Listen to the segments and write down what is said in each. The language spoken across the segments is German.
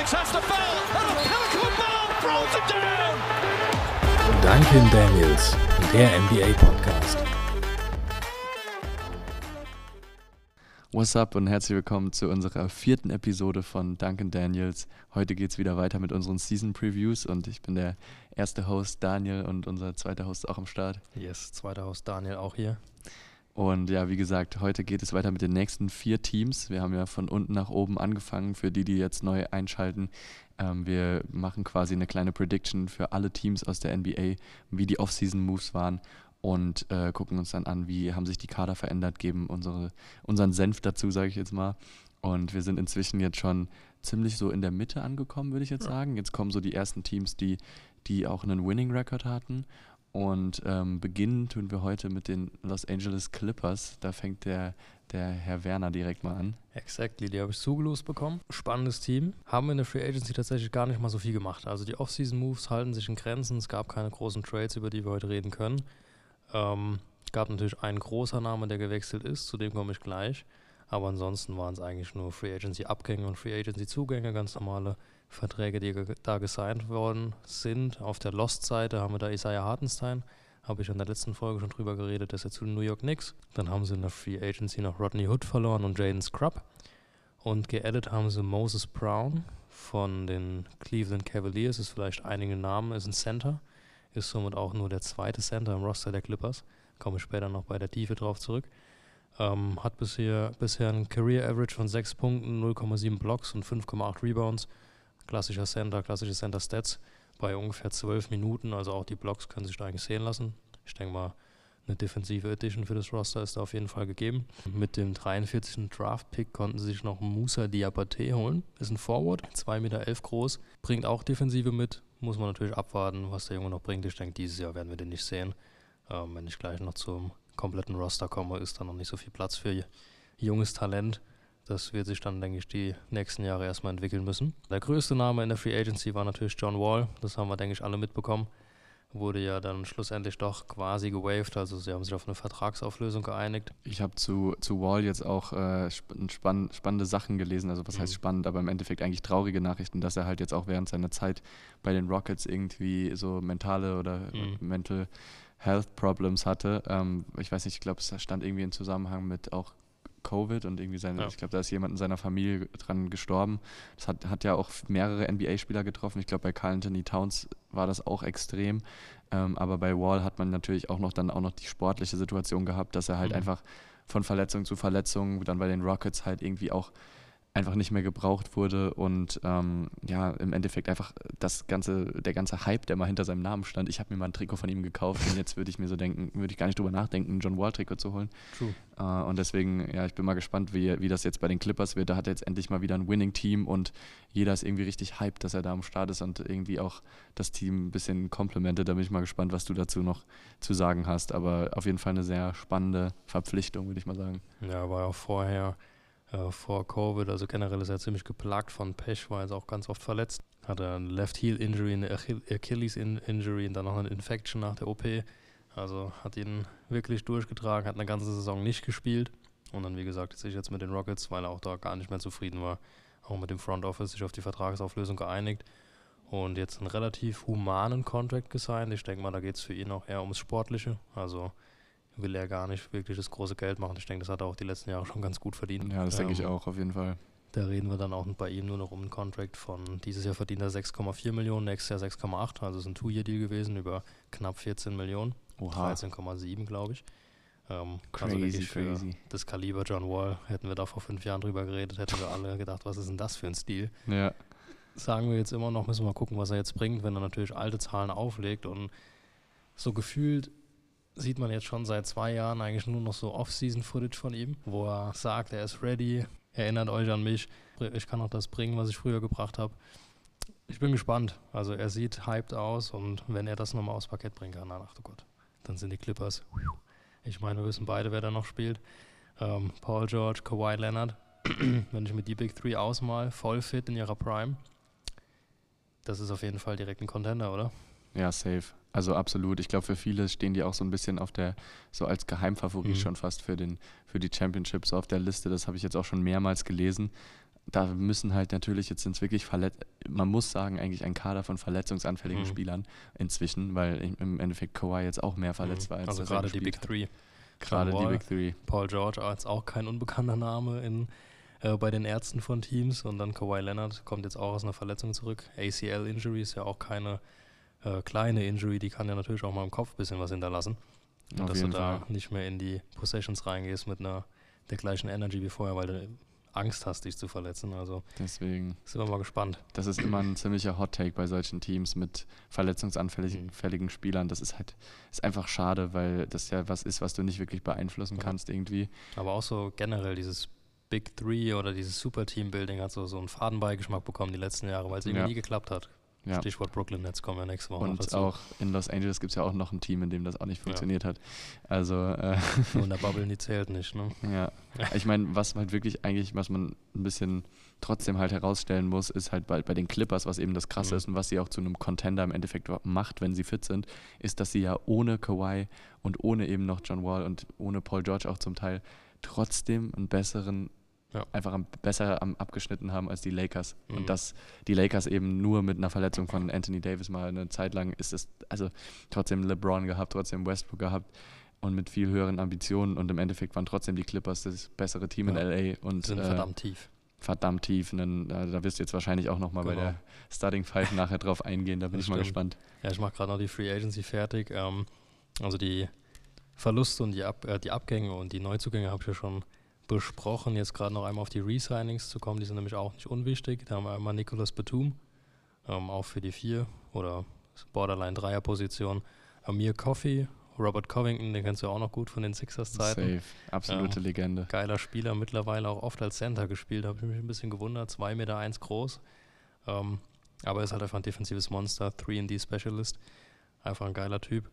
Phoenix has the foul, and a Pelican bomb throws it down. Duncan Daniels, der NBA Podcast. What's up und herzlich willkommen zu unserer vierten Episode von Duncan Daniels. Heute geht es wieder weiter mit unseren Season Previews und ich bin der erste Host Daniel und unser zweiter Host auch am Start. Yes, zweiter Host Daniel auch hier. Und ja, wie gesagt, heute geht es weiter mit den nächsten vier Teams. Wir haben ja von unten nach oben angefangen, für die, die jetzt neu einschalten. Ähm, wir machen quasi eine kleine Prediction für alle Teams aus der NBA, wie die Off-Season-Moves waren und äh, gucken uns dann an, wie haben sich die Kader verändert, geben unsere, unseren Senf dazu, sage ich jetzt mal. Und wir sind inzwischen jetzt schon ziemlich so in der Mitte angekommen, würde ich jetzt ja. sagen. Jetzt kommen so die ersten Teams, die, die auch einen Winning Record hatten. Und ähm, beginnen tun wir heute mit den Los Angeles Clippers. Da fängt der, der Herr Werner direkt mal an. Exactly, die habe ich zugelost bekommen. Spannendes Team. Haben in der Free Agency tatsächlich gar nicht mal so viel gemacht. Also die Off-Season-Moves halten sich in Grenzen. Es gab keine großen Trades, über die wir heute reden können. Ähm, gab natürlich einen großer Name, der gewechselt ist, zu dem komme ich gleich. Aber ansonsten waren es eigentlich nur Free Agency Abgänge und Free Agency Zugänge, ganz normale Verträge, die da gesigned worden sind. Auf der Lost-Seite haben wir da Isaiah Hartenstein, habe ich in der letzten Folge schon drüber geredet, dass er zu den New York Knicks. Dann haben sie in der Free Agency noch Rodney Hood verloren und Jaden Scrub. Und geaddet haben sie Moses Brown von den Cleveland Cavaliers, ist vielleicht einige Namen, ist ein Center ist somit auch nur der zweite Center im Roster der Clippers. Komme ich später noch bei der Tiefe drauf zurück. Ähm, hat bisher, bisher ein Career Average von 6 Punkten, 0,7 Blocks und 5,8 Rebounds. Klassischer Center, klassische Center Stats bei ungefähr 12 Minuten. Also auch die Blocks können sich da eigentlich sehen lassen. Ich denke mal, eine defensive Edition für das Roster ist da auf jeden Fall gegeben. Mit dem 43. Draft-Pick konnten sie sich noch Musa Diabate holen. Ist ein Forward, 2,11 Meter groß, bringt auch Defensive mit, muss man natürlich abwarten, was der Junge noch bringt. Ich denke, dieses Jahr werden wir den nicht sehen. Ähm, wenn ich gleich noch zum kompletten Roster komme, ist da noch nicht so viel Platz für junges Talent. Das wird sich dann, denke ich, die nächsten Jahre erstmal entwickeln müssen. Der größte Name in der Free Agency war natürlich John Wall. Das haben wir, denke ich, alle mitbekommen. Wurde ja dann schlussendlich doch quasi gewaved. Also sie haben sich auf eine Vertragsauflösung geeinigt. Ich habe zu, zu Wall jetzt auch äh, spann spannende Sachen gelesen. Also was mhm. heißt spannend, aber im Endeffekt eigentlich traurige Nachrichten, dass er halt jetzt auch während seiner Zeit bei den Rockets irgendwie so mentale oder mhm. Mental Health Problems hatte. Ähm, ich weiß nicht, ich glaube, es stand irgendwie in Zusammenhang mit auch Covid und irgendwie seine, ja. ich glaube, da ist jemand in seiner Familie dran gestorben. Das hat, hat ja auch mehrere NBA-Spieler getroffen. Ich glaube, bei Carl Anthony Towns war das auch extrem. Ähm, aber bei Wall hat man natürlich auch noch dann auch noch die sportliche Situation gehabt, dass er halt mhm. einfach von Verletzung zu Verletzung dann bei den Rockets halt irgendwie auch einfach nicht mehr gebraucht wurde und ähm, ja, im Endeffekt einfach das ganze, der ganze Hype, der mal hinter seinem Namen stand. Ich habe mir mal ein Trikot von ihm gekauft und jetzt würde ich mir so denken, würde ich gar nicht drüber nachdenken, ein John Wall-Trikot zu holen. True. Äh, und deswegen, ja, ich bin mal gespannt, wie, wie das jetzt bei den Clippers wird. Da hat er jetzt endlich mal wieder ein Winning-Team und jeder ist irgendwie richtig hyped, dass er da am Start ist und irgendwie auch das Team ein bisschen komplementet. Da bin ich mal gespannt, was du dazu noch zu sagen hast. Aber auf jeden Fall eine sehr spannende Verpflichtung, würde ich mal sagen. Ja, war auch vorher äh, vor Covid. Also generell ist er ziemlich geplagt von Pech, war jetzt auch ganz oft verletzt. Hatte ein Left Heel Injury, eine Achilles Injury und dann noch eine Infection nach der OP. Also hat ihn wirklich durchgetragen, hat eine ganze Saison nicht gespielt. Und dann, wie gesagt, sich jetzt mit den Rockets, weil er auch da gar nicht mehr zufrieden war, auch mit dem Front Office sich auf die Vertragsauflösung geeinigt und jetzt einen relativ humanen Contract gesigned. Ich denke mal, da geht es für ihn auch eher ums Sportliche. Also will er gar nicht wirklich das große Geld machen. Ich denke, das hat er auch die letzten Jahre schon ganz gut verdient. Ja, das denke ich ähm, auch, auf jeden Fall. Da reden wir dann auch bei ihm nur noch um einen Contract von dieses Jahr verdient er 6,4 Millionen, nächstes Jahr 6,8. Also es ist ein Two-Year-Deal gewesen über knapp 14 Millionen. 13,7 glaube ich. Ähm, also crazy, also crazy. das Kaliber John Wall hätten wir da vor fünf Jahren drüber geredet, hätten wir alle gedacht, was ist denn das für ein Stil? Ja. Sagen wir jetzt immer noch, müssen wir mal gucken, was er jetzt bringt, wenn er natürlich alte Zahlen auflegt und so gefühlt sieht man jetzt schon seit zwei Jahren eigentlich nur noch so Off-Season-Footage von ihm, wo er sagt, er ist ready, erinnert euch an mich, ich kann auch das bringen, was ich früher gebracht habe. Ich bin gespannt. Also er sieht hyped aus und wenn er das nochmal aufs Parkett bringen kann, dann ach du Gott, dann sind die Clippers. Ich meine, wir wissen beide, wer da noch spielt. Ähm, Paul George, Kawhi Leonard. wenn ich mir die Big Three ausmal, voll fit in ihrer Prime, das ist auf jeden Fall direkt ein Contender, oder? Ja, safe. Also absolut. Ich glaube, für viele stehen die auch so ein bisschen auf der, so als Geheimfavorit mhm. schon fast für, den, für die Championships auf der Liste. Das habe ich jetzt auch schon mehrmals gelesen. da müssen halt natürlich, jetzt sind es wirklich verletzt, man muss sagen, eigentlich ein Kader von verletzungsanfälligen Mhm. Spielern inzwischen, weil im Endeffekt Kawhi jetzt auch mehr verletzt war. Als also er gerade die Big Three. Gerade die Big Three. Paul George als auch kein unbekannter Name in, äh, bei den Ärzten von Teams und dann Kawhi Leonard kommt jetzt auch aus einer Verletzung zurück. ACL-Injury ist ja auch keine äh, kleine Injury, die kann ja natürlich auch mal im Kopf ein bisschen was hinterlassen. Und dass du da Fall. nicht mehr in die Possessions reingehst mit einer der gleichen Energy wie vorher, weil du Angst hast, dich zu verletzen. Also Deswegen, sind wir mal gespannt. das ist immer ein ziemlicher Hot Take bei solchen Teams mit verletzungsanfälligen Mhm. Spielern. Das ist halt ist einfach schade, weil das ja was ist, was du nicht wirklich beeinflussen Ja. kannst irgendwie. Aber auch so generell dieses Big Three oder dieses Super Team Building hat so, so einen Fadenbeigeschmack bekommen die letzten Jahre, weil es irgendwie Ja. nie geklappt hat. Ja. Stichwort Brooklyn Nets kommen wir nächste Woche Und auch in Los Angeles gibt es ja auch noch ein Team, in dem das auch nicht funktioniert hat. Also äh, Nur in der Bubble, die zählt nicht. Ne? Ja, ich meine, was halt wirklich eigentlich, was man ein bisschen trotzdem halt herausstellen muss, ist halt bei, bei den Clippers, was eben das Krasse Mhm. ist und was sie auch zu einem Contender im Endeffekt macht, wenn sie fit sind, ist, dass sie ja ohne Kawhi und ohne eben noch John Wall und ohne Paul George auch zum Teil trotzdem einen besseren, Ja. einfach am, besser am, abgeschnitten haben als die Lakers. Mhm. Und dass die Lakers eben nur mit einer Verletzung von Anthony Davis mal eine Zeit lang ist es, also trotzdem LeBron gehabt, trotzdem Westbrook gehabt und mit viel höheren Ambitionen und im Endeffekt waren trotzdem die Clippers das bessere Team Ja. in LA und sind äh, verdammt tief. verdammt tief. Und dann, äh, da wirst du jetzt wahrscheinlich auch nochmal bei Genau. der Starting Five nachher drauf eingehen, da bin Das ich mal stimmt. gespannt. Ja, ich mache gerade noch die Free Agency fertig. Ähm, also die Verluste und die, Ab äh, die Abgänge und die Neuzugänge habe ich ja schon besprochen. Jetzt gerade noch einmal auf die Resignings zu kommen, die sind nämlich auch nicht unwichtig. Da haben wir einmal Nicolas Batum, ähm, auch für die vier oder Borderline Dreier-Position. Amir Coffey, Robert Covington, den kennst du auch noch gut von den Sixers-Zeiten. Safe, absolute Ja. Legende. Geiler Spieler, mittlerweile auch oft als Center gespielt, habe ich mich ein bisschen gewundert. 2,1 Meter eins groß. Ähm, aber ist halt einfach ein defensives Monster, 3D-Specialist. Einfach ein geiler Typ.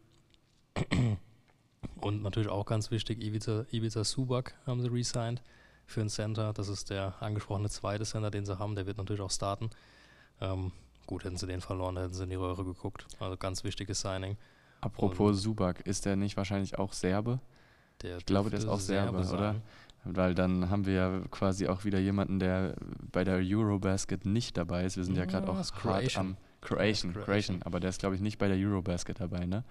Und natürlich auch ganz wichtig, Ibiza, Ibiza Subak haben sie resigned für einen Center. Das ist der angesprochene zweite Center, den sie haben. Der wird natürlich auch starten. Ähm, gut, hätten sie den verloren, hätten sie in die Röhre geguckt. Also ganz wichtiges Signing. Apropos Subak, ist der nicht wahrscheinlich auch Serbe? Ich glaube, der ist auch Serbe, sein. oder? Weil dann haben wir ja quasi auch wieder jemanden, der bei der Eurobasket nicht dabei ist. Wir sind ja, Ja, gerade auch Croatian. am Croatian, Croatian. Croatian, aber der ist glaube ich nicht bei der Eurobasket dabei, ne?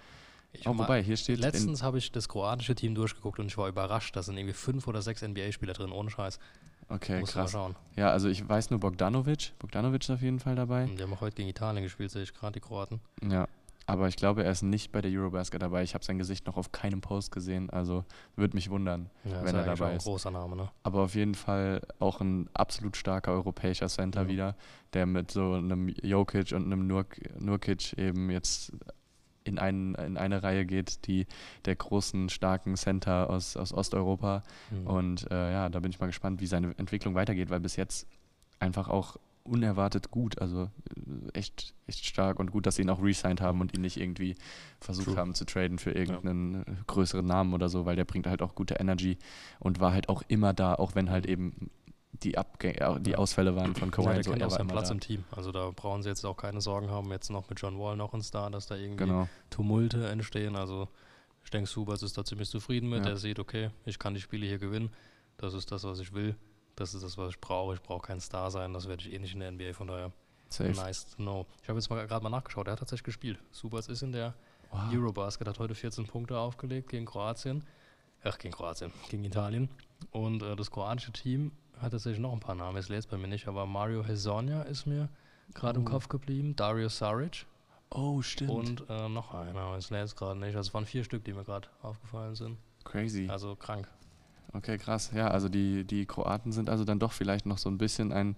Ich Oh, wobei, hier steht Letztens habe ich das kroatische Team durchgeguckt und ich war überrascht. Da sind irgendwie fünf oder sechs NBA-Spieler drin, ohne Scheiß. Okay, Musst krass. schauen. Ja, also ich weiß nur Bogdanovic. Bogdanovic ist auf jeden Fall dabei. Und Die haben auch heute gegen Italien gespielt, sehe ich gerade, die Kroaten. Ja, aber ich glaube, er ist nicht bei der Eurobasket dabei. Ich habe sein Gesicht noch auf keinem Post gesehen, also würde mich wundern, Ja, wenn ist er dabei ein ist. großer Name, ne? Aber auf jeden Fall auch ein absolut starker europäischer Center Ja. wieder, der mit so einem Jokic und einem Nur Nurkic eben jetzt in, einen, in eine Reihe geht, die der großen, starken Center aus, aus Osteuropa. Mhm. Und äh, ja, da bin ich mal gespannt, wie seine Entwicklung weitergeht, weil bis jetzt einfach auch unerwartet gut, also äh, echt, echt stark und gut, dass sie ihn auch resigned haben und ihn nicht irgendwie versucht True. haben zu traden für irgendeinen äh, größeren Namen oder so, weil der bringt halt auch gute Energy und war halt auch immer da, auch wenn halt eben die, Abgänge, äh, die. Ausfälle waren von Kawhi ja, und der so, kennt auch seinen Platz da. im Team. Also da brauchen sie jetzt auch keine Sorgen haben. Jetzt noch mit John Wall noch ein Star, dass da irgendwie Genau, Tumulte entstehen. Also ich denke, Subas ist da ziemlich zufrieden mit. Ja. Er sieht, okay, ich kann die Spiele hier gewinnen. Das ist das, was ich will. Das ist das, was ich brauche. Ich brauche kein Star sein. Das werde ich eh nicht in der NBA. Von daher, safe. nice to know. Ich habe jetzt mal gerade mal nachgeschaut. Er hat tatsächlich gespielt. Subas ist in der Wow. Eurobasket, hat heute 14 Punkte aufgelegt gegen Kroatien. Ach, gegen Kroatien, gegen Italien. Und äh, das kroatische Team hat tatsächlich noch ein paar Namen. Jetzt lese bei mir nicht, aber Mario Hezonja ist mir gerade im Oh. Kopf geblieben. Dario Saric Oh, stimmt. und äh, noch einer. aber Ich lese es gerade nicht. Also es waren vier Stück, die mir gerade aufgefallen sind. Crazy. Also krank. Okay, krass. Ja, also die, die Kroaten sind also dann doch vielleicht noch so ein bisschen ein,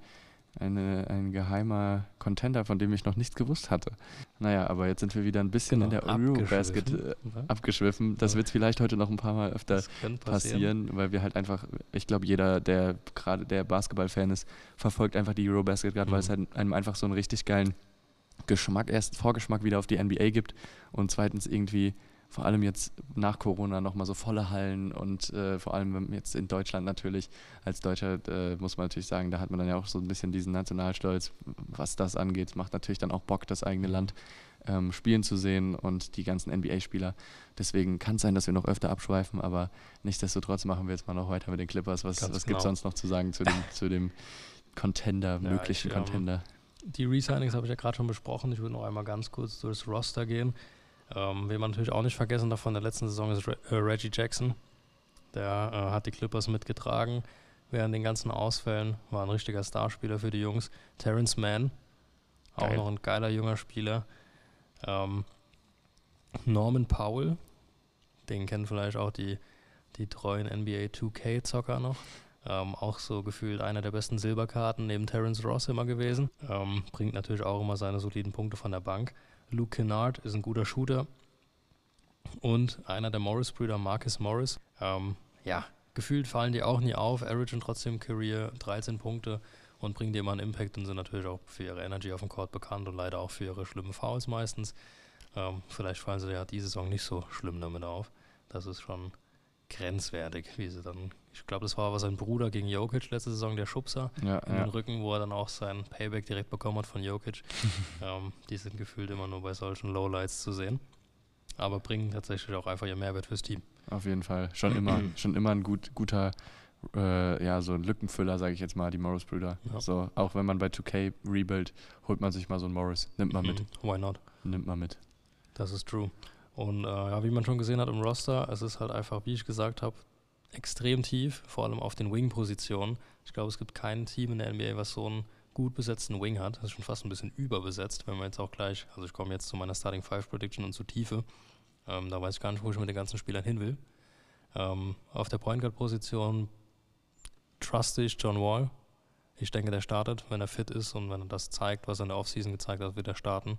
eine, ein geheimer Contender, von dem ich noch nichts gewusst hatte. Naja, aber jetzt sind wir wieder ein bisschen in der Eurobasket äh, abgeschwiffen. Das wird vielleicht heute noch ein paar Mal öfter passieren. passieren, weil wir halt einfach, ich glaube, jeder, der gerade der Basketball-Fan ist, verfolgt einfach die Eurobasket gerade, weil es Mhm. halt einem einfach so einen richtig geilen Geschmack, erst Vorgeschmack wieder auf die NBA gibt und zweitens irgendwie vor allem jetzt nach Corona nochmal so volle Hallen und äh, vor allem jetzt in Deutschland natürlich, als Deutscher äh, muss man natürlich sagen, da hat man dann ja auch so ein bisschen diesen Nationalstolz, was das angeht. Macht natürlich dann auch Bock, das eigene Land ähm, spielen zu sehen und die ganzen NBA-Spieler. Deswegen kann es sein, dass wir noch öfter abschweifen, aber nichtsdestotrotz machen wir jetzt mal noch weiter mit den Clippers. Was, Ganz was gibt es genau. sonst noch zu sagen zu dem, zu dem Contender, möglichen ich, ähm, Contender. Die Resignings habe ich ja gerade schon besprochen. Ich würde noch einmal ganz kurz durch das Roster gehen. Ähm, wen man natürlich auch nicht vergessen darf von der letzten Saison ist Re äh, Reggie Jackson. Der äh, hat die Clippers mitgetragen während den ganzen Ausfällen. War ein richtiger Starspieler für die Jungs. Terrence Mann, auch Geil. noch ein geiler junger Spieler. Ähm, Norman Powell, den kennen vielleicht auch die, die treuen NBA 2K-Zocker noch. Ähm, auch so gefühlt einer der besten Silberkarten neben Terrence Ross immer gewesen. Ähm, bringt natürlich auch immer seine soliden Punkte von der Bank. Luke Kennard ist ein guter Shooter. Und einer der Morris-Brüder, Marcus Morris. Ähm, ja, gefühlt fallen die auch nie auf, averagen trotzdem Career 13 Punkte und bringen dir immer einen Impact und sind natürlich auch für ihre Energy auf dem Court bekannt und leider auch für ihre schlimmen Fouls meistens. Ähm, vielleicht fallen sie ja diese Saison nicht so schlimm damit auf. Das ist schon grenzwertig, wie sie dann. Ich glaube, das war aber sein Bruder gegen Jokic letzte Saison, der Schubser Ja, in ja. den Rücken, wo er dann auch sein Payback direkt bekommen hat von Jokic. ähm, die sind gefühlt immer nur bei solchen Lowlights zu sehen. Aber bringen tatsächlich auch einfach ihr Mehrwert fürs Team. Auf jeden Fall. Schon immer, schon immer ein gut, guter, äh, ja, so ein Lückenfüller, sage ich jetzt mal, die Morris-Brüder. Ja. So, auch wenn man bei 2K rebuild, holt man sich mal so einen Morris. Nimmt man mit. Mhm, Why not? Nimmt man mit. Das ist true. Und äh, ja, wie man schon gesehen hat im Roster, es ist halt einfach, wie ich gesagt habe, extrem tief, vor allem auf den Wing-Positionen. Ich glaube, es gibt kein Team in der NBA, was so einen gut besetzten Wing hat. Das ist schon fast ein bisschen überbesetzt, wenn wir jetzt auch gleich, also ich komme jetzt zu meiner Starting Five Prediction und zu Tiefe. Ähm, da weiß ich gar nicht, wo ich mit den ganzen Spielern hin will. Ähm, auf der Point Guard Position truste ich John Wall. Ich denke, der startet, wenn er fit ist und wenn er das zeigt, was er in der Offseason gezeigt hat, wird er starten.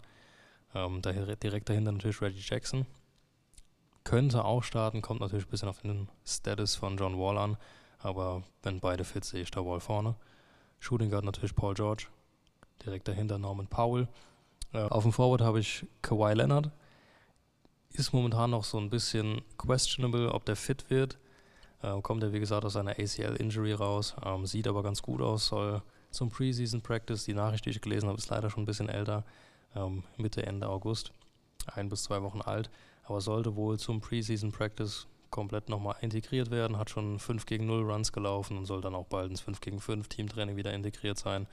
Ähm, direkt dahinter natürlich Reggie Jackson. Könnte auch starten, kommt natürlich ein bisschen auf den Status von John Wall an. Aber wenn beide fit sehe ich da Wall vorne. Shooting Guard natürlich Paul George. Direkt dahinter Norman Powell. Äh, auf dem Forward habe ich Kawhi Leonard. Ist momentan noch so ein bisschen questionable, ob der fit wird. Äh, kommt er, wie gesagt, aus einer ACL-Injury raus. Ähm, sieht aber ganz gut aus. Soll zum Preseason Practice. Die Nachricht, die ich gelesen habe, ist leider schon ein bisschen älter. Ähm, Mitte, Ende August. Ein bis zwei Wochen alt. Aber sollte wohl zum Preseason Practice komplett nochmal integriert werden. Hat schon 5 gegen 0 Runs gelaufen und soll dann auch bald ins 5 gegen 5 Teamtraining wieder integriert sein.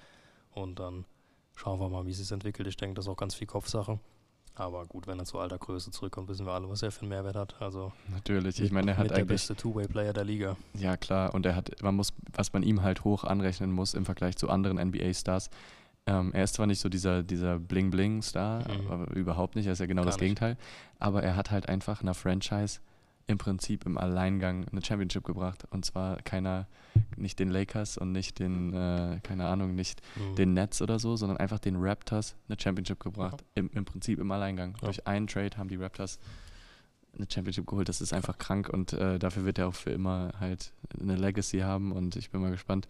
Und dann schauen wir mal, wie es sich entwickelt. Ich denke, das ist auch ganz viel Kopfsache. Aber gut, wenn er zu alter Größe zurückkommt, wissen wir alle, was er für einen Mehrwert hat. Also Natürlich. Ich meine, er hat mit der eigentlich. beste Two-Way-Player der Liga. Ja, klar. Und er hat, man muss, was man ihm halt hoch anrechnen muss im Vergleich zu anderen NBA-Stars. Ähm, er ist zwar nicht so dieser, dieser Bling-Bling-Star, Mhm. aber überhaupt nicht. Er ist ja genau Gar das nicht. Gegenteil. Aber er hat halt einfach einer Franchise im Prinzip im Alleingang eine Championship gebracht. Und zwar keiner, nicht den Lakers und nicht den, äh, keine Ahnung, nicht Mhm. den Nets oder so, sondern einfach den Raptors eine Championship gebracht. Im, Im Prinzip im Alleingang. Ja. Durch einen Trade haben die Raptors eine Championship geholt. Das ist einfach krank und äh, dafür wird er auch für immer halt eine Legacy haben und ich bin mal gespannt,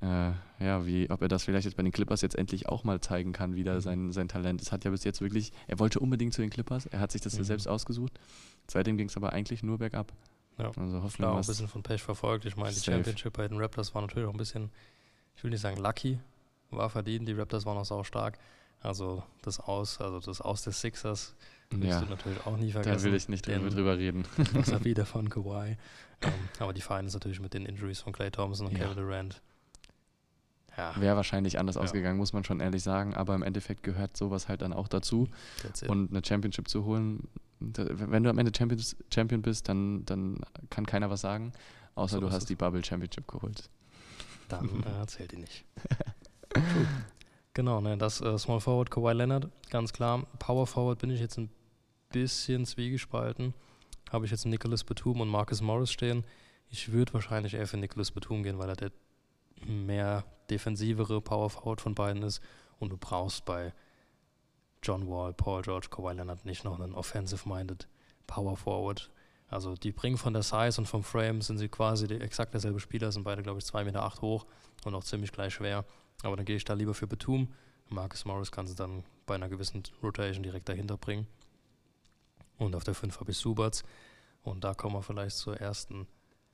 äh, ja, wie, ob er das vielleicht jetzt bei den Clippers jetzt endlich auch mal zeigen kann, wieder Mhm. sein, sein Talent. Es hat ja bis jetzt wirklich, er wollte unbedingt zu den Clippers, er hat sich das ja Mhm. selbst ausgesucht. Seitdem ging es aber eigentlich nur bergab. Ja. Also hoffen Klar, wir auch ein bisschen von Pech verfolgt. Ich meine, die. Championship bei den Raptors war natürlich auch ein bisschen, ich will nicht sagen lucky, war verdient. Die Raptors waren auch sau stark. Also das Aus, also das Aus des Sixers willst Ja, du natürlich auch nie vergessen. da will ich nicht drüber, drüber reden. Buzzer wieder von Kawhi. ähm, aber die Finals natürlich mit den Injuries von Clay Thompson und Ja. Kevin Durant. Ja, Wäre wahrscheinlich anders Ja. ausgegangen, muss man schon ehrlich sagen, aber im Endeffekt gehört sowas halt dann auch dazu. Und eine Championship zu holen, wenn du am Ende Champions, Champion bist, dann, dann kann keiner was sagen, außer So du hast die Bubble Championship geholt. dann äh, zählt die nicht. Genau, ne, das äh, Small Forward Kawhi Leonard, ganz klar. Power Forward bin ich jetzt ein bisschen zwiegespalten. Habe ich jetzt Nicholas Batum und Marcus Morris stehen. Ich würde wahrscheinlich eher für Nicholas Batum gehen, weil er der mehr defensivere Power Forward von beiden ist. Und du brauchst bei John Wall, Paul George, Kawhi Leonard nicht noch einen offensive-minded Power Forward. Also die bringen von der Size und vom Frame sind sie quasi die, exakt derselbe Spieler, sind beide glaube ich 2,8 Meter acht hoch und auch ziemlich gleich schwer. Aber dann gehe ich da lieber für Batum. Marcus Morris kann sie dann bei einer gewissen Rotation direkt dahinter bringen. Und auf der 5 habe ich Subats. Und da kommen wir vielleicht zur ersten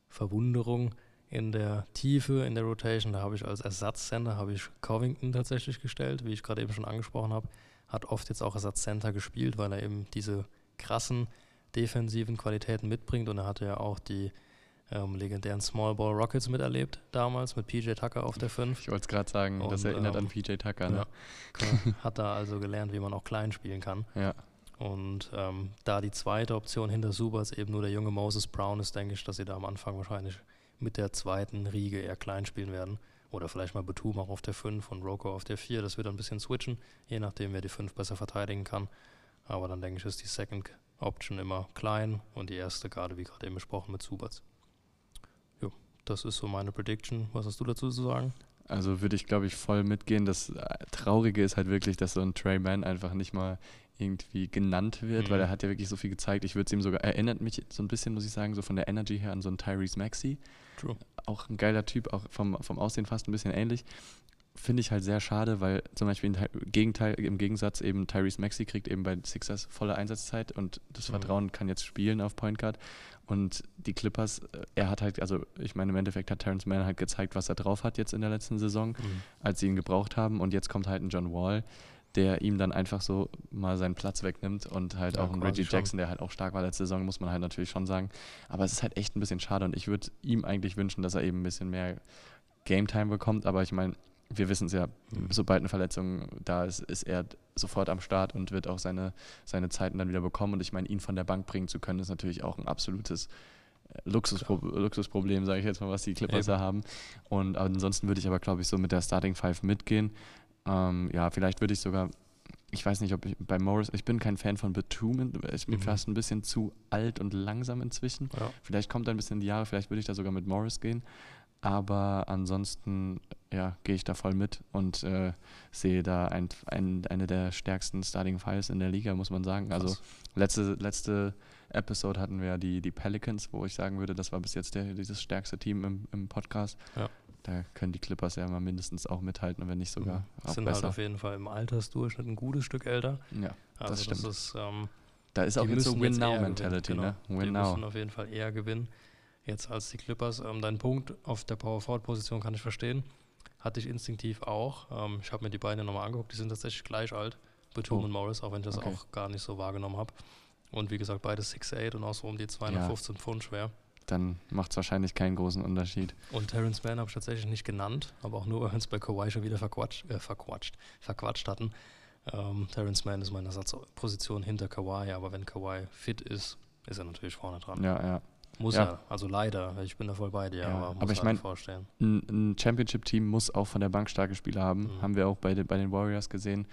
Verwunderung in der Tiefe in der Rotation. Da habe ich als Ersatzcenter habe ich Covington tatsächlich gestellt, wie ich gerade eben schon angesprochen habe. Hat oft jetzt auch Ersatzcenter gespielt, weil er eben diese krassen defensiven Qualitäten mitbringt und er hatte ja auch die ähm, legendären Small Ball Rockets miterlebt, damals mit PJ Tucker auf der 5. Ich wollte es gerade sagen, das Und, erinnert ähm, an PJ Tucker. Ne? Ja. Hat da also gelernt, wie man auch klein spielen kann. Ja. Und ähm, da die zweite Option hinter Subas eben nur der junge Moses Brown ist, denke ich, dass sie da am Anfang wahrscheinlich mit der zweiten Riege eher klein spielen werden. Oder vielleicht mal Batum auch auf der 5 und Roko auf der 4. Das wird ein bisschen switchen, je nachdem, wer die 5 besser verteidigen kann. Aber dann denke ich, ist die Second Option immer klein und die erste gerade, wie gerade eben besprochen, mit Subats. Jo, das ist so meine Prediction. Was hast du dazu zu sagen? Also würde ich, glaube ich, voll mitgehen. Das äh, Traurige ist halt wirklich, dass so ein Trey Mann einfach nicht mal irgendwie genannt wird, Mhm. weil er hat ja wirklich so viel gezeigt. Ich würde es ihm sogar, erinnert mich so ein bisschen, muss ich sagen, so von der Energy her an so einen Tyrese Maxey. True. Auch ein geiler Typ, auch vom, vom Aussehen fast ein bisschen ähnlich. Finde ich halt sehr schade, weil zum Beispiel im Gegenteil, im Gegensatz eben Tyrese Maxey kriegt eben bei Sixers volle Einsatzzeit und das Mhm. Vertrauen kann jetzt spielen auf Point Guard. Und die Clippers, äh, er hat halt, also ich meine, im Endeffekt hat Terrence Mann halt gezeigt, was er drauf hat jetzt in der letzten Saison, als sie ihn gebraucht haben. Und jetzt kommt halt ein John Wall, der ihm dann einfach so mal seinen Platz wegnimmt und halt Ja, auch ein Reggie schon. Jackson, der halt auch stark war letzte Saison, muss man halt natürlich schon sagen. Aber es ist halt echt ein bisschen schade und ich würde ihm eigentlich wünschen, dass er eben ein bisschen mehr Game Time bekommt. Aber ich meine, wir wissen es ja, Mhm. sobald eine Verletzung da ist, ist er sofort am Start und wird auch seine, seine Zeiten dann wieder bekommen. Und ich meine, ihn von der Bank bringen zu können, ist natürlich auch ein absolutes äh, Luxuspro Luxusproblem, sage ich jetzt mal, was die Clippers Eben. da haben. Und ansonsten würde ich aber, glaube ich, so mit der Starting Five mitgehen. Ähm, ja, vielleicht würde ich sogar, ich weiß nicht, ob ich bei Morris, ich bin kein Fan von Batum, ist mir Mhm. fast ein bisschen zu alt und langsam inzwischen. Ja. Vielleicht kommt er ein bisschen in die Jahre, vielleicht würde ich da sogar mit Morris gehen. Aber ansonsten ja, gehe ich da voll mit und äh, sehe da ein, ein, eine der stärksten Starting Files in der Liga, muss man sagen. Also Krass. letzte, letzte Episode hatten wir die, die Pelicans, wo ich sagen würde, das war bis jetzt der, dieses stärkste Team im, im Podcast. Ja. Da können die Clippers ja mal mindestens auch mithalten, wenn nicht sogar auch sind besser. halt auf jeden Fall im Altersdurchschnitt ein gutes Stück älter. ja, Also das stimmt. ist, ähm, da ist auch jetzt so Win-Now-Mentality, ne? genau. Die Win-Now. müssen auf jeden Fall eher gewinnen jetzt als die Clippers. Ähm, dein Punkt auf der Power-Forward-Position kann ich verstehen. Hatte ich instinktiv auch. Ähm, ich habe mir die beiden nochmal angeguckt, die sind tatsächlich gleich alt. Batum Oh. und Morris, auch wenn ich das Okay. auch gar nicht so wahrgenommen habe. Und wie gesagt, beide 6'8 und auch so um die 215 Pfund schwer. Dann macht es wahrscheinlich keinen großen Unterschied. Und Terrence Mann habe ich tatsächlich nicht genannt, aber auch nur, weil wir uns bei Kawhi schon wieder verquatscht, äh, verquatscht, verquatscht hatten. Ähm, Terrence Mann ist meine Ersatzposition hinter Kawhi, aber wenn Kawhi fit ist, ist er natürlich vorne dran. Ja, ja. Muss Ja. er, also leider, ich bin da voll bei dir, Ja, aber muss aber ich halt mein- vorstellen. Ein, ein Championship-Team muss auch von der Bank starke Spieler haben. Mhm. Haben wir auch bei, bei den Warriors gesehen.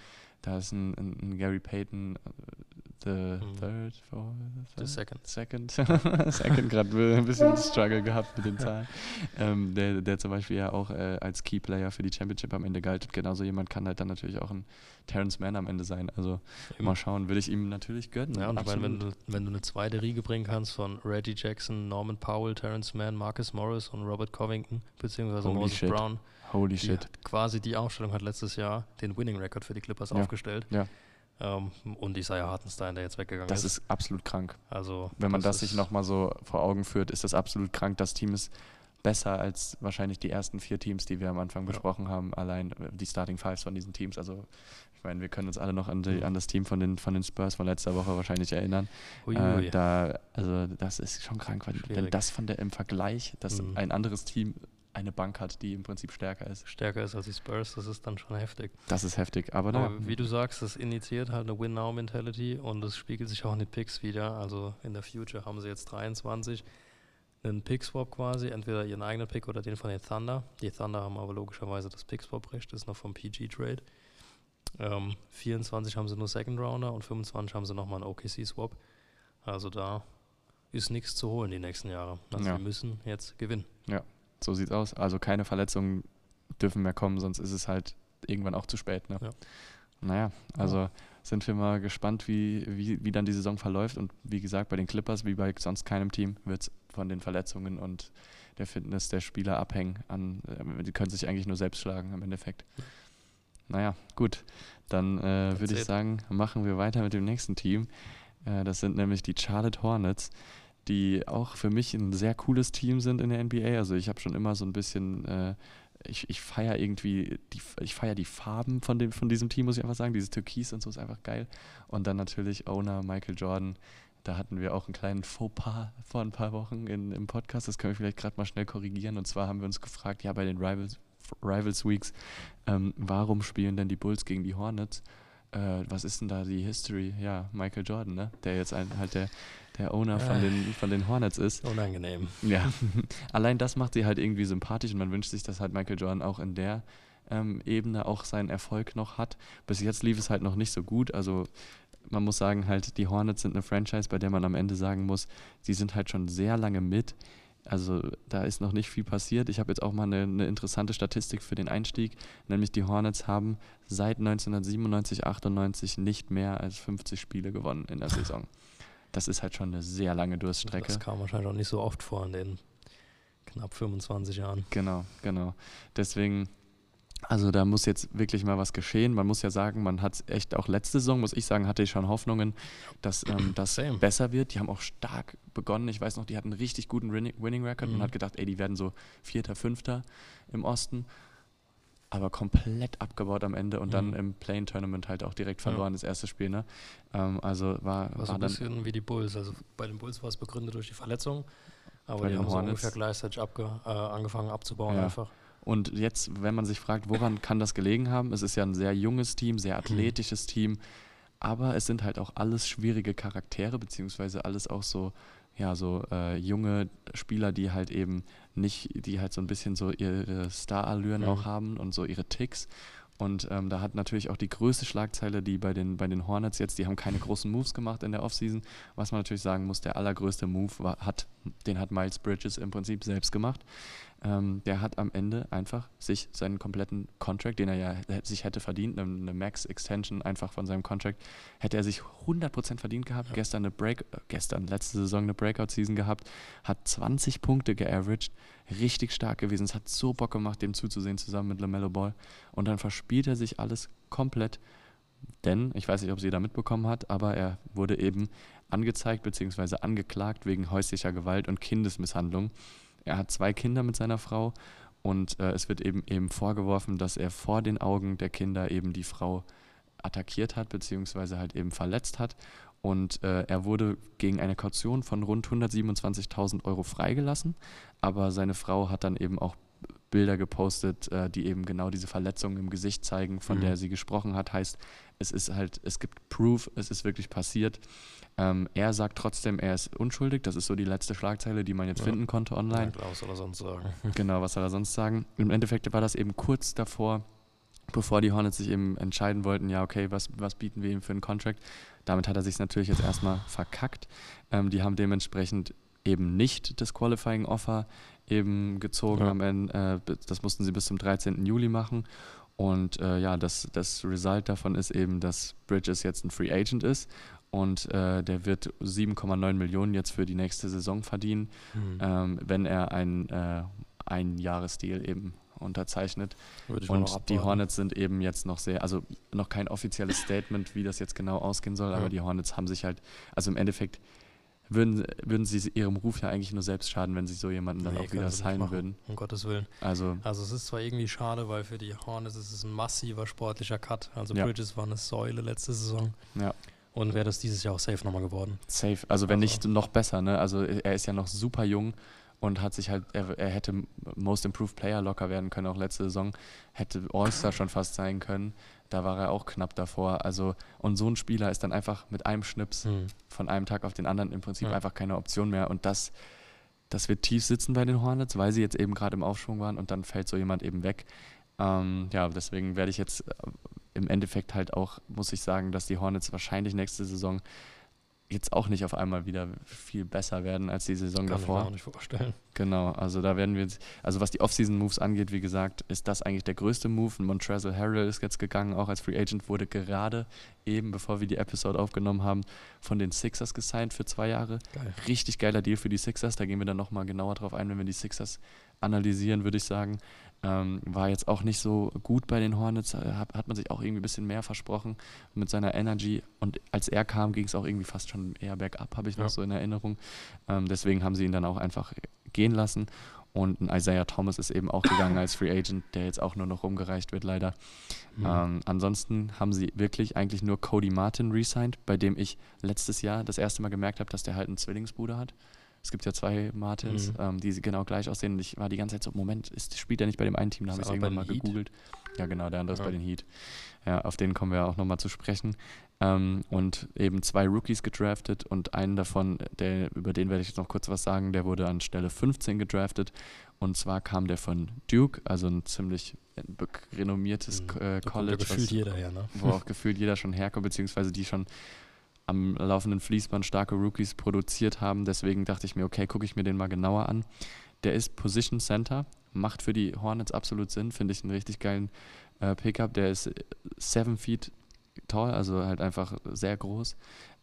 Da ist ein, ein, ein Gary Payton, äh, the Mhm. third, fourth, The second. Second. Second gerade ein bisschen Struggle gehabt mit den Zahlen. Ähm, der, der zum Beispiel ja auch äh, als Key-Player für die Championship am Ende galt. Genauso jemand kann halt dann natürlich auch ein Terrence Mann am Ende sein. Also mal schauen, würde ich ihm natürlich gönnen. Ja, und ich meine, wenn du, wenn du eine zweite Riege bringen kannst von Reggie Jackson, Norman Powell, Terrence Mann, Marcus Morris und Robert Covington, beziehungsweise Holy Moses shit. Brown, Holy die shit. quasi die Aufstellung hat letztes Jahr den Winning Record für die Clippers Ja, aufgestellt. ja. Ähm, und Isaiah Hartenstein, der jetzt weggegangen Das ist. ist absolut krank. Also, Wenn man das, ist- sich nochmal so vor Augen führt, ist das absolut krank. Das Team ist besser als wahrscheinlich die ersten vier Teams, die wir am Anfang Ja. besprochen haben. Allein äh, die Starting Fives von diesen Teams. Also ich meine, wir können uns alle noch an, die, Mhm. an das Team von den, von den Spurs von letzter Woche wahrscheinlich erinnern. Uiui. Äh, da, also das ist schon krank, weil, Schwierig. das von der im Vergleich, dass Mhm. ein anderes Team eine Bank hat, die im Prinzip stärker ist. stärker ist als die Spurs, das ist dann schon heftig. Das ist heftig. Aber, na, Aber wie du sagst, das initiiert halt eine Win-Now-Mentality und das spiegelt sich auch in den Picks wieder. Also in der Future haben sie jetzt 23 einen Pick-Swap quasi, entweder ihren eigenen Pick oder den von den Thunder. Die Thunder haben aber logischerweise das Pick-Swap-Recht, das ist noch vom PG-Trade. Ähm, 24 haben sie nur Second Rounder und 25 haben sie nochmal einen OKC-Swap. Also da ist nichts zu holen die nächsten Jahre. Also Ja. wir müssen jetzt gewinnen. So sieht's aus. Also keine Verletzungen dürfen mehr kommen, sonst ist es halt irgendwann auch zu spät. Ne? Ja. Naja, also sind wir mal gespannt, wie, wie, wie dann die Saison verläuft. Und wie gesagt, bei den Clippers, wie bei sonst keinem Team, wird es von den Verletzungen und der Fitness der Spieler abhängen. An, äh, die können sich eigentlich nur selbst schlagen im Endeffekt. Naja, gut. Dann äh, würde ich sagen, machen wir weiter mit dem nächsten Team. Äh, das sind nämlich die Charlotte Hornets, die auch für mich ein sehr cooles Team sind in der NBA. Also ich habe schon immer so ein bisschen, äh, ich, ich feiere irgendwie, die, ich feiere die Farben von, dem, von diesem Team, muss ich einfach sagen. Dieses Türkis und so ist einfach geil. Und dann natürlich Owner Michael Jordan, Da hatten wir auch einen kleinen Fauxpas vor ein paar Wochen in, im Podcast. Das können wir vielleicht gerade mal schnell korrigieren. Und zwar haben wir uns gefragt, ja, bei den Rivals, Rivals Weeks, ähm, warum spielen denn die Bulls gegen die Hornets? Äh, was ist denn da die History? Ja, Michael Jordan, ne? Der jetzt ein, halt der, der Owner von, den, von den Hornets ist. Unangenehm. Ja, allein das macht sie halt irgendwie sympathisch und man wünscht sich, dass halt Michael Jordan auch in der ähm, Ebene auch seinen Erfolg noch hat. Bis jetzt lief es halt noch nicht so gut. Also man muss sagen, halt, die Hornets sind eine Franchise, bei der man am Ende sagen muss, sie sind halt schon sehr lange mit. Also da ist noch nicht viel passiert. Ich habe jetzt auch mal eine, eine, interessante Statistik für den Einstieg, nämlich die Hornets haben seit 1997, 98 nicht mehr als 50 Spiele gewonnen in der Saison. Das ist halt schon eine sehr lange Durststrecke. Das kam wahrscheinlich auch nicht so oft vor in den knapp 25 Jahren. Genau, genau. Deswegen also da muss jetzt wirklich mal was geschehen. Man muss ja sagen, man hat echt auch letzte Saison, muss ich sagen, hatte ich schon Hoffnungen, dass ähm, das Same. besser wird. Die haben auch stark begonnen. Ich weiß noch, die hatten einen richtig guten Winning Record mhm. und hat gedacht, ey, die werden so Vierter, Fünfter im Osten. Aber komplett abgebaut am Ende und mhm. dann im Plane Tournament halt auch direkt verloren, ja. das erste Spiel. Ne? Ähm, also war, war, so ein bisschen wie die Bulls. Also bei den Bulls war es begründet durch die Verletzung, aber die haben so ungefähr gleichzeitig abge, äh, angefangen abzubauen ja. einfach. Und jetzt, wenn man sich fragt, woran kann das gelegen haben, es ist ja ein sehr junges Team, sehr athletisches Team, aber es sind halt auch alles schwierige Charaktere, beziehungsweise alles auch so, ja, so äh, junge Spieler, die halt eben nicht, die halt so ein bisschen so ihre Star-Allüren mhm. auch haben und so ihre Ticks. Und ähm, da hat natürlich auch die größte Schlagzeile, die bei den, bei den Hornets jetzt, die haben keine großen Moves gemacht in der Offseason. Was man natürlich sagen muss, der allergrößte Move war, hat, den hat Miles Bridges im Prinzip selbst gemacht. Ähm, der hat am Ende einfach sich seinen kompletten Contract, den er ja sich hätte verdient, eine, eine Max-Extension einfach von seinem Contract, hätte er sich 100% verdient gehabt. Ja. Gestern eine Break, äh, gestern, letzte Saison eine Breakout-Season gehabt, hat 20 Punkte geaveraged, richtig stark gewesen. Es hat so Bock gemacht, dem zuzusehen zusammen mit LaMelo Ball. Und dann verspielt er sich alles komplett. Denn, ich weiß nicht, ob sie da mitbekommen hat, aber er wurde eben angezeigt bzw. angeklagt wegen häuslicher Gewalt und Kindesmisshandlung. Er hat zwei Kinder mit seiner Frau und äh, es wird eben eben vorgeworfen, dass er vor den Augen der Kinder eben die Frau attackiert hat, beziehungsweise halt eben verletzt hat. Und äh, er wurde gegen eine Kaution von rund 127.000 Euro freigelassen, aber seine Frau hat dann eben auch Bilder gepostet, äh, die eben genau diese Verletzung im Gesicht zeigen, von mhm. der sie gesprochen hat. Heißt, es ist halt, es gibt Proof, es ist wirklich passiert. Ähm, er sagt trotzdem, er ist unschuldig. Das ist so die letzte Schlagzeile, die man jetzt ja. finden konnte online. Ja, was soll er sonst sagen? Genau, was soll er sonst sagen? Im Endeffekt war das eben kurz davor, bevor die Hornets sich eben entscheiden wollten, ja, okay, was, was bieten wir ihm für einen Contract? Damit hat er sich natürlich jetzt erstmal verkackt. Ähm, die haben dementsprechend eben nicht das Qualifying Offer eben gezogen ja. am Ende. Äh, das mussten sie bis zum 13. Juli machen. Und äh, ja, das, das Result davon ist eben, dass Bridges jetzt ein Free Agent ist und äh, der wird 7,9 Millionen jetzt für die nächste Saison verdienen, mhm. ähm, wenn er ein, äh, ein Jahresdeal eben unterzeichnet. Und die Hornets sind eben jetzt noch sehr, also noch kein offizielles Statement, wie das jetzt genau ausgehen soll, ja. aber die Hornets haben sich halt, also im Endeffekt würden, würden sie ihrem Ruf ja eigentlich nur selbst schaden, wenn sie so jemanden dann nee, auch wieder signen würden. Um Gottes Willen. Also, also es ist zwar irgendwie schade, weil für die Hornets ist es ein massiver sportlicher Cut. Also ja. Bridges war eine Säule letzte Saison. Ja. Und wäre das dieses Jahr auch safe nochmal geworden. Safe, also wenn also. nicht noch besser, ne? Also er ist ja noch super jung und hat sich halt, er, er hätte Most Improved Player locker werden können, auch letzte Saison, hätte All-Star schon fast sein können. Da war er auch knapp davor. Also, und so ein Spieler ist dann einfach mit einem Schnips mhm. von einem Tag auf den anderen im Prinzip mhm. einfach keine Option mehr. Und das, das wird tief sitzen bei den Hornets, weil sie jetzt eben gerade im Aufschwung waren und dann fällt so jemand eben weg. Ähm, ja, deswegen werde ich jetzt im Endeffekt halt auch, muss ich sagen, dass die Hornets wahrscheinlich nächste Saison jetzt auch nicht auf einmal wieder viel besser werden als die Saison Kann davor. Kann ich mir auch nicht vorstellen. Genau, also da werden wir jetzt, also was die Offseason-Moves angeht, wie gesagt, ist das eigentlich der größte Move. Montrezl Harrell ist jetzt gegangen, auch als Free Agent, wurde gerade eben, bevor wir die Episode aufgenommen haben, von den Sixers gesigned für zwei Jahre. Geil. Richtig geiler Deal für die Sixers, da gehen wir dann nochmal genauer drauf ein, wenn wir die Sixers analysieren, würde ich sagen. Ähm, war jetzt auch nicht so gut bei den Hornets, äh, hat, hat, man sich auch irgendwie ein bisschen mehr versprochen mit seiner Energy. Und als er kam, ging es auch irgendwie fast schon eher bergab, habe ich ja. noch so in Erinnerung. Ähm, deswegen haben sie ihn dann auch einfach gehen lassen. Und ein Isaiah Thomas ist eben auch gegangen als Free Agent, der jetzt auch nur noch rumgereicht wird, leider. Mhm. Ähm, ansonsten haben sie wirklich eigentlich nur Cody Martin resigned, bei dem ich letztes Jahr das erste Mal gemerkt habe, dass der halt einen Zwillingsbruder hat. Es gibt ja zwei Martins, mhm. ähm, die genau gleich aussehen. Und ich war die ganze Zeit so, Moment, ist, spielt er nicht bei dem einen Team? Da habe ich irgendwann mal Heat? gegoogelt. Ja, genau, der andere ja. ist bei den Heat. Ja, auf den kommen wir auch nochmal zu sprechen. Ähm, und eben zwei Rookies gedraftet und einen davon, der, über den werde ich jetzt noch kurz was sagen, der wurde an Stelle 15 gedraftet. Und zwar kam der von Duke, also ein ziemlich renommiertes mhm. äh, College. gefühlt jeder her, ne? Wo auch gefühlt jeder schon herkommt, beziehungsweise die schon am laufenden Fließband starke Rookies produziert haben. Deswegen dachte ich mir, okay, gucke ich mir den mal genauer an. Der ist Position Center, macht für die Hornets absolut Sinn, finde ich einen richtig geilen äh, Pickup. Der ist 7 Feet tall, also halt einfach sehr groß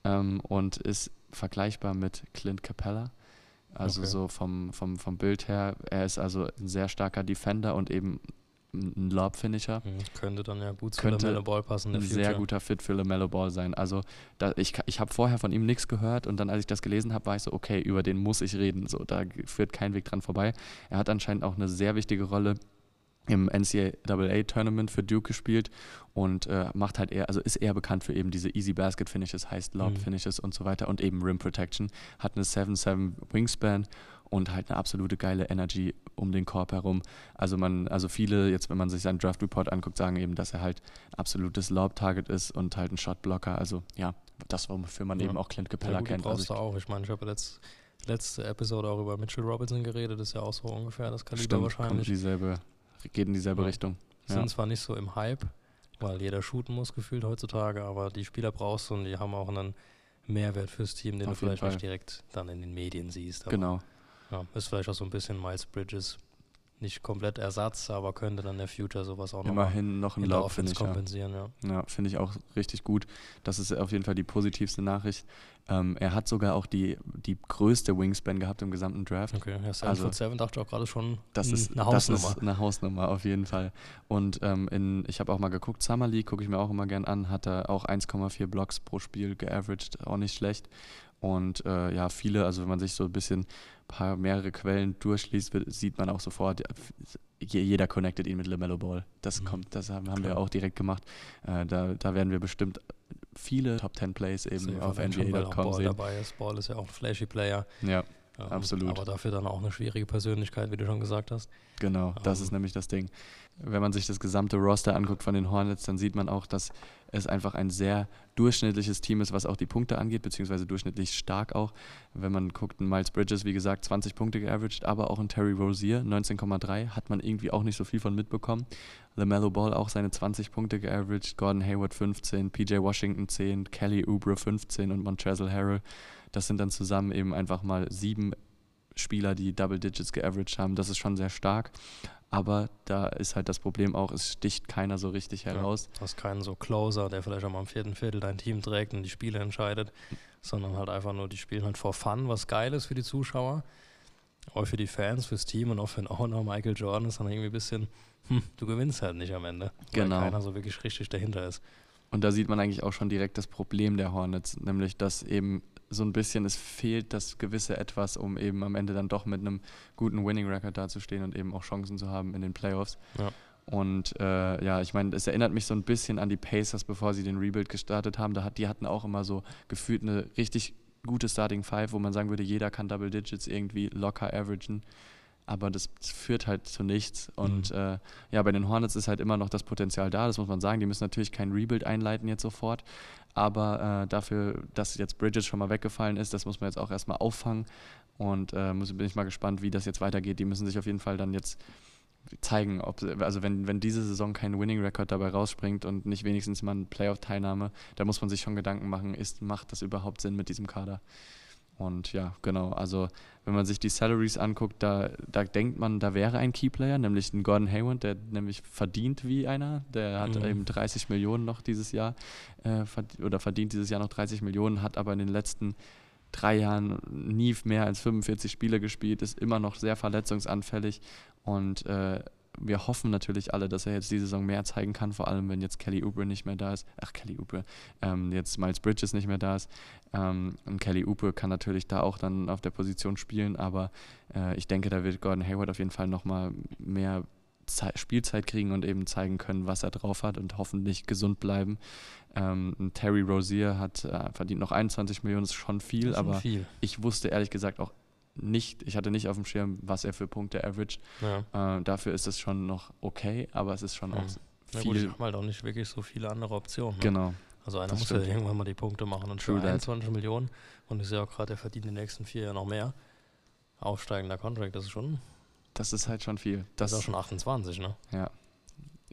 ähm, und ist vergleichbar mit Clint Capella. Also okay. so vom, vom, vom Bild her, er ist also ein sehr starker Defender und eben ein Lob-Finisher. Mhm, könnte dann ja gut zu LaMelo Ball passen. Ein sehr guter Fit für LaMelo Ball sein. Also da, ich, ich habe vorher von ihm nichts gehört und dann, als ich das gelesen habe, war ich so, okay, über den muss ich reden. So, da führt kein Weg dran vorbei. Er hat anscheinend auch eine sehr wichtige Rolle im NCAA-Tournament für Duke gespielt und äh, macht halt eher, also ist eher bekannt für eben diese Easy Basket Finishes, heißt Lob Finishes mhm. und so weiter und eben Rim Protection. Hat eine 7-7 Wingspan und halt eine absolute geile Energy um den Korb herum. Also man, also viele, jetzt wenn man sich seinen Draft Report anguckt, sagen eben, dass er halt absolutes Lob-Target ist und halt ein Shotblocker. Also ja, das, wofür man ja. eben auch Clint Capella ja, gut, kennt. Brauchst also du auch. Ich meine, ich habe letzt, letzte Episode auch über Mitchell Robinson geredet, das ist ja auch so ungefähr das Kaliber Stimmt, wahrscheinlich. Dieselbe geht in dieselbe ja. Richtung. Sind zwar nicht so im Hype, weil jeder shooten muss gefühlt heutzutage, aber die Spieler brauchst du und die haben auch einen Mehrwert fürs Team, den Auf du vielleicht Fall. nicht direkt dann in den Medien siehst. genau. Ja, ist vielleicht auch so ein bisschen Miles Bridges. Nicht komplett Ersatz, aber könnte dann der Future sowas auch Immerhin noch ein Lauf kompensieren. Ja, ja finde ich auch richtig gut. Das ist auf jeden Fall die positivste Nachricht. Ähm, er hat sogar auch die, die größte Wingspan gehabt im gesamten Draft. Okay, ja, 7 also, 7 dachte ich auch gerade schon das ist, eine Hausnummer. Das ist eine Hausnummer, auf jeden Fall. Und ähm, in, ich habe auch mal geguckt, Summer League gucke ich mir auch immer gern an, hat er auch 1,4 Blocks pro Spiel geaveraged, auch nicht schlecht. Und äh, ja, viele, also wenn man sich so ein bisschen paar mehrere Quellen durchliest, wird, sieht man auch sofort, jeder connectet ihn mit LaMelo Ball. Das mhm. kommt, das haben, haben wir auch direkt gemacht. Äh, da, da werden wir bestimmt viele Top 10 Plays eben Sehr auf NBA.com sehen. dabei ist. Ball ist ja auch ein flashy Player. Ja, ähm, absolut. Aber dafür dann auch eine schwierige Persönlichkeit, wie du schon gesagt hast. Genau, das ähm. ist nämlich das Ding. Wenn man sich das gesamte Roster anguckt von den Hornets, dann sieht man auch, dass es einfach ein sehr durchschnittliches Team ist, was auch die Punkte angeht, beziehungsweise durchschnittlich stark auch. Wenn man guckt, ein Miles Bridges, wie gesagt, 20 Punkte geaveraged, aber auch ein Terry Rozier, 19,3, hat man irgendwie auch nicht so viel von mitbekommen. LaMelo Ball auch seine 20 Punkte geaveraged, Gordon Hayward 15, PJ Washington 10, Kelly Oubre 15 und Montrezl Harrell. Das sind dann zusammen eben einfach mal sieben Spieler, die Double Digits geaveraged haben. Das ist schon sehr stark. Aber da ist halt das Problem auch, es sticht keiner so richtig heraus. Ja, du hast keinen so Closer, der vielleicht auch mal am vierten Viertel dein Team trägt und die Spiele entscheidet, sondern halt einfach nur, die spielen halt vor Fun, was geil ist für die Zuschauer, aber für die Fans, fürs Team und auch für den Owner Michael Jordan ist dann irgendwie ein bisschen, hm, du gewinnst halt nicht am Ende, weil genau. keiner so wirklich richtig dahinter ist. Und da sieht man eigentlich auch schon direkt das Problem der Hornets, nämlich dass eben so ein bisschen, es fehlt das gewisse Etwas, um eben am Ende dann doch mit einem guten Winning-Record dazustehen und eben auch Chancen zu haben in den Playoffs. Ja. Und äh, ja, ich meine, es erinnert mich so ein bisschen an die Pacers, bevor sie den Rebuild gestartet haben. Da hat, die hatten auch immer so gefühlt eine richtig gute Starting Five, wo man sagen würde, jeder kann Double Digits irgendwie locker averagen aber das führt halt zu nichts. Und mhm. äh, ja, bei den Hornets ist halt immer noch das Potenzial da, das muss man sagen. Die müssen natürlich kein Rebuild einleiten jetzt sofort, aber äh, dafür, dass jetzt Bridges schon mal weggefallen ist, das muss man jetzt auch erstmal auffangen. Und äh, muss, bin ich mal gespannt, wie das jetzt weitergeht. Die müssen sich auf jeden Fall dann jetzt zeigen, ob, also wenn, wenn diese Saison kein Winning Record dabei rausspringt und nicht wenigstens mal eine Playoff-Teilnahme, da muss man sich schon Gedanken machen, ist, macht das überhaupt Sinn mit diesem Kader? Und ja, genau. Also, wenn man sich die Salaries anguckt, da, da denkt man, da wäre ein Keyplayer, nämlich ein Gordon Hayward, der nämlich verdient wie einer. Der hat mhm. eben 30 Millionen noch dieses Jahr äh, oder verdient dieses Jahr noch 30 Millionen, hat aber in den letzten drei Jahren nie mehr als 45 Spiele gespielt, ist immer noch sehr verletzungsanfällig und äh, wir hoffen natürlich alle, dass er jetzt die Saison mehr zeigen kann, vor allem wenn jetzt Kelly Oubre nicht mehr da ist. Ach, Kelly Oubre, ähm, jetzt Miles Bridges nicht mehr da ist. Ähm, und Kelly Oubre kann natürlich da auch dann auf der Position spielen, aber äh, ich denke, da wird Gordon Hayward auf jeden Fall nochmal mehr Ze Spielzeit kriegen und eben zeigen können, was er drauf hat und hoffentlich gesund bleiben. Ähm, Terry Rozier hat äh, verdient noch 21 Millionen, ist schon viel, Schon aber viel. ich wusste ehrlich gesagt auch nicht, ich hatte nicht auf dem Schirm, was er für Punkte average. Ja. Äh, dafür ist es schon noch okay, aber es ist schon Mhm. auch Na gut, viel. die haben halt auch nicht wirklich so viele andere Optionen. Ne? Genau. Also einer das muss ja stimmt. irgendwann mal die Punkte machen und für that. 21 Millionen und ich sehe auch gerade, er verdient die nächsten vier Jahre noch mehr. Aufsteigender Contract, das ist schon, Das ist halt schon viel. das Das, ist auch schon 28, ne? ja.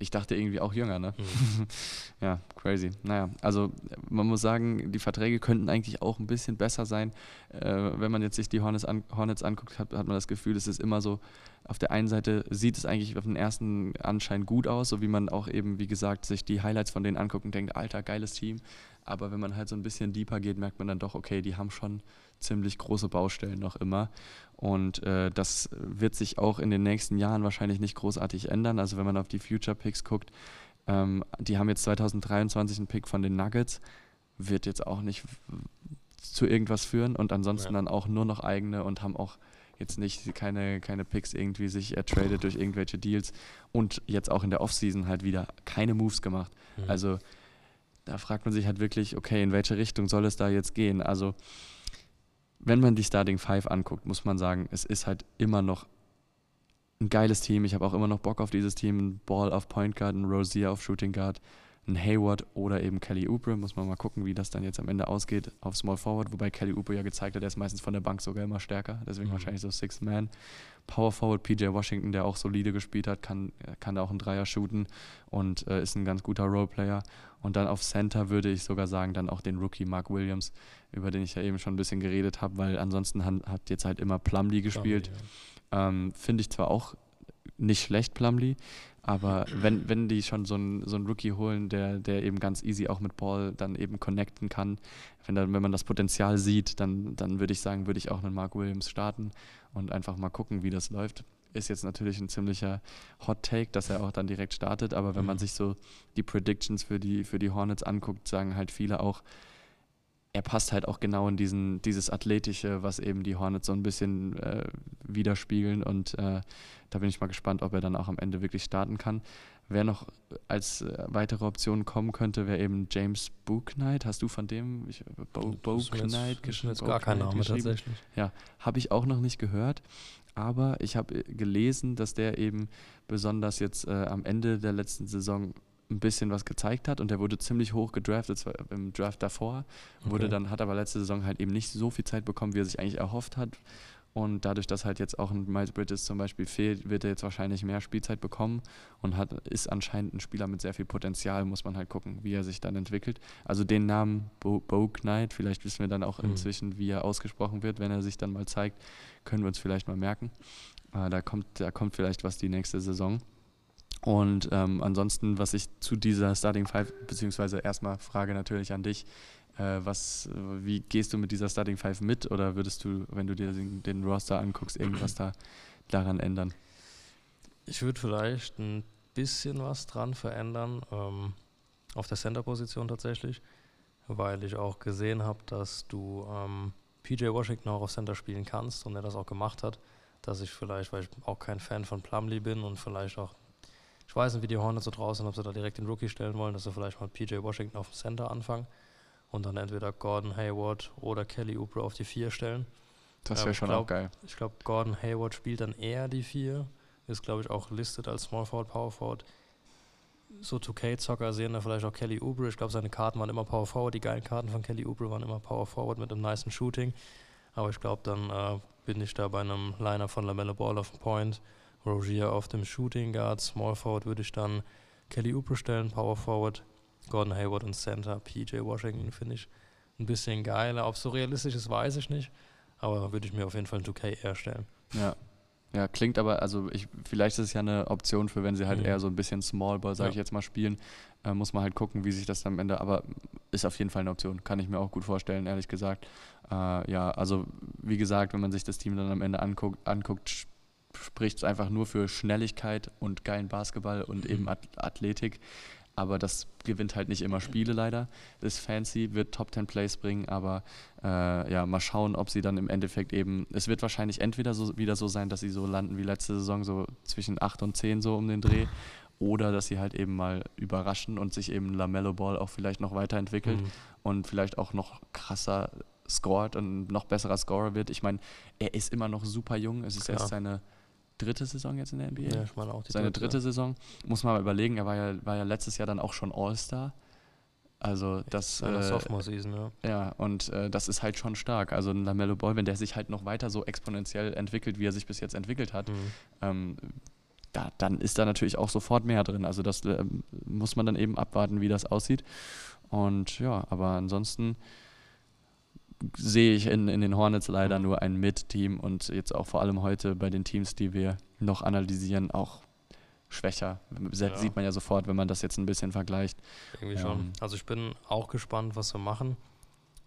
Ich dachte irgendwie auch jünger, ne? Mhm. Ja, crazy. Naja, also man muss sagen, die Verträge könnten eigentlich auch ein bisschen besser sein. Äh, wenn man jetzt sich die Hornets, an, Hornets anguckt, hat, hat man das Gefühl, es ist immer so, auf der einen Seite sieht es eigentlich auf den ersten Anschein gut aus, so wie man auch eben, wie gesagt, sich die Highlights von denen anguckt und denkt, alter, geiles Team. Aber wenn man halt so ein bisschen deeper geht, merkt man dann doch, okay, die haben schon ziemlich große Baustellen noch immer. Und äh, das wird sich auch in den nächsten Jahren wahrscheinlich nicht großartig ändern. Also wenn man auf die Future Picks guckt, ähm, die haben jetzt 2023 einen Pick von den Nuggets, wird jetzt auch nicht zu irgendwas führen und ansonsten Ja. dann auch nur noch eigene und haben auch jetzt nicht keine, keine Picks irgendwie sich ertradet durch irgendwelche Deals und jetzt auch in der Offseason halt wieder keine Moves gemacht. Mhm. Also da fragt man sich halt wirklich, okay, in welche Richtung soll es da jetzt gehen? Also wenn man die Starting Five anguckt, muss man sagen, es ist halt immer noch ein geiles Team. Ich habe auch immer noch Bock auf dieses Team. Ein Ball auf Point Guard, ein Rozier auf Shooting Guard, ein Hayward oder eben Kelly Oubre. Muss man mal gucken, wie das dann jetzt am Ende ausgeht auf Small Forward. Wobei Kelly Oubre ja gezeigt hat, er ist meistens von der Bank sogar immer stärker. Deswegen Mhm. wahrscheinlich so Six Man. Power Forward PJ Washington, der auch solide gespielt hat, kann, kann da auch einen Dreier shooten und äh, ist ein ganz guter Roleplayer. Und dann auf Center würde ich sogar sagen, dann auch den Rookie Mark Williams, über den ich ja eben schon ein bisschen geredet habe, weil ansonsten han- hat jetzt halt immer Plumlee gespielt. Ähm, Finde ich zwar auch nicht schlecht, Plumlee, aber wenn, wenn die schon so einen so einen Rookie holen, der, der eben ganz easy auch mit Ball dann eben connecten kann, wenn, dann, wenn man das Potenzial sieht, dann, dann würde ich sagen, würde ich auch einen Mark Williams starten und einfach mal gucken, wie das läuft. Ist jetzt natürlich ein ziemlicher Hot Take, dass er auch dann direkt startet, aber wenn man Mhm. sich so die Predictions für die, für die Hornets anguckt, sagen halt viele auch, er passt halt auch genau in diesen, dieses Athletische, was eben die Hornets so ein bisschen äh, widerspiegeln. Und äh, da bin ich mal gespannt, ob er dann auch am Ende wirklich starten kann. Wer noch als äh, weitere Option kommen könnte, wäre eben James Bouknight. Hast du von dem ich, Bo, ist mir jetzt- gar kein Name geschrieben? tatsächlich. Habe ich auch noch nicht gehört, aber ich habe äh, gelesen, dass der eben besonders jetzt äh, am Ende der letzten Saison ein bisschen was gezeigt hat und der wurde ziemlich hoch gedraftet zwar im Draft davor, wurde Okay. dann hat aber letzte Saison halt eben nicht so viel Zeit bekommen, wie er sich eigentlich erhofft hat. Und dadurch, dass halt jetzt auch ein Miles Bridges zum Beispiel fehlt, wird er jetzt wahrscheinlich mehr Spielzeit bekommen und hat, ist anscheinend ein Spieler mit sehr viel Potenzial, muss man halt gucken, wie er sich dann entwickelt. Also den Namen Bo, Bo Knight, vielleicht wissen wir dann auch Mhm. inzwischen, wie er ausgesprochen wird, wenn er sich dann mal zeigt, können wir uns vielleicht mal merken. Äh, da, kommt, da kommt vielleicht was die nächste Saison. Und ähm, ansonsten, was ich zu dieser Starting Five, beziehungsweise erstmal Frage natürlich an dich, was, äh, wie gehst du mit dieser Starting Five mit oder würdest du, wenn du dir den, den Roster anguckst, irgendwas da daran ändern? Ich würde vielleicht ein bisschen was dran verändern, ähm, auf der Center-Position tatsächlich, weil ich auch gesehen habe, dass du ähm, PJ Washington auch auf Center spielen kannst und er das auch gemacht hat, dass ich vielleicht, weil ich auch kein Fan von Plumlee bin und vielleicht auch, ich weiß nicht, wie die Hornets so draußen, ob sie da direkt den Rookie stellen wollen, dass sie vielleicht mal PJ Washington auf dem Center anfangen und dann entweder Gordon Hayward oder Kelly Oubre auf die Vier stellen. Das wäre ich schon glaub- auch geil. Ich glaube, Gordon Hayward spielt dann eher die vier. Ist, glaube ich, auch listed als Small Forward, Power Forward. So 2K-Zocker sehen da vielleicht auch Kelly Oubre. Ich glaube, seine Karten waren immer Power Forward. Die geilen Karten von Kelly Oubre waren immer Power Forward mit einem nicen Shooting. Aber ich glaube, dann äh, bin ich da bei einem Liner von LaMelo Ball auf dem Point. Rogier auf dem Shooting Guard. Small Forward würde ich dann Kelly Oubre stellen, Power Forward. Gordon Hayward und Center. PJ Washington finde ich ein bisschen geiler. Ob es so realistisch ist, weiß ich nicht. Aber würde ich mir auf jeden Fall ein 2K erstellen. Ja. Ja, klingt aber, also ich, vielleicht ist es ja eine Option für, wenn sie halt Mhm. eher so ein bisschen Small Ball, sage Ja. ich jetzt mal, spielen. Äh, muss man halt gucken, wie sich das dann am Ende, aber ist auf jeden Fall eine Option. Kann ich mir auch gut vorstellen, ehrlich gesagt. Äh, ja, also wie gesagt, wenn man sich das Team dann am Ende anguckt, anguckt spricht einfach nur für Schnelligkeit und geilen Basketball und eben Athletik. Aber das gewinnt halt nicht immer Spiele leider. Ist fancy, wird Top 10 Plays bringen, aber äh, ja, mal schauen, ob sie dann im Endeffekt eben. Es wird wahrscheinlich entweder so, wieder so sein, dass sie so landen wie letzte Saison, so zwischen 8 und 10 so um den Dreh. Oder dass sie halt eben mal überraschen und sich eben Lamello Ball auch vielleicht noch weiterentwickelt mhm. und vielleicht auch noch krasser scored und noch besserer Scorer wird. Ich meine, er ist immer noch super jung. Es ist Klar. erst seine dritte Saison jetzt in der NBA. Ja, ich meine auch die Seine dritte, dritte Saison. Muss man mal überlegen, er war ja, war ja letztes Jahr dann auch schon All-Star. Also das. Äh, Sophomore-Season, ja. Ja, und äh, das ist halt schon stark. Also ein Lamello Ball, wenn der sich halt noch weiter so exponentiell entwickelt, wie er sich bis jetzt entwickelt hat, mhm. ähm, da, dann ist da natürlich auch sofort mehr drin. Also das äh, muss man dann eben abwarten, wie das aussieht. Und ja, aber ansonsten sehe ich in, in den Hornets leider nur ein Mid-Team und jetzt auch vor allem heute bei den Teams, die wir noch analysieren, auch schwächer. Ja. Sieht man ja sofort, wenn man das jetzt ein bisschen vergleicht. Irgendwie ähm, schon. Also ich bin auch gespannt, was wir machen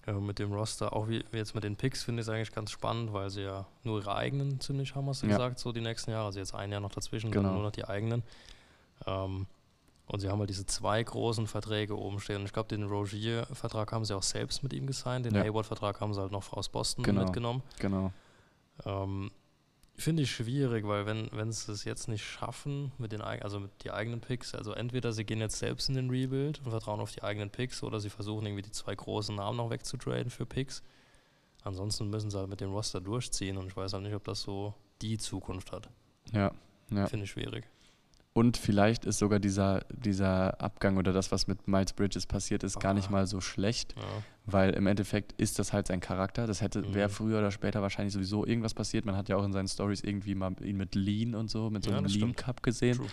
äh, mit dem Roster. Auch wie, wie jetzt mit den Picks finde ich es eigentlich ganz spannend, weil sie ja nur ihre eigenen ziemlich haben, hast du ja. gesagt, so die nächsten Jahre. Also jetzt ein Jahr noch dazwischen, genau. dann nur noch die eigenen. Ähm, und sie haben halt diese zwei großen Verträge oben stehen. Und ich glaube, den Rogier-Vertrag haben sie auch selbst mit ihm gesigned. Den ja. Hayward-Vertrag haben sie halt noch aus Boston genau. mitgenommen. Genau. Ähm, Finde ich schwierig, weil wenn, wenn sie es jetzt nicht schaffen, mit den also mit die eigenen Picks, also entweder sie gehen jetzt selbst in den Rebuild und vertrauen auf die eigenen Picks oder sie versuchen irgendwie die zwei großen Namen noch wegzutraden für Picks. Ansonsten müssen sie halt mit dem Roster durchziehen und ich weiß halt nicht, ob das so die Zukunft hat. Ja, ja. Finde ich schwierig. Und vielleicht ist sogar dieser, dieser Abgang oder das, was mit Miles Bridges passiert ist, ah. gar nicht ah. mal so schlecht, ja. weil im Endeffekt ist das halt sein Charakter. Das hätte mhm. wäre früher oder später wahrscheinlich sowieso irgendwas passiert. Man hat ja auch in seinen Stories irgendwie mal ihn mit Lean und so, mit so ja, einem Lean Cup gesehen. True.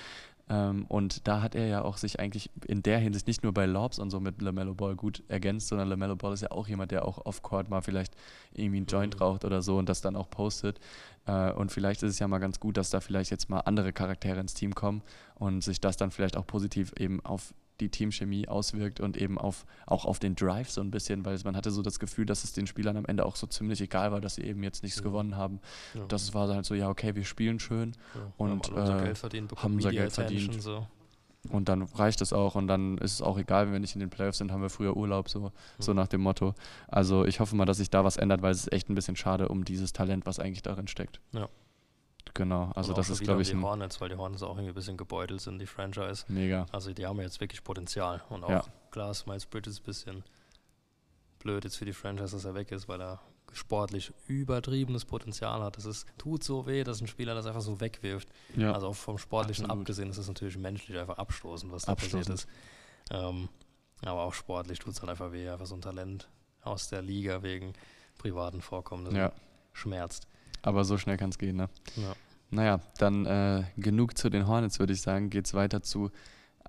Ähm, und da hat er ja auch sich eigentlich in der Hinsicht nicht nur bei Lobs und so mit LaMelo Ball gut ergänzt, sondern LaMelo Ball ist ja auch jemand, der auch off-court mal vielleicht irgendwie einen Joint mhm. raucht oder so und das dann auch postet. Äh, und vielleicht ist es ja mal ganz gut, dass da vielleicht jetzt mal andere Charaktere ins Team kommen und sich das dann vielleicht auch positiv eben auf die Teamchemie auswirkt und eben auf, auch auf den Drive so ein bisschen, weil man hatte so das Gefühl, dass es den Spielern am Ende auch so ziemlich egal war, dass sie eben jetzt nichts ja. gewonnen haben. Ja. Das war halt so, ja, okay, wir spielen schön ja. und haben unser äh, Geld verdient, haben unser Geld verdient. So. Und dann reicht es auch und dann ist es auch egal, wenn wir nicht in den Playoffs sind, haben wir früher Urlaub, so, mhm. so nach dem Motto. Also ich hoffe mal, dass sich da was ändert, weil es ist echt ein bisschen schade um dieses Talent, was eigentlich darin steckt. Ja. Genau, also das ist, glaube ich. Die Hornets, weil die Hornets auch irgendwie ein bisschen gebeutelt sind, die Franchise. Mega. Also die haben jetzt wirklich Potenzial. Und auch ja. ist Miles Bridges ein bisschen blöd jetzt für die Franchise, dass er weg ist, weil er sportlich übertriebenes Potenzial hat. Es ist, tut so weh, dass ein Spieler das einfach so wegwirft. Ja. Also auch vom Sportlichen Absolut. abgesehen ist es natürlich menschlich einfach abstoßend, was da passiert ist. Ähm, aber auch sportlich tut es halt einfach weh, einfach so ein Talent aus der Liga wegen privaten Vorkommnissen ja. schmerzt. Aber so schnell kann es gehen, ne? Ja. Naja, dann äh, genug zu den Hornets, würde ich sagen. Geht es weiter zu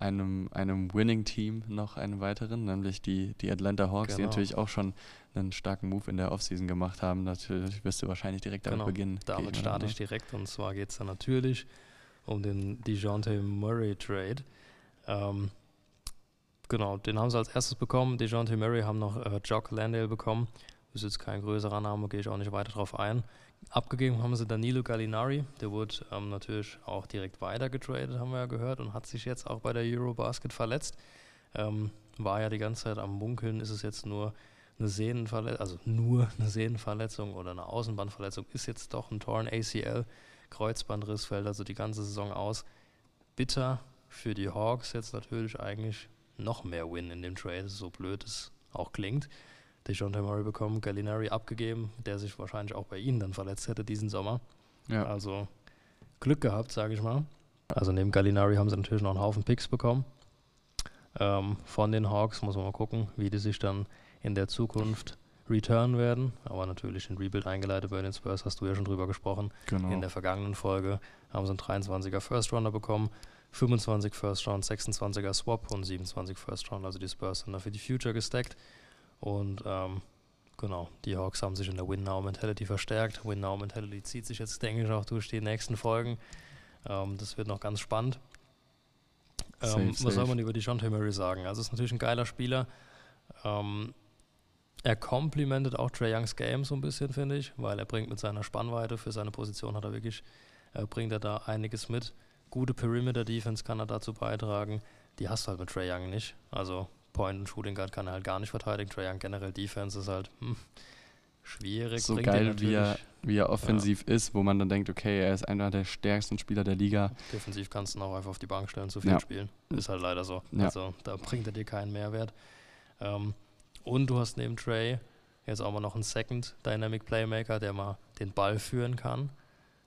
einem, einem Winning-Team, noch einem weiteren, nämlich die, die Atlanta Hawks, genau. die natürlich auch schon einen starken Move in der Offseason gemacht haben. Natürlich wirst du wahrscheinlich direkt damit genau. beginnen. Damit starte ich direkt und zwar geht es dann natürlich um den DeJounte Murray Trade. Ähm, genau, den haben sie als erstes bekommen. DeJounte Murray haben noch äh, Jock Landale bekommen. Ist jetzt kein größerer Name, gehe ich auch nicht weiter drauf ein. Abgegeben haben sie Danilo Gallinari, der wurde ähm, natürlich auch direkt weiter getradet, haben wir ja gehört, und hat sich jetzt auch bei der Eurobasket verletzt. Ähm, war ja die ganze Zeit am Munkeln, ist es jetzt nur eine Sehnenverletzung, also nur eine Sehnenverletzung oder eine Außenbandverletzung, ist jetzt doch ein Torn ACL, Kreuzbandriss, fällt also die ganze Saison aus. Bitter für die Hawks jetzt natürlich eigentlich noch mehr Win in dem Trade, so blöd es auch klingt. DeJounte Murray bekommen, Gallinari abgegeben, der sich wahrscheinlich auch bei ihnen dann verletzt hätte diesen Sommer. Ja. Also Glück gehabt, sage ich mal. Also neben Gallinari haben sie natürlich noch einen Haufen Picks bekommen. Ähm, von den Hawks muss man mal gucken, wie die sich dann in der Zukunft return werden. Aber natürlich in Rebuild eingeleitet bei den Spurs, hast du ja schon drüber gesprochen. Genau. In der vergangenen Folge haben sie einen 23er First Runner bekommen, 25 First Round, 26er Swap und 27 First Round. Also die Spurs sind da für die Future gesteckt. Und ähm, genau, die Hawks haben sich in der Win-Now-Mentality verstärkt. Win-Now-Mentality zieht sich jetzt, denke ich, auch durch die nächsten Folgen. Ähm, das wird noch ganz spannend. Ähm, safe, was safe. soll man über die John Murray sagen? Also, ist natürlich ein geiler Spieler. Ähm, er komplementet auch Trey Youngs Game so ein bisschen, finde ich, weil er bringt mit seiner Spannweite für seine Position hat er wirklich äh, bringt er da einiges mit. Gute Perimeter-Defense kann er dazu beitragen. Die hast du halt mit Trey Young nicht. Also Point und Shooting Guard kann er halt gar nicht verteidigen. Trey Young generell Defense ist halt hm, schwierig. So geil, wie er, wie er offensiv ist, wo man dann denkt, okay, er ist einer der stärksten Spieler der Liga. Defensiv kannst du ihn auch einfach auf die Bank stellen, zu viel Ja. spielen. Ist halt leider so. Ja. Also da bringt er dir keinen Mehrwert. Ähm, und du hast neben Trey jetzt auch mal noch einen Second Dynamic Playmaker, der mal den Ball führen kann.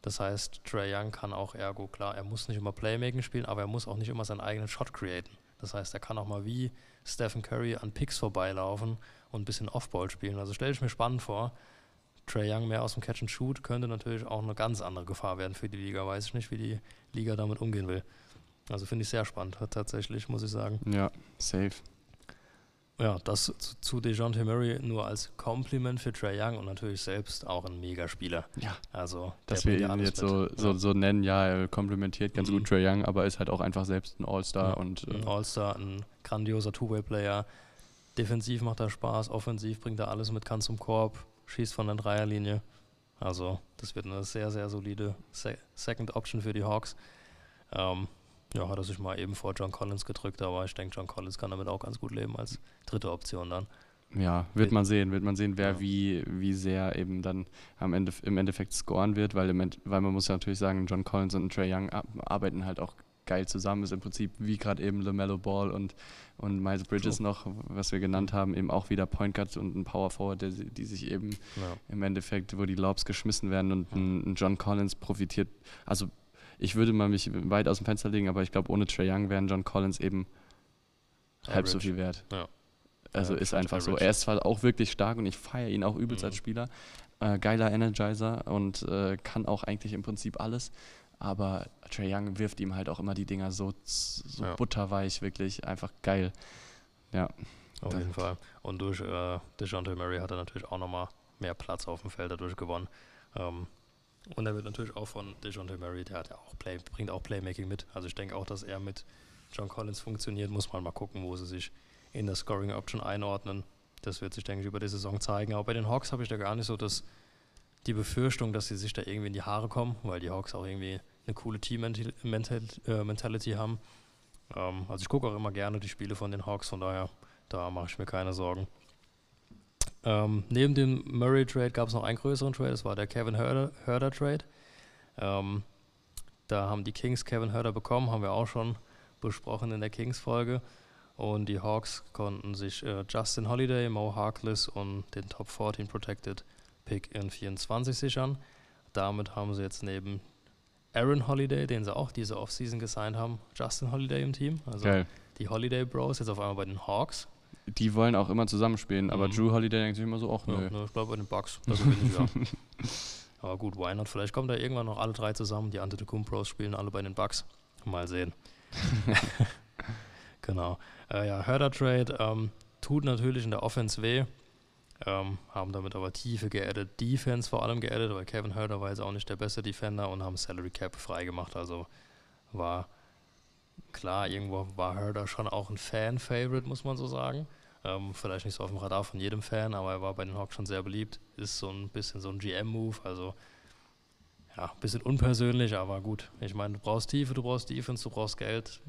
Das heißt, Trey Young kann auch ergo, klar, er muss nicht immer Playmaking spielen, aber er muss auch nicht immer seinen eigenen Shot createn. Das heißt, er kann auch mal wie Stephen Curry an Picks vorbeilaufen und ein bisschen Offball spielen. Also stelle ich mir spannend vor. Trey Young mehr aus dem Catch and Shoot könnte natürlich auch eine ganz andere Gefahr werden für die Liga. Weiß ich nicht, wie die Liga damit umgehen will. Also finde ich sehr spannend, tatsächlich, muss ich sagen. Ja, safe. Ja, das zu, DeJounte Murray nur als Kompliment für Trey Young und natürlich selbst auch ein Megaspieler. Ja, Also, dass wir ihn jetzt so, so, so nennen, ja, er komplimentiert ganz Mhm. gut Trae Young, aber ist halt auch einfach selbst ein All-Star Ja, und ein äh, All-Star, ein grandioser Two-Way-Player. Defensiv macht er Spaß, offensiv bringt er alles mit, kann zum Korb, schießt von der Dreierlinie. Also, das wird eine sehr, sehr solide Se Second Option für die Hawks. Ähm, ja, hat er sich mal eben vor John Collins gedrückt, aber ich denke, John Collins kann damit auch ganz gut leben als dritte Option dann. ja, wird man sehen, wird man sehen, wer Ja. wie, wie sehr eben dann am Ende im Endeffekt scoren wird, weil, im weil man muss ja natürlich sagen, John Collins und Trae Young ar- arbeiten halt auch geil zusammen, ist im Prinzip wie gerade eben LaMelo Ball und, und Miles Bridges True. noch, was wir genannt haben, eben auch wieder Point Guard und ein Power Forward, der, die sich eben Ja. im Endeffekt, wo die Lobs geschmissen werden und ein, ein John Collins profitiert. Also ich würde mal mich weit aus dem Fenster legen, aber ich glaube, ohne Trae Young wären John Collins eben halb so viel wert. Ja. Also Ja, ist einfach so. average. Er ist zwar auch wirklich stark und ich feiere ihn auch übelst Mhm. als Spieler. Äh, geiler Energizer und äh, kann auch eigentlich im Prinzip alles. Aber Trae Young wirft ihm halt auch immer die Dinger so, so Ja. butterweich, wirklich einfach geil. Ja, Auf jeden Fall. Und durch äh, DeJounte Murray hat er natürlich auch nochmal mehr Platz auf dem Feld dadurch gewonnen. Ähm, und er wird natürlich auch von DeJounte Murray, der hat ja auch Play, bringt auch Playmaking mit. Also ich denke auch, dass er mit John Collins funktioniert. Muss man mal gucken, wo sie sich in der Scoring Option einordnen. Das wird sich, denke ich, über die Saison zeigen. Aber bei den Hawks habe ich da gar nicht so das, die Befürchtung, dass sie sich da irgendwie in die Haare kommen, weil die Hawks auch irgendwie eine coole Team-Mentality haben. Ähm, also ich gucke auch immer gerne die Spiele von den Hawks, von daher da mache ich mir keine Sorgen. Ähm, neben dem Murray-Trade gab es noch einen größeren Trade, das war der Kevin Herder- Herder-Trade. Ähm, da haben die Kings Kevin Herder bekommen, haben wir auch schon besprochen in der Kings-Folge. Und die Hawks konnten sich äh, Justin Holiday, Mo Harkless und den Top 14 Protected Pick in 24 sichern. Damit haben sie jetzt neben Aaron Holiday, den sie auch diese Offseason gesigned haben, Justin Holiday im Team. Also geil. die Holiday Bros jetzt auf einmal bei den Hawks. Die wollen auch immer zusammenspielen, aber Mhm. Drew Holiday denkt sich immer so, ach Ja, nö. ne, ich glaube bei den Bucks. Das bin ich ja. Aber gut, why not? Vielleicht kommen da irgendwann noch alle drei zusammen. Die Antetokounmpros spielen alle bei den Bucks. Mal sehen. genau. Äh, ja, Herder Trade ähm, tut natürlich in der Offense weh. Ähm, haben damit aber Tiefe geaddet, Defense vor allem geaddet, weil Kevin Herder war jetzt auch nicht der beste Defender und haben Salary Cap freigemacht. Also war klar, irgendwo war Herder schon auch ein Fan-Favorite, muss man so sagen. Ähm, vielleicht nicht so auf dem Radar von jedem Fan, aber er war bei den Hawks schon sehr beliebt. Ist so ein bisschen so ein GM-Move, also ja, ein bisschen unpersönlich, aber gut. Ich meine, du brauchst Tiefe, du brauchst Defense, du brauchst Geld.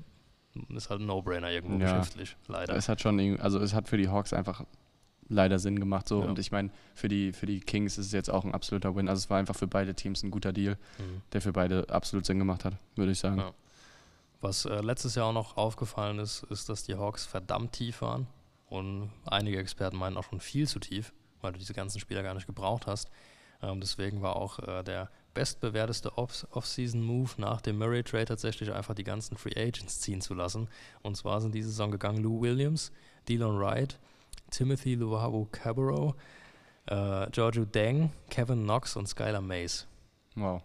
Ist halt ein No-Brainer irgendwo Ja. geschäftlich, leider. Es hat schon, also es hat für die Hawks einfach leider Sinn gemacht so Ja. und ich meine für die für die Kings ist es jetzt auch ein absoluter Win. Also es war einfach für beide Teams ein guter Deal, Mhm. der für beide absolut Sinn gemacht hat, würde ich sagen. Ja. Was äh, letztes Jahr auch noch aufgefallen ist, ist, dass die Hawks verdammt tief waren. Und einige Experten meinen auch schon viel zu tief, weil du diese ganzen Spieler gar nicht gebraucht hast. Ähm, deswegen war auch äh, der bestbewerteste Off- Off-Season-Move nach dem Murray-Trade tatsächlich einfach die ganzen Free Agents ziehen zu lassen. Und zwar sind diese Saison gegangen Lou Williams, Dylan Wright, Timothy Luabu Cabarro, äh, Giorgio Deng, Kevin Knox und Skylar Mays. Wow.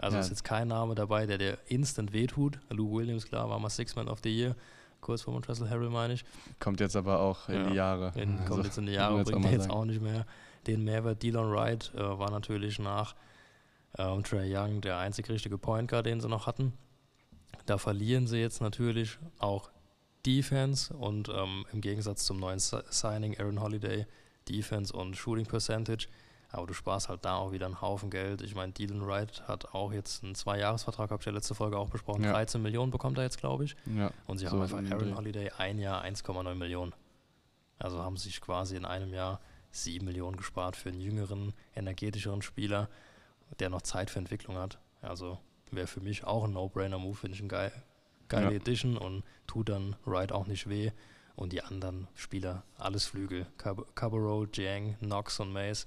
Also Ja. ist jetzt kein Name dabei, der dir instant wehtut. Lou Williams, klar, war mal Six Man of the Year, kurz vor Montrezl Harrell, meine ich. Kommt jetzt aber auch in Ja. die Jahre. In, Also, kommt jetzt in die Jahre, bringt er jetzt sagen. auch nicht mehr den Mehrwert. Dylan Wright äh, war natürlich nach ähm, Trey Young der einzig richtige Point Guard, den sie noch hatten. Da verlieren sie jetzt natürlich auch Defense und ähm, im Gegensatz zum neuen Si- Signing Aaron Holiday Defense und Shooting Percentage. Aber du sparst halt da auch wieder einen Haufen Geld. Ich meine, Dylan Wright hat auch jetzt einen Zwei-Jahres-Vertrag, habe ich ja letzte Folge auch besprochen. Ja. 13 Millionen bekommt er jetzt, glaube ich. Ja. Und sie So haben einfach Aaron. Holiday ein Jahr 1,9 Millionen. Also haben sich quasi in einem Jahr 7 Millionen gespart für einen jüngeren, energetischeren Spieler, der noch Zeit für Entwicklung hat. Also wäre für mich auch ein No-Brainer-Move, finde ich ein geil, geile Ja. Edition und tut dann Wright auch nicht weh. Und die anderen Spieler, alles Flügel. Cab Cabarro, Jiang, Knox und Mace.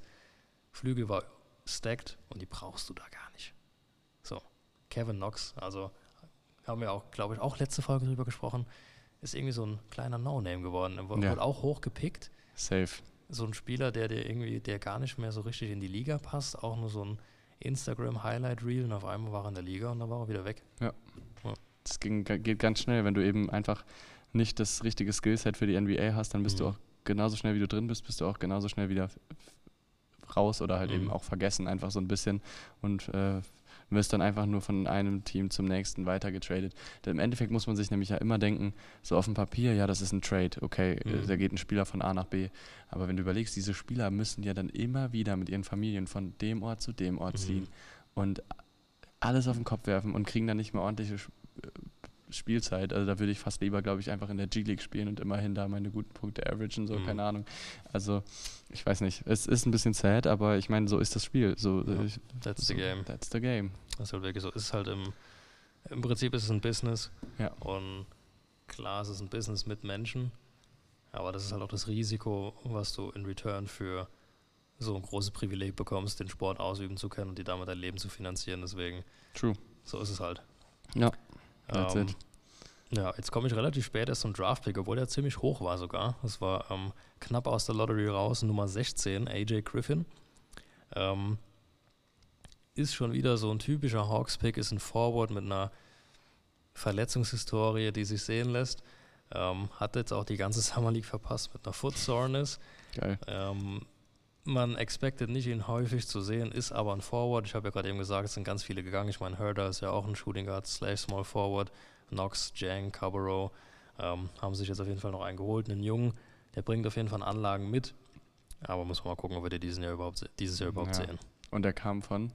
Flügel war stacked und die brauchst du da gar nicht. So, Kevin Knox, also haben wir auch, glaube ich, auch letzte Folge drüber gesprochen, ist irgendwie so ein kleiner No-Name geworden. Er wurde Ja. auch hochgepickt. Safe. So ein Spieler, der dir irgendwie, der gar nicht mehr so richtig in die Liga passt, auch nur so ein Instagram-Highlight-Reel und auf einmal war er in der Liga und dann war er wieder weg. Das ging, geht ganz schnell, wenn du eben einfach nicht das richtige Skillset für die NBA hast, dann bist du Mhm. auch genauso schnell, wie du drin bist, bist du auch genauso schnell wieder raus oder halt eben Mhm. auch vergessen, einfach so ein bisschen und äh, wirst dann einfach nur von einem Team zum nächsten weitergetradet. Denn Im Endeffekt muss man sich nämlich ja immer denken, so auf dem Papier, ja, das ist ein Trade, okay, äh, Mhm. da geht ein Spieler von A nach B. Aber wenn du überlegst, diese Spieler müssen ja dann immer wieder mit ihren Familien von dem Ort zu dem Ort Mhm. ziehen und alles auf den Kopf werfen und kriegen dann nicht mehr ordentliche äh, Spielzeit. Also da würde ich fast lieber, glaube ich, einfach in der G-League spielen und immerhin da meine guten Punkte averagen, so, Mhm. keine Ahnung. Also, ich weiß nicht. Es ist ein bisschen sad, aber ich meine, so ist das Spiel. So, Ja, ich, That's so, the game. That's the game. Das ist halt wirklich so. Es ist halt im, im Prinzip ist es ein Business. Ja. Und klar, es ist ein Business mit Menschen. Aber das ist halt auch das Risiko, was du in Return für so ein großes Privileg bekommst, den Sport ausüben zu können und dir damit dein Leben zu finanzieren. Deswegen, True. so ist es halt. Ja, Ähm. Ja, jetzt komme ich relativ spät erst zum Draftpick, obwohl der ziemlich hoch war sogar. Das war ähm, knapp aus der Lottery raus, Nummer 16, AJ Griffin. Ähm, ist schon wieder so ein typischer Hawks-Pick, ist ein Forward mit einer Verletzungshistorie, die sich sehen lässt. Ähm, hat jetzt auch die ganze Summer League verpasst mit einer Foot Soreness. Geil. Ähm, man expected nicht, ihn häufig zu sehen, ist aber ein Forward. Ich habe ja gerade eben gesagt, es sind ganz viele gegangen. Ich meine, Herder ist ja auch ein Shooting Guard, slash Small Forward. Knox, Jang, Cabarro ähm, haben sich jetzt auf jeden Fall noch einen geholt. Einen Jungen, der bringt auf jeden Fall Anlagen mit. Aber muss man mal gucken, ob wir den diesen Jahr überhaupt, se- dieses Jahr überhaupt Ja. sehen. Und er kam von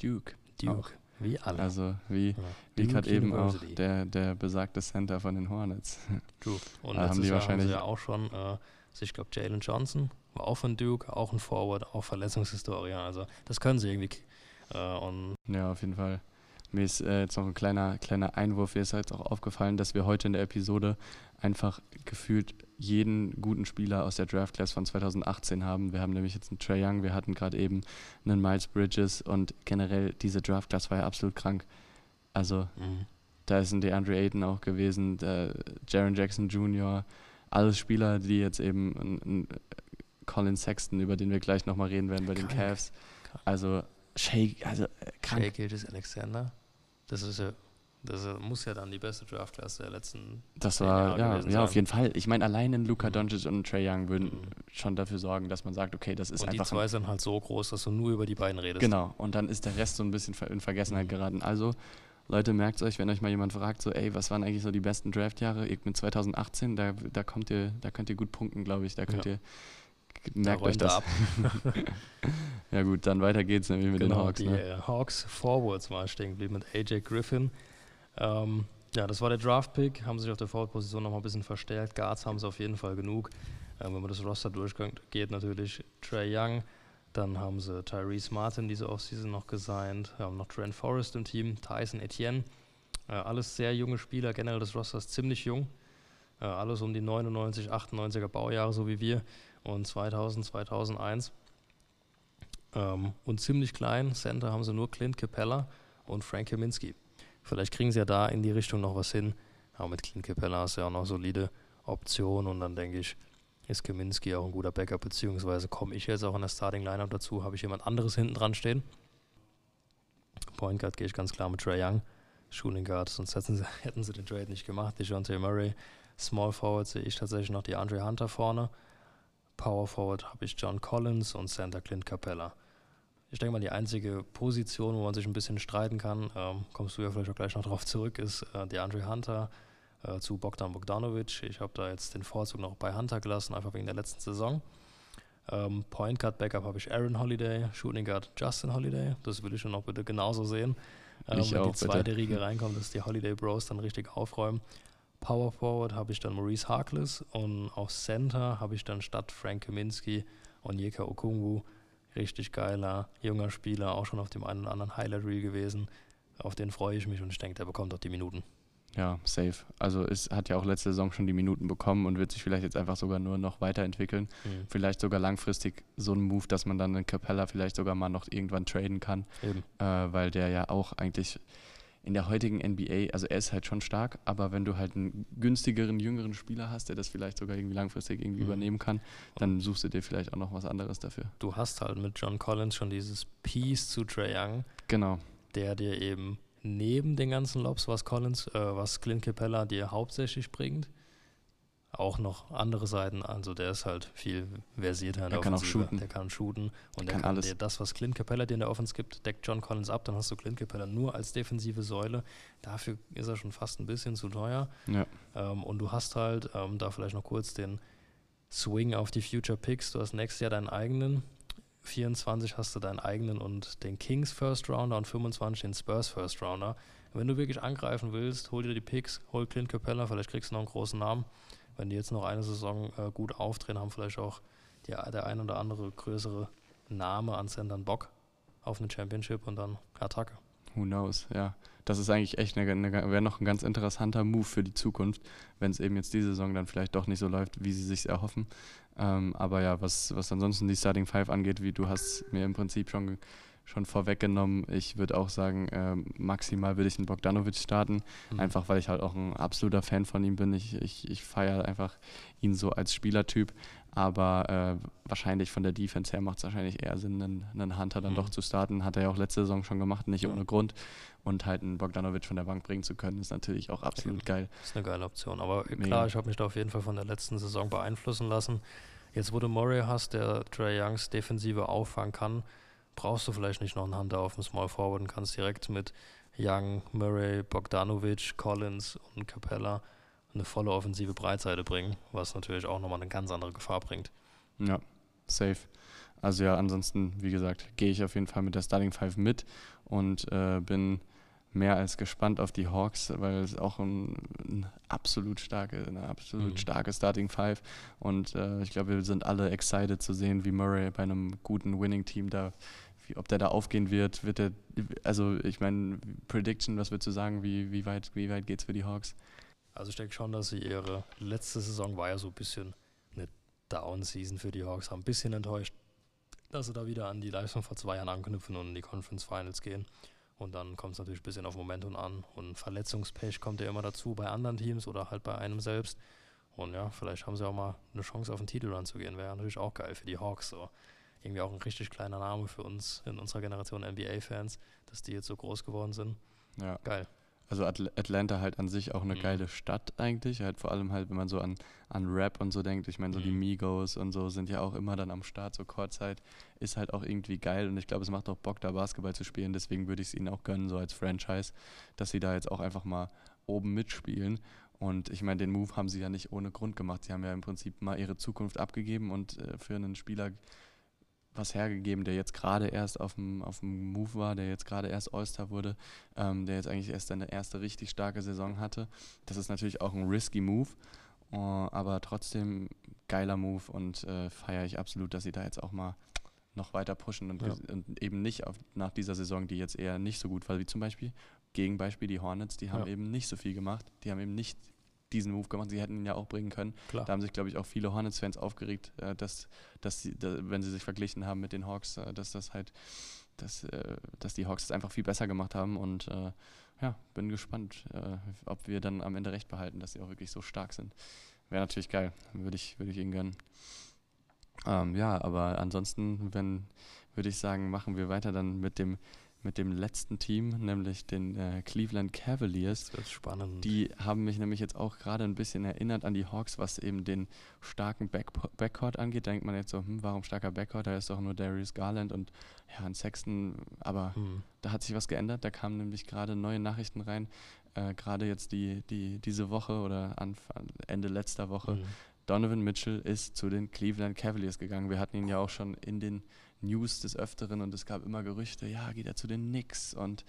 Duke. Duke, wie alle. Also, wie, Ja. wie Duke gerade eben auch der, der besagte Center von den Hornets. True. Und Da haben die haben wahrscheinlich- sie ja auch schon, äh, also ich glaube, Jalen Johnson war auch von Duke, auch ein Forward, auch Verletzungshistorie. Also das können sie irgendwie. Äh, Ja, auf jeden Fall. Mir ist äh, jetzt noch ein kleiner, kleiner Einwurf. Mir ist jetzt auch aufgefallen, dass wir heute in der Episode einfach gefühlt jeden guten Spieler aus der Draft Class von 2018 haben. Wir haben nämlich jetzt einen Trey Young, wir hatten gerade eben einen Miles Bridges und generell diese Draft Class war ja absolut krank. Also mh, da ist ein DeAndre Ayton auch gewesen, der Jaron Jackson Jr., alles Spieler, die jetzt eben ein, ein Colin Sexton, über den wir gleich nochmal reden werden bei den Krank. Cavs. Krank. Also Shake, also äh, krank. Shea Gilgis Alexander, das ist ja, das muss ja dann die beste Draftklasse der letzten. Das war, Jahre ja, ja, auf jeden Fall. Ich meine, allein in Luka Mhm. Doncic und Trey Young würden Mhm. schon dafür sorgen, dass man sagt, okay, das ist und die einfach. zwei Ein, sind halt so groß, dass du nur über die beiden redest. genau. Und dann ist der Rest so ein bisschen in Vergessenheit Mhm. geraten. Also, Leute, merkt euch, wenn euch mal jemand fragt, so, ey, was waren eigentlich so die besten Draftjahre? Ich mit 2018, da, da kommt ihr, da könnt ihr gut punkten, glaube ich. Da könnt Ja. ihr. Da Merkt euch räumt er das. ab. Ja gut, dann weiter geht's nämlich mit genau, den Hawks. die Ne? äh, Hawks Forwards war stehen geblieben mit AJ Griffin. Ähm, ja, das war der Draft-Pick, haben sich auf der Forward-Position nochmal ein bisschen verstärkt. Guards haben sie auf jeden Fall genug. Ähm, wenn man das Roster durchgeht, natürlich Trey Young. Dann haben sie Tyrese Martin diese Offseason noch gesigned. Haben noch Trent Forrest im Team, Tyson Etienne. Äh, alles sehr junge Spieler. Generell das Roster ist ziemlich jung. Äh, alles um die 99, 98er Baujahre, so wie wir. Und 2000, 2001. Ähm, und ziemlich klein. Center haben sie nur Clint Capella und Frank Kaminski. Vielleicht kriegen sie ja da in die Richtung noch was hin. Aber mit Clint Capella ist ja auch noch solide Option. Und dann denke ich, ist Kaminski auch ein guter Backup. Beziehungsweise komme ich jetzt auch in der Starting Lineup dazu. Habe ich jemand anderes hinten dran stehen. Point Guard gehe ich ganz klar mit Trey Young. Shooting Guard, sonst hätten sie, hätten sie den Trade nicht gemacht. DeJounte Murray. Small Forward sehe ich tatsächlich noch die Andre Hunter vorne. Power Forward habe ich John Collins und Center Clint Capella. Ich denke mal, die einzige Position, wo man sich ein bisschen streiten kann, ähm, kommst du ja vielleicht auch gleich noch drauf zurück, ist äh, der Andre Hunter äh, zu Bogdan Bogdanovic. Ich habe da jetzt den Vorzug noch bei Hunter gelassen, einfach wegen der letzten Saison. Ähm, Point Guard Backup habe ich Aaron Holiday, Shooting Guard Justin Holiday. Das will ich schon noch bitte genauso sehen. Ähm, Ich wenn auch, die zweite bitte. Riege reinkommt, dass die Holiday Bros dann richtig aufräumen. Power Forward habe ich dann Maurice Harkless und auf Center habe ich dann statt Frank Kaminski Onyeka Okungwu. Richtig geiler, junger Spieler, auch schon auf dem einen oder anderen Highlight Reel gewesen. Auf den freue ich mich und ich denke, der bekommt auch die Minuten. Ja, safe. Also es hat ja auch letzte Saison schon die Minuten bekommen und wird sich vielleicht jetzt einfach sogar nur noch weiterentwickeln. Mhm. Vielleicht sogar langfristig so ein Move, dass man dann den Capella vielleicht sogar mal noch irgendwann traden kann, äh, weil der ja auch eigentlich in der heutigen NBA, also er ist halt schon stark, aber wenn du halt einen günstigeren, jüngeren Spieler hast, der das vielleicht sogar irgendwie langfristig irgendwie Mhm. übernehmen kann, dann suchst du dir vielleicht auch noch was anderes dafür. Du hast halt mit John Collins schon dieses Piece zu Trae Young, Genau. der dir eben neben den ganzen Lobs, was Collins, äh, was Clint Capella dir hauptsächlich bringt, auch noch andere Seiten. Also der ist halt viel versierter in der Er kann auch Offensive. shooten. Der kann shooten und der Kann kann, alles. dir das, was Clint Capella dir in der Offense gibt, deckt John Collins ab. Dann hast du Clint Capella nur als defensive Säule. Dafür ist er schon fast ein bisschen zu teuer. Ja. Ähm, und du hast halt, ähm, da vielleicht noch kurz den Swing auf die Future Picks. Du hast nächstes Jahr deinen eigenen. 24 hast du deinen eigenen und den Kings First Rounder und 25 den Spurs First Rounder. Wenn du wirklich angreifen willst, hol dir die Picks, hol Clint Capella, vielleicht kriegst du noch einen großen Namen. Wenn die jetzt noch eine Saison äh, gut aufdrehen, haben vielleicht auch die, der ein oder andere größere Name an Sendern Bock auf eine Championship und dann Attacke. Who knows, ja. Das ist eigentlich echt eine, eine, wäre noch ein ganz interessanter Move für die Zukunft, wenn es eben jetzt diese Saison dann vielleicht doch nicht so läuft, wie sie sich erhoffen. Ähm, aber ja, was, was ansonsten die Starting Five angeht, wie du hast mir im Prinzip schon, schon vorweggenommen, ich würde auch sagen, ähm, maximal würde ich einen Bogdanovic starten, Mhm. einfach weil ich halt auch ein absoluter Fan von ihm bin. Ich, ich, ich feiere einfach ihn so als Spielertyp. Aber äh, wahrscheinlich von der Defense her macht es wahrscheinlich eher Sinn, einen, einen Hunter dann Mhm. doch zu starten. Hat er ja auch letzte Saison schon gemacht, nicht Ja. ohne Grund. Und halt einen Bogdanovic von der Bank bringen zu können, ist natürlich auch absolut geil. Das ist eine geile Option. Aber Mega. klar, ich habe mich da auf jeden Fall von der letzten Saison beeinflussen lassen. Jetzt, wo du Murray hast, der Trey Youngs Defensive auffangen kann, brauchst du vielleicht nicht noch einen Hunter auf dem Small Forward und kannst direkt mit Young, Murray, Bogdanovic, Collins und Capella eine volle offensive Breitseite bringen, was natürlich auch nochmal eine ganz andere Gefahr bringt. Ja, safe. Also ja, ansonsten, wie gesagt, gehe ich auf jeden Fall mit der Starting Five mit und äh, bin mehr als gespannt auf die Hawks, weil es auch ein, ein absolut starke, eine absolut Mhm. starke Starting Five und äh, ich glaube, wir sind alle excited zu sehen, wie Murray bei einem guten Winning-Team da, wie, ob der da aufgehen wird, wird er, also ich meine, Prediction, was würdest du sagen, wie, wie weit, wie weit geht's für die Hawks? Also ich denke schon, dass sie ihre letzte Saison war ja so ein bisschen eine Down-Season für die Hawks, haben ein bisschen enttäuscht, dass sie da wieder an die Leistung vor zwei Jahren anknüpfen und in die Conference Finals gehen. Und dann kommt es natürlich ein bisschen auf Momentum an. Und Verletzungspech kommt ja immer dazu bei anderen Teams oder halt bei einem selbst. Und ja, vielleicht haben sie auch mal eine Chance auf einen Titelrun zu gehen. Wäre natürlich auch geil für die Hawks. So. Irgendwie auch ein richtig kleiner Name für uns in unserer Generation NBA-Fans, dass die jetzt so groß geworden sind. Ja. Geil. Also Atl Atlanta halt an sich auch eine Mhm. geile Stadt eigentlich. Halt vor allem halt, wenn man so an, an Rap und so denkt. Ich meine, so die Mhm. Migos und so sind ja auch immer dann am Start. So Kurzzeit ist halt auch irgendwie geil und ich glaube, es macht auch Bock, da Basketball zu spielen. Deswegen würde ich es ihnen auch gönnen, so als Franchise, dass sie da jetzt auch einfach mal oben mitspielen. Und ich meine, den Move haben sie ja nicht ohne Grund gemacht. Sie haben ja im Prinzip mal ihre Zukunft abgegeben und äh, für einen Spieler was hergegeben, der jetzt gerade erst auf dem, auf dem Move war, der jetzt gerade erst All-Star wurde, ähm, der jetzt eigentlich erst seine erste richtig starke Saison hatte. Das ist natürlich auch ein risky Move, äh, aber trotzdem geiler Move und äh, feiere ich absolut, dass sie da jetzt auch mal noch weiter pushen und, Ja. und eben nicht auf, nach dieser Saison, die jetzt eher nicht so gut war, wie zum Beispiel, Gegenbeispiel die Hornets, die haben Ja. eben nicht so viel gemacht, die haben eben nicht diesen Move gemacht, sie hätten ihn ja auch bringen können. Klar. Da haben sich, glaube ich, auch viele Hornets-Fans aufgeregt, äh, dass, dass sie, da, wenn sie sich verglichen haben mit den Hawks, äh, dass das halt, dass, äh, dass die Hawks es einfach viel besser gemacht haben und ja, bin gespannt, ob wir dann am Ende recht behalten, dass sie auch wirklich so stark sind. Wäre natürlich geil, würde ich, würde ich ihnen gönnen. Ähm, ja, aber ansonsten, wenn, würde ich sagen, machen wir weiter dann mit dem, mit dem letzten Team, nämlich den äh, Cleveland Cavaliers. Das wird spannend. Die haben mich nämlich jetzt auch gerade ein bisschen erinnert an die Hawks, was eben den starken Back Backcourt angeht. Da denkt man jetzt so, hm, warum starker Backcourt? Da ist doch nur Darius Garland und ja, ein Sexton. Aber Hm. da hat sich was geändert. Da kamen nämlich gerade neue Nachrichten rein. Äh, gerade jetzt die, die, diese Woche oder Anfang, Ende letzter Woche, Mhm. Donovan Mitchell ist zu den Cleveland Cavaliers gegangen. Wir hatten ihn ja auch schon in den News des Öfteren und es gab immer Gerüchte, ja, geht er zu den Knicks und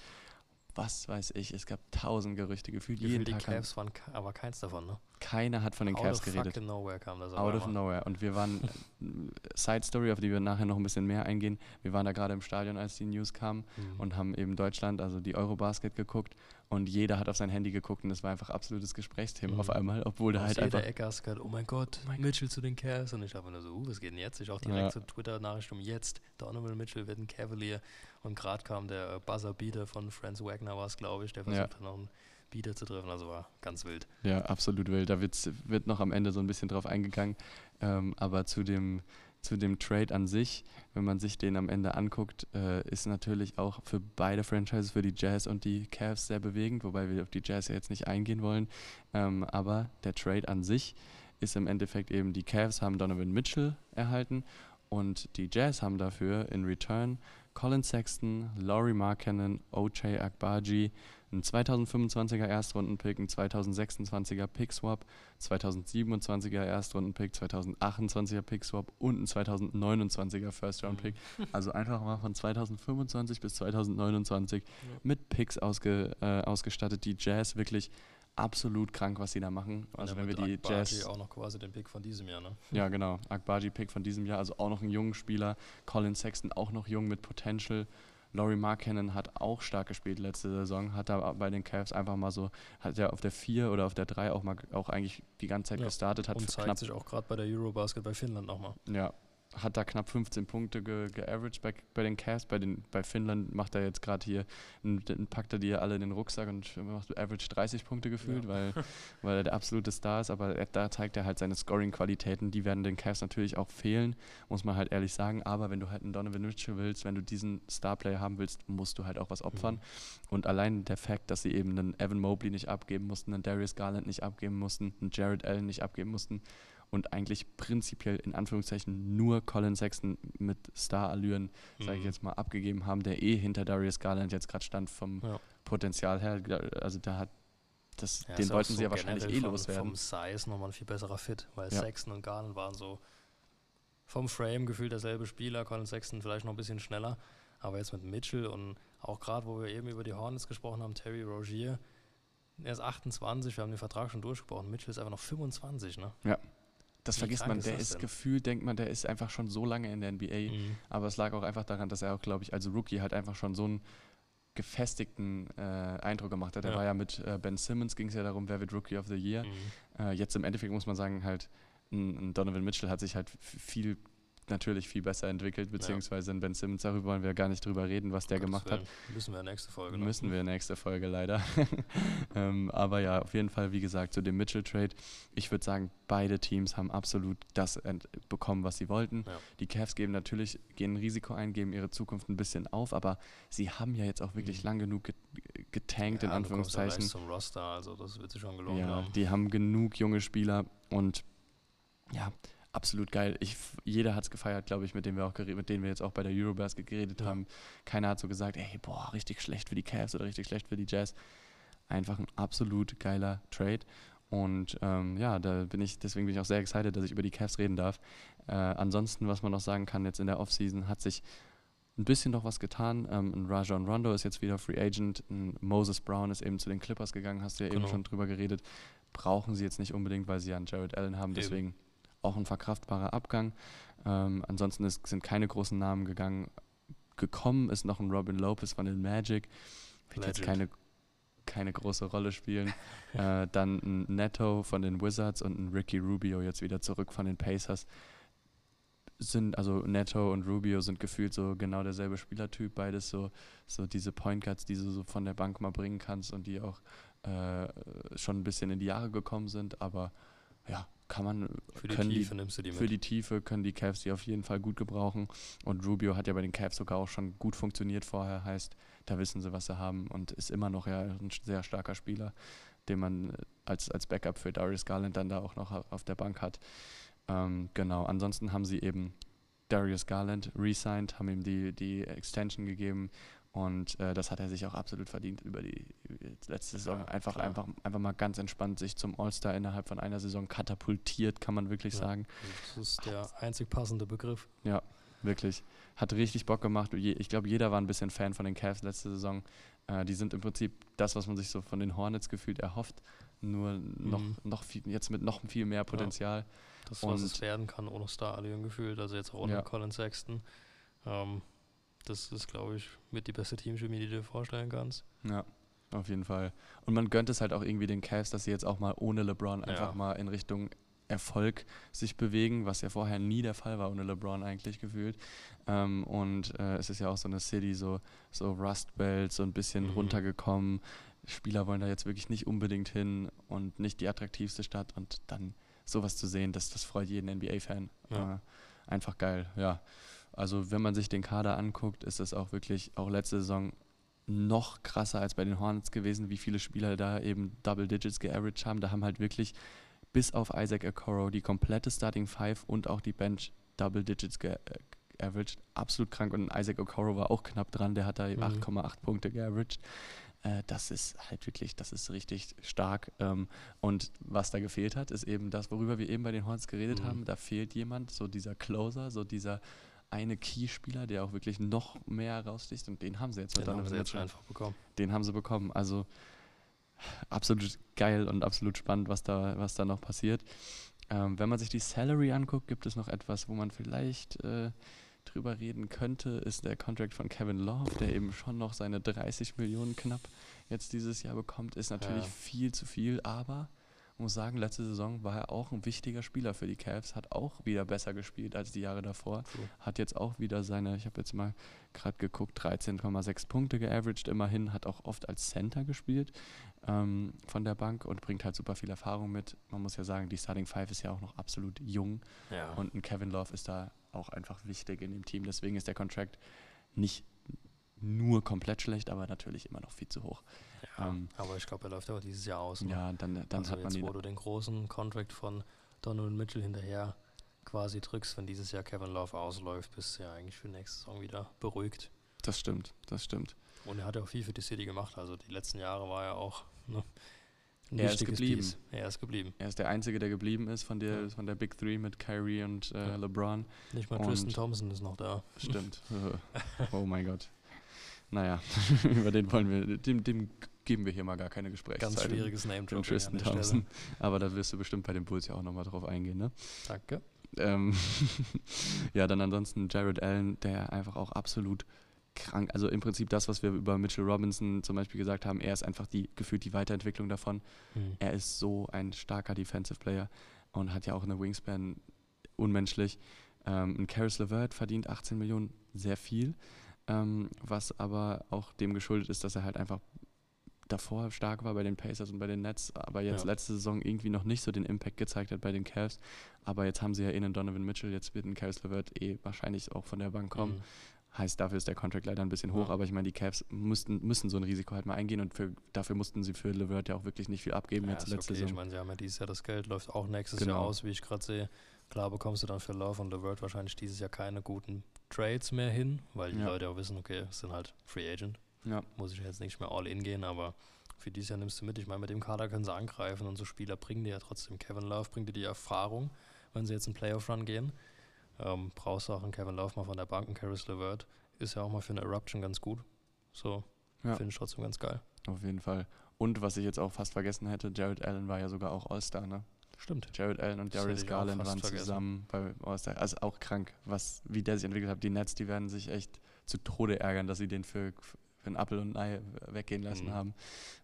was weiß ich, es gab tausend Gerüchte, gefühlt jeden die Tag. Cavs waren aber keins davon, ne? Keiner hat von den Out Cavs of geredet. fucking nowhere kam das Out of einmal. nowhere. Und wir waren, Side Story, auf die wir nachher noch ein bisschen mehr eingehen. Wir waren da gerade im Stadion, als die News kamen Mhm. und haben eben Deutschland, also die Eurobasket geguckt und jeder hat auf sein Handy geguckt und es war einfach absolutes Gesprächsthema Mhm. auf einmal, obwohl da halt jeder einfach. Ecke hast gehört, oh mein Gott, mein Mitchell zu den Cavs. Und ich habe nur so, uh, was geht denn jetzt? Ich auch direkt Ja. zur Twitter-Nachricht um jetzt. Donovan Mitchell wird ein Cavalier. Und gerade kam der äh, Buzzer-Beater von Franz Wagner, war es, glaube ich, der Ja. versucht hat, noch einen Beater zu treffen. Also war ganz wild. Ja, absolut wild. Da wird's, wird noch am Ende so ein bisschen drauf eingegangen. Ähm, aber zu dem, zu dem Trade an sich, wenn man sich den am Ende anguckt, äh, ist natürlich auch für beide Franchises, für die Jazz und die Cavs sehr bewegend, wobei wir auf die Jazz ja jetzt nicht eingehen wollen. Ähm, aber der Trade an sich ist im Endeffekt eben, die Cavs haben Donovan Mitchell erhalten und die Jazz haben dafür in Return Colin Sexton, Laurie Markkanen, O.J. Akbaji, ein 2025er Erstrundenpick, ein 2026er Pick-Swap, 2027er Erstrundenpick, 2028er Pick-Swap und ein 2029er First-Round-Pick. Also einfach mal von 2025 bis 2029 mit Picks ausge, äh, ausgestattet. Die Jazz wirklich absolut krank, was sie da machen. Also Und wenn wir die Akbaji Jazz... auch noch quasi den Pick von diesem Jahr, ne? Ja, genau. Akbaji Pick von diesem Jahr, also auch noch ein junger Spieler. Colin Sexton auch noch jung mit Potential. Laurie Markkanen hat auch stark gespielt letzte Saison, hat da bei den Cavs einfach mal so, hat ja auf der 4 oder auf der 3 auch mal auch eigentlich die ganze Zeit Ja, gestartet, hat Und zeigt knapp, sich auch gerade bei der Eurobasket bei Finnland nochmal. ja, hat da knapp 15 Punkte ge, geaveraged bei, bei den Cavs. Bei, den, bei Finnland macht er jetzt gerade hier, packt er die alle in den Rucksack und macht average 30 Punkte gefühlt, Ja. weil, weil er der absolute Star ist. Aber er, da zeigt er halt seine Scoring-Qualitäten. Die werden den Cavs natürlich auch fehlen, muss man halt ehrlich sagen. Aber wenn du halt einen Donovan Mitchell willst, wenn du diesen Star-Player haben willst, musst du halt auch was opfern. Mhm. Und allein der Fakt, dass sie eben einen Evan Mobley nicht abgeben mussten, einen Darius Garland nicht abgeben mussten, einen Jared Allen nicht abgeben mussten und eigentlich prinzipiell in Anführungszeichen nur Colin Sexton mit Star-Allüren, sage ich Mhm. jetzt mal, abgegeben haben, der eh hinter Darius Garland jetzt gerade stand vom Ja. Potenzial her. Also da hat das, Ja, den wollten so sie ja wahrscheinlich eh vom, loswerden. Vom Size nochmal ein viel besserer Fit, weil Ja. Sexton und Garland waren so vom Frame gefühlt derselbe Spieler, Colin Sexton vielleicht noch ein bisschen schneller, aber jetzt mit Mitchell und auch gerade, wo wir eben über die Hornets gesprochen haben, Terry Rogier, er ist 28, wir haben den Vertrag schon durchgesprochen, Mitchell ist einfach noch 25, ne? Das vergisst man, ist der ist denn? gefühlt, denkt man, der ist einfach schon so lange in der NBA. Mhm. Aber es lag auch einfach daran, dass er auch, glaube ich, als Rookie halt einfach schon so einen gefestigten äh, Eindruck gemacht hat. Er Ja. war ja mit äh, Ben Simmons, ging es ja darum, wer wird Rookie of the Year. Mhm. Äh, jetzt im Endeffekt muss man sagen, halt, ein, ein Donovan Mitchell hat sich halt viel, natürlich viel besser entwickelt, beziehungsweise ein Ben Simmons, darüber wollen wir gar nicht drüber reden, was der gemacht hat. Müssen wir in der nächsten Folge. ne? Müssen wir nächste Folge leider. ähm, aber ja, auf jeden Fall, wie gesagt, zu dem Mitchell-Trade. Ich würde sagen, beide Teams haben absolut das bekommen, was sie wollten. Ja. Die Cavs geben natürlich, gehen ein Risiko ein, geben ihre Zukunft ein bisschen auf, aber sie haben ja jetzt auch wirklich Mhm. lang genug get getankt, in Ja, du kommst ja Anführungszeichen. gleich zum Roster, also das wird sich schon gelohnt Ja, haben. die haben genug junge Spieler und ja, absolut geil. Ich, jeder hat es gefeiert, glaube ich, mit denen wir auch mit denen wir jetzt auch bei der Eurobasket geredet Ja. haben. Keiner hat so gesagt, ey, boah, richtig schlecht für die Cavs oder richtig schlecht für die Jazz. Einfach ein absolut geiler Trade. Und ähm, ja, da bin ich, deswegen bin ich auch sehr excited, dass ich über die Cavs reden darf. Äh, ansonsten, was man noch sagen kann, jetzt in der Offseason hat sich ein bisschen noch was getan. Ähm, ein Rajon Rondo ist jetzt wieder Free Agent. Ein Moses Brown ist eben zu den Clippers gegangen, hast du ja eben Genau. schon drüber geredet. Brauchen sie jetzt nicht unbedingt, weil sie ja einen Jared Allen haben, Eben. Auch ein verkraftbarer Abgang. Ähm, ansonsten ist, sind keine großen Namen gegangen. Gekommen ist noch ein Robin Lopez von den Magic. Wird jetzt keine, keine große Rolle spielen. äh, dann ein Netto von den Wizards und ein Ricky Rubio jetzt wieder zurück von den Pacers sind, also Neto und Rubio sind gefühlt so genau derselbe Spielertyp, beides so, so diese Point Guards, die du so von der Bank mal bringen kannst und die auch äh, schon ein bisschen in die Jahre gekommen sind, aber ja, kann man Für die können Tiefe nimmst du die mit. für die Tiefe können die Cavs die auf jeden Fall gut gebrauchen und Rubio hat ja bei den Cavs sogar auch schon gut funktioniert vorher, heißt, da wissen sie, was sie haben und ist immer noch ja ein sehr starker Spieler, den man als, als Backup für Darius Garland dann da auch noch auf der Bank hat. Ähm, genau, ansonsten haben sie eben Darius Garland re-signed, haben ihm die, die Extension gegeben Und äh, das hat er sich auch absolut verdient über die, die letzte Saison. Ja, einfach, klar. einfach, einfach mal ganz entspannt sich zum All-Star innerhalb von einer Saison katapultiert, kann man wirklich Ja. sagen. Das ist der einzig passende Begriff. Ja, wirklich. Hat richtig Bock gemacht. Ich glaube, jeder war ein bisschen Fan von den Cavs letzte Saison. Äh, die sind im Prinzip das, was man sich so von den Hornets gefühlt erhofft. Nur noch, Mhm. noch viel, jetzt mit noch viel mehr Potenzial. Das, was es Und- werden kann ohne Star-Allium gefühlt, also jetzt auch ohne Ja. Colin Sexton. Ähm, das ist, glaube ich, mit die beste Teamchemie, die du dir vorstellen kannst. Ja, auf jeden Fall. Und man gönnt es halt auch irgendwie den Cavs, dass sie jetzt auch mal ohne LeBron einfach Ja. mal in Richtung Erfolg sich bewegen, was ja vorher nie der Fall war ohne LeBron eigentlich gefühlt. Ähm, und äh, es ist ja auch so eine City, so, so Rust Belt, so ein bisschen Mhm. runtergekommen. Spieler wollen da jetzt wirklich nicht unbedingt hin und nicht die attraktivste Stadt und dann sowas zu sehen, das, das freut jeden NBA-Fan. Ja. Äh, einfach geil, ja. Also wenn man sich den Kader anguckt, ist es auch wirklich, auch letzte Saison noch krasser als bei den Hornets gewesen, wie viele Spieler da eben Double Digits geaveraged haben. Da haben halt wirklich bis auf Isaac Okoro die komplette Starting Five und auch die Bench Double Digits geaveraged. Absolut krank. Und Isaac Okoro war auch knapp dran, der hat da Mhm. 8,8 Punkte geaveraged. Äh, das ist halt wirklich, das ist richtig stark. Ähm, und was da gefehlt hat, ist eben das, worüber wir eben bei den Hornets geredet Mhm. haben. Da fehlt jemand, so dieser Closer, so dieser eine Key-Spieler, der auch wirklich noch mehr raussticht. Und den haben sie jetzt mit Den haben sie jetzt einfach bekommen. Den haben sie bekommen. Also absolut geil und absolut spannend, was da, was da noch passiert. Ähm, wenn man sich die Salary anguckt, gibt es noch etwas, wo man vielleicht äh, drüber reden könnte, ist der Contract von Kevin Love, der eben schon noch seine 30 Millionen knapp jetzt dieses Jahr bekommt. Ist natürlich Ja. viel zu viel, aber muss sagen, letzte Saison war er auch ein wichtiger Spieler für die Cavs, hat auch wieder besser gespielt als die Jahre davor. True. Hat jetzt auch wieder seine, ich habe jetzt mal gerade geguckt, 13,6 Punkte geaveraged immerhin, hat auch oft als Center gespielt ähm, von der Bank und bringt halt super viel Erfahrung mit. Man muss ja sagen, die Starting Five ist ja auch noch absolut jung Ja. und ein Kevin Love ist da auch einfach wichtig in dem Team. Deswegen ist der Contract nicht nur komplett schlecht, aber natürlich immer noch viel zu hoch. Ähm, aber ich glaube, er läuft auch dieses Jahr aus. ne? Ja, dann, dann also hat man jetzt, wo du den großen Contract von Donovan Mitchell hinterher quasi drückst, wenn dieses Jahr Kevin Love ausläuft, bist du ja eigentlich für nächste Saison wieder beruhigt. Das stimmt, das stimmt. Und er hat ja auch viel für die City gemacht. Also die letzten Jahre war er auch ne, ein Er ist geblieben. Piece. Er ist geblieben. Er ist der Einzige, der geblieben ist von der, Ja. von der Big Three mit Kyrie und äh, Ja. LeBron. Nicht mal Und- Tristan Thompson ist noch da. Stimmt. oh mein Gott. Naja, über den wollen wir, dem, dem geben wir hier mal gar keine Gesprächszeit. Ganz schwieriges name Den Tristan Thompson. Aber da wirst du bestimmt bei den Bulls ja auch nochmal drauf eingehen, ne? Danke. Ähm ja, dann ansonsten Jared Allen, der einfach auch absolut krank, also im Prinzip das, was wir über Mitchell Robinson zum Beispiel gesagt haben, er ist einfach die gefühlt die Weiterentwicklung davon. Hm. Er ist so ein starker Defensive Player und hat ja auch eine Wingspan unmenschlich. Ähm, ein Karis LeVert verdient 18 Millionen, sehr viel, ähm, was aber auch dem geschuldet ist, dass er halt einfach davor stark war bei den Pacers und bei den Nets, aber jetzt Ja. letzte Saison irgendwie noch nicht so den Impact gezeigt hat bei den Cavs. Aber jetzt haben sie ja eh einen Donovan Mitchell, jetzt wird ein Karis LeVert eh wahrscheinlich auch von der Bank kommen. Hm. Heißt, dafür ist der Contract leider ein bisschen hoch, Ja. aber ich meine, die Cavs müssten, müssen so ein Risiko halt mal eingehen und für, dafür mussten sie für LeVert ja auch wirklich nicht viel abgeben Ja, jetzt ist letzte okay. Ich Saison. meine, sie haben ja dieses Jahr das Geld, läuft auch nächstes Jahr Genau. aus, wie ich gerade sehe. Klar bekommst du dann für Love und LeVert wahrscheinlich dieses Jahr keine guten Trades mehr hin, weil die Ja. Leute auch wissen, okay, es sind halt Free Agent. Ja, Muss ich jetzt nicht mehr all in gehen, aber für dieses Jahr nimmst du mit. Ich meine, mit dem Kader können sie angreifen und so Spieler bringen dir ja trotzdem. Kevin Love bringt dir die Erfahrung, wenn sie jetzt in Playoff-Run gehen. Ähm, brauchst du auch einen Kevin Love mal von der Bank, einen Karis LeVert. Ist ja auch mal für eine Eruption ganz gut. So, Ja. finde ich trotzdem ganz geil. auf jeden Fall. Und was ich jetzt auch fast vergessen hätte, Jared Allen war ja sogar auch All-Star, ne? Stimmt. Jared Allen und Darius Garland waren vergessen. zusammen bei All-Star. Also auch krank, was, wie der sich entwickelt hat. Die Nets, die werden sich echt zu Tode ärgern, dass sie den für, für einen Apfel und ein Ei weggehen lassen Mhm. haben.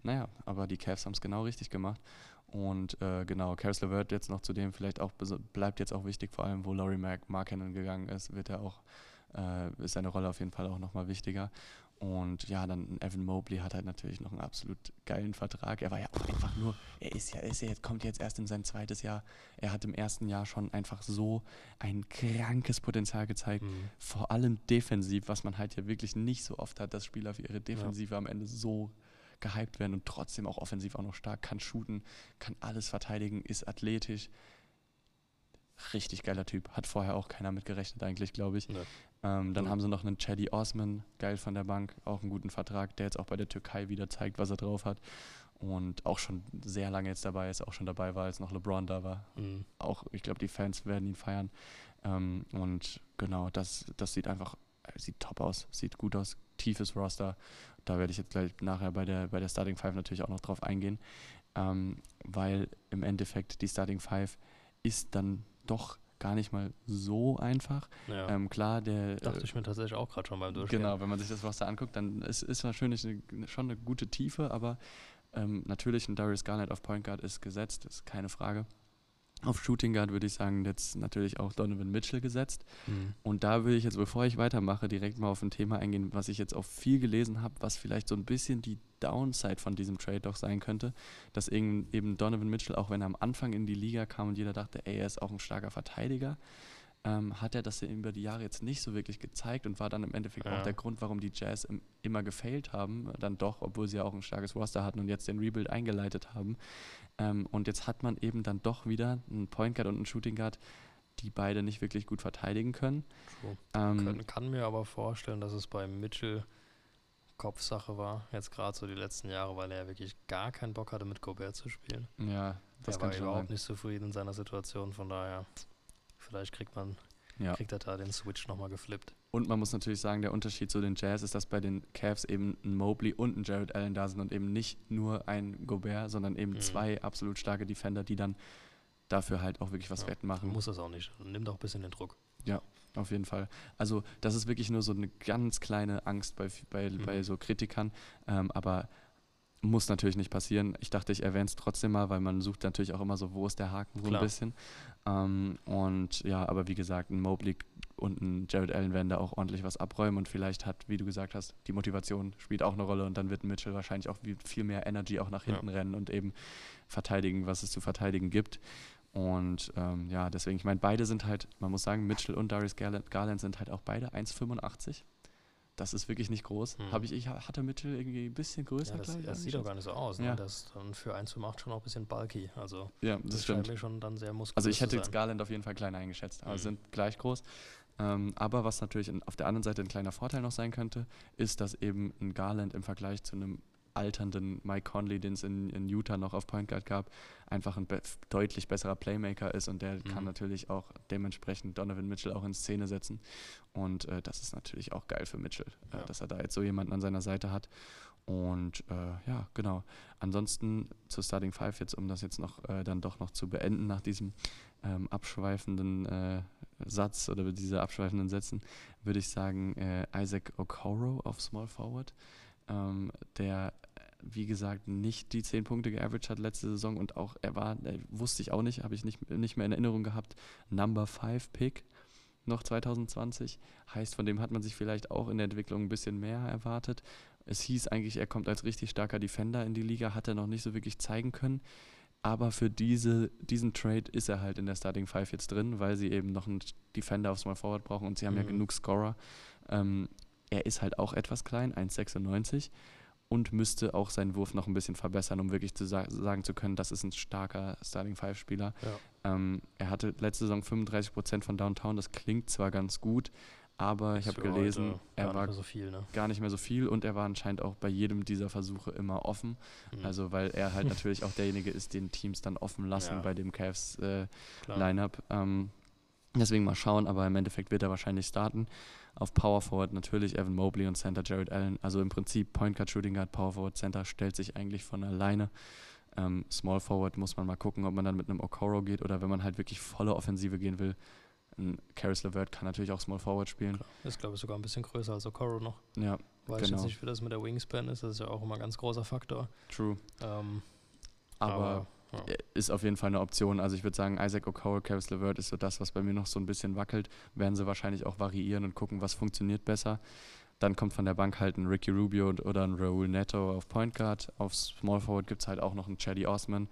Naja, aber die Cavs haben es genau richtig gemacht. Und äh, genau, Karis LeVert jetzt noch zudem vielleicht auch bleibt jetzt auch wichtig, vor allem wo Laurie Mark Markkanen gegangen ist, wird er auch, äh, ist seine Rolle auf jeden Fall auch nochmal wichtiger. Und ja, dann Evan Mobley hat halt natürlich noch einen absolut geilen Vertrag. Er war ja auch einfach nur, er ist ja, ist ja jetzt, kommt jetzt erst in sein zweites Jahr. Er hat im ersten Jahr schon einfach so ein krankes Potenzial gezeigt. Mhm. Vor allem defensiv, was man halt ja wirklich nicht so oft hat, dass Spieler für ihre Defensive am Ende so gehypt werden und trotzdem auch offensiv auch noch stark, kann shooten, kann alles verteidigen, ist athletisch. richtig geiler Typ. Hat vorher auch keiner mit gerechnet eigentlich, glaube ich. Nee. Ähm, dann Null. haben sie noch einen Chaddy Osman, geil von der Bank, auch einen guten Vertrag, der jetzt auch bei der Türkei wieder zeigt, was er drauf hat. Und auch schon sehr lange jetzt dabei ist, auch schon dabei war, als noch LeBron da war. Mhm. Auch, ich glaube, die Fans werden ihn feiern. Ähm, und genau, das, das sieht einfach, äh, sieht top aus, sieht gut aus, tiefes Roster. Da werde ich jetzt gleich nachher bei der, bei der Starting Five natürlich auch noch drauf eingehen. Ähm, weil im Endeffekt die Starting Five ist dann doch gar nicht mal so einfach. Ja. Ähm, klar, der. Dachte äh, ich mir tatsächlich auch gerade schon beim Durchgehen. Genau, wenn man sich das Roster anguckt, dann ist, ist wahrscheinlich eine, schon eine gute Tiefe, aber ähm, natürlich ein Darius Garnett auf Point Guard ist gesetzt, ist keine Frage. Auf Shooting Guard würde ich sagen, jetzt natürlich auch Donovan Mitchell gesetzt. Mhm. Und da würde ich jetzt, bevor ich weitermache, direkt mal auf ein Thema eingehen, was ich jetzt auch viel gelesen habe, was vielleicht so ein bisschen die Downside von diesem Trade doch sein könnte, dass eben, eben Donovan Mitchell, auch wenn er am Anfang in die Liga kam und jeder dachte, ey, er ist auch ein starker Verteidiger, ähm, hat er das ja über die Jahre jetzt nicht so wirklich gezeigt und war dann im Endeffekt Ja. auch der Grund, warum die Jazz im, immer gefailt haben, dann doch, obwohl sie ja auch ein starkes Roster hatten und jetzt den Rebuild eingeleitet haben. Ähm, und jetzt hat man eben dann doch wieder einen Point Guard und einen Shooting Guard, die beide nicht wirklich gut verteidigen können. True. Ähm, Können, kann mir aber vorstellen, dass es bei Mitchell Kopfsache war, jetzt gerade so die letzten Jahre, weil er ja wirklich gar keinen Bock hatte, mit Gobert zu spielen. ja, das er kann war überhaupt sein. nicht zufrieden in seiner Situation, von daher, vielleicht kriegt man, Ja. kriegt er da den Switch nochmal geflippt. Und man muss natürlich sagen, der Unterschied zu den Jazz ist, dass bei den Cavs eben ein Mobley und ein Jared Allen da sind und eben nicht nur ein Gobert, sondern eben Mhm. zwei absolut starke Defender, die dann dafür halt auch wirklich was Ja, wettmachen. Muss es auch nicht. Nimmt auch ein bisschen den Druck. Auf jeden Fall. Also das ist wirklich nur so eine ganz kleine Angst bei, bei, Mhm. bei so Kritikern, ähm, aber muss natürlich nicht passieren. Ich dachte, ich erwähne es trotzdem mal, weil man sucht natürlich auch immer so, wo ist der Haken so Klar. ein bisschen. Ähm, und ja, aber wie gesagt, ein Mobley und ein Jared Allen werden da auch ordentlich was abräumen und vielleicht hat, wie du gesagt hast, die Motivation spielt auch eine Rolle und dann wird Mitchell wahrscheinlich auch viel mehr Energy auch nach Ja. hinten rennen und eben verteidigen, was es zu verteidigen gibt. Und ähm, ja, deswegen, ich meine, beide sind halt, man muss sagen, Mitchell und Darius Garland, Garland sind halt auch beide 1,85. Das ist wirklich nicht groß. Mhm. Habe ich, ich hatte Mitchell irgendwie ein bisschen größer. Ja, das, das sieht doch gar nicht so aus. Ne? Ja. Das ist dann für 1 zu 8 schon auch ein bisschen bulky. Also Ja, das, das stimmt. mir schon dann sehr muskulös Also ich hätte jetzt. Garland auf jeden Fall kleiner eingeschätzt, aber Mhm. sind gleich groß. Ähm, aber was natürlich in, auf der anderen Seite ein kleiner Vorteil noch sein könnte, ist, dass eben ein Garland im Vergleich zu einem alternden Mike Conley, den es in, in Utah noch auf Point Guard gab, einfach ein be deutlich besserer Playmaker ist und der kann Mhm. natürlich auch dementsprechend Donovan Mitchell auch in Szene setzen. Und äh, das ist natürlich auch geil für Mitchell, Ja. äh, dass er da jetzt so jemanden an seiner Seite hat. Und äh, ja, genau. Ansonsten zur Starting Five jetzt, um das jetzt noch äh, dann doch noch zu beenden nach diesem ähm, abschweifenden äh, Satz oder diese abschweifenden Sätzen, würde ich sagen äh, Isaac Okoro auf Small Forward, ähm, der wie gesagt nicht die 10 Punkte geaveraged hat letzte Saison und auch er war, äh, wusste ich auch nicht, habe ich nicht, nicht mehr in Erinnerung gehabt, Number 5 Pick noch 2020. Heißt, von dem hat man sich vielleicht auch in der Entwicklung ein bisschen mehr erwartet. Es hieß eigentlich, er kommt als richtig starker Defender in die Liga, hat er noch nicht so wirklich zeigen können. Aber für diese, diesen Trade ist er halt in der Starting Five jetzt drin, weil sie eben noch einen Defender auf Small Forward brauchen und sie haben ja Mhm. genug Scorer. Ähm, er ist halt auch etwas klein, 1,96 und müsste auch seinen Wurf noch ein bisschen verbessern, um wirklich zu sa sagen zu können, das ist ein starker Starting Five Spieler. Ja. Ähm, er hatte letzte Saison 35% von Downtown, das klingt zwar ganz gut, aber ich habe gelesen, er gar war nicht so viel. Ne? gar nicht mehr so viel und er war anscheinend auch bei jedem dieser Versuche immer offen. Mhm. Also weil er halt natürlich auch derjenige ist, den Teams dann offen lassen Ja. bei dem Cavs äh. Lineup. Ähm, deswegen mal schauen, aber im Endeffekt wird er wahrscheinlich starten. Auf Power Forward natürlich Evan Mobley und Center Jared Allen. Also im Prinzip Point Guard, Shooting Guard, Power Forward, Center stellt sich eigentlich von alleine. Ähm, Small Forward muss man mal gucken, ob man dann mit einem Okoro geht oder wenn man halt wirklich volle Offensive gehen will. Ein Karis LeVert kann natürlich auch Small Forward spielen. Klar. Ist, glaube ich, sogar ein bisschen größer als Okoro noch. Ja, Weiß ich Genau. jetzt nicht, wie das mit der Wingspan ist. Das ist ja auch immer ein ganz großer Faktor. true. Ähm, Aber ja. ist auf jeden Fall eine Option. Also ich würde sagen, Isaac Okoro, Karis LeVert ist so das, was bei mir noch so ein bisschen wackelt. Werden sie wahrscheinlich auch variieren und gucken, was funktioniert besser. Dann kommt von der Bank halt ein Ricky Rubio oder ein Raul Neto auf Point Guard. Auf Small Forward gibt es halt auch noch einen Chaddy Osman,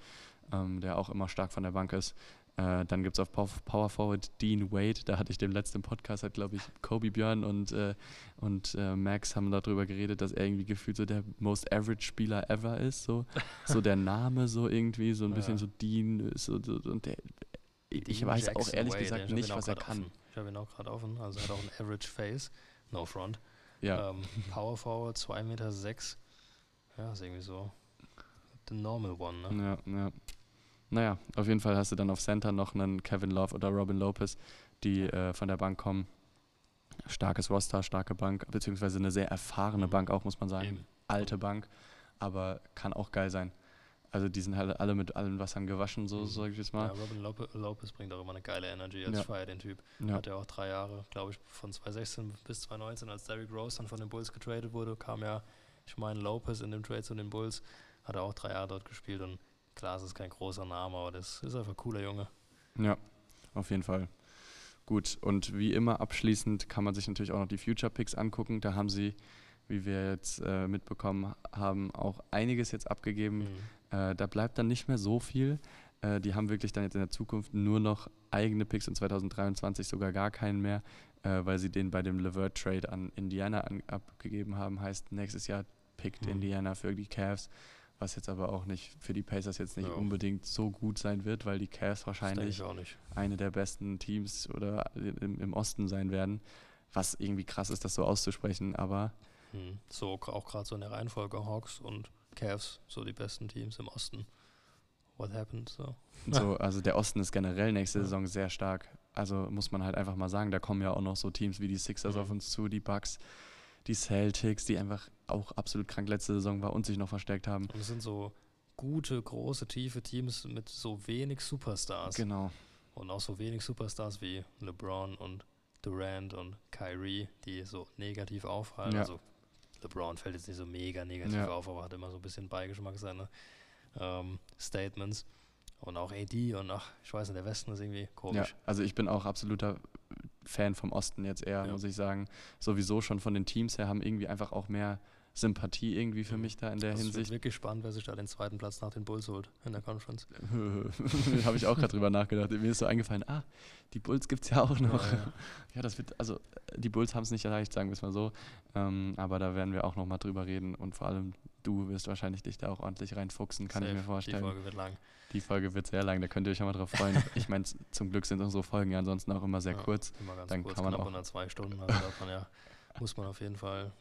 ähm, der auch immer stark von der Bank ist. Äh, dann gibt es auf Pow- Power Forward Dean Wade. Da hatte ich dem letzten Podcast, hat glaube ich Kobe Björn und, äh, und äh, Max haben darüber geredet, dass er irgendwie gefühlt so der most average Spieler ever ist. So, so der Name so irgendwie, so ein bisschen Ja. so Dean so, so, und der ich Dean weiß auch Jackson ehrlich Wade, gesagt nicht, ich was er auch kann. Offen. Ich habe ihn auch gerade offen. Also er hat auch ein Average Face. No front. Ja, Ähm, Power Forward 2,6 Meter. Sechs. Ja, ist irgendwie so. The normal one, ne? ja, ja. Naja, auf jeden Fall hast du dann auf Center noch einen Kevin Love oder Robin Lopez, die äh, von der Bank kommen. Starkes Roster, starke Bank, beziehungsweise eine sehr erfahrene Mhm. Bank auch, muss man sagen. Eben. Alte Bank, aber kann auch geil sein. Also die sind halt alle mit allen Wassern gewaschen, so Mhm. sage ich jetzt Ja, mal. Robin Lope Lopez bringt auch immer eine geile Energy als Ja. Fire, den Typ. Ja. Hat ja auch drei Jahre, glaube ich, von 2016 bis 2019, als Derrick Rose dann von den Bulls getradet wurde, kam ja, ich meine, Lopez in dem Trade zu den Bulls, hat er auch drei Jahre dort gespielt und klar, es ist kein großer Name, aber das ist einfach ein cooler Junge. Ja, auf jeden Fall. Gut, und wie immer abschließend kann man sich natürlich auch noch die Future Picks angucken. Da haben sie, wie wir jetzt äh, mitbekommen haben, auch einiges jetzt abgegeben. Mhm. Äh, da bleibt dann nicht mehr so viel. Äh, die haben wirklich dann jetzt in der Zukunft nur noch eigene Picks und 2023 sogar gar keinen mehr, äh, weil sie den bei dem Levert Trade an Indiana an, abgegeben haben. Heißt, nächstes Jahr pickt Mhm. Indiana für die Cavs, was jetzt aber auch nicht für die Pacers jetzt nicht Ja. unbedingt so gut sein wird, weil die Cavs wahrscheinlich eine der besten Teams oder im, im Osten sein werden. Was irgendwie krass ist, das so auszusprechen, aber Mhm. So auch gerade so in der Reihenfolge Hawks und Cavs, so die besten Teams im Osten. What happened? So. so, also der Osten ist generell nächste Ja. Saison sehr stark. Also muss man halt einfach mal sagen, da kommen ja auch noch so Teams wie die Sixers Mhm. auf uns zu, die Bucks, die Celtics, die einfach auch absolut krank letzte Saison war und sich noch verstärkt haben. Und es sind so gute, große, tiefe Teams mit so wenig Superstars. Genau. Und auch so wenig Superstars wie LeBron und Durant und Kyrie, die so negativ auffallen. Ja. Also LeBron fällt jetzt nicht so mega negativ Ja. auf, aber hat immer so ein bisschen Beigeschmack seine ähm, Statements. Und auch AD und ach, ich weiß nicht, der Westen ist irgendwie Ja, komisch. also ich bin auch absoluter Fan vom Osten jetzt eher, Ja. muss ich sagen. Sowieso schon von den Teams her haben irgendwie einfach auch mehr Sympathie irgendwie für mich da in der Also wird Hinsicht. wirklich spannend, wer sich da den zweiten Platz nach den Bulls holt in der Conference. Habe ich auch gerade drüber nachgedacht. Mir ist so eingefallen, ah, die Bulls gibt es ja auch noch. Ja, ja. Ja, das wird, also die Bulls haben es nicht leicht, sagen wir es mal so. Ähm, aber da werden wir auch noch mal drüber reden und vor allem du wirst wahrscheinlich dich da auch ordentlich reinfuchsen, kann ich Safe. mir vorstellen. Die Folge wird lang. Die Folge wird sehr lang, da könnt ihr euch schon mal drauf freuen. ich meine, zum Glück sind unsere Folgen ja ansonsten auch immer sehr Ja. kurz. Immer ganz Dann kurz, kann man knapp auch- unter zwei Stunden. Also da kann ja, muss man auf jeden Fall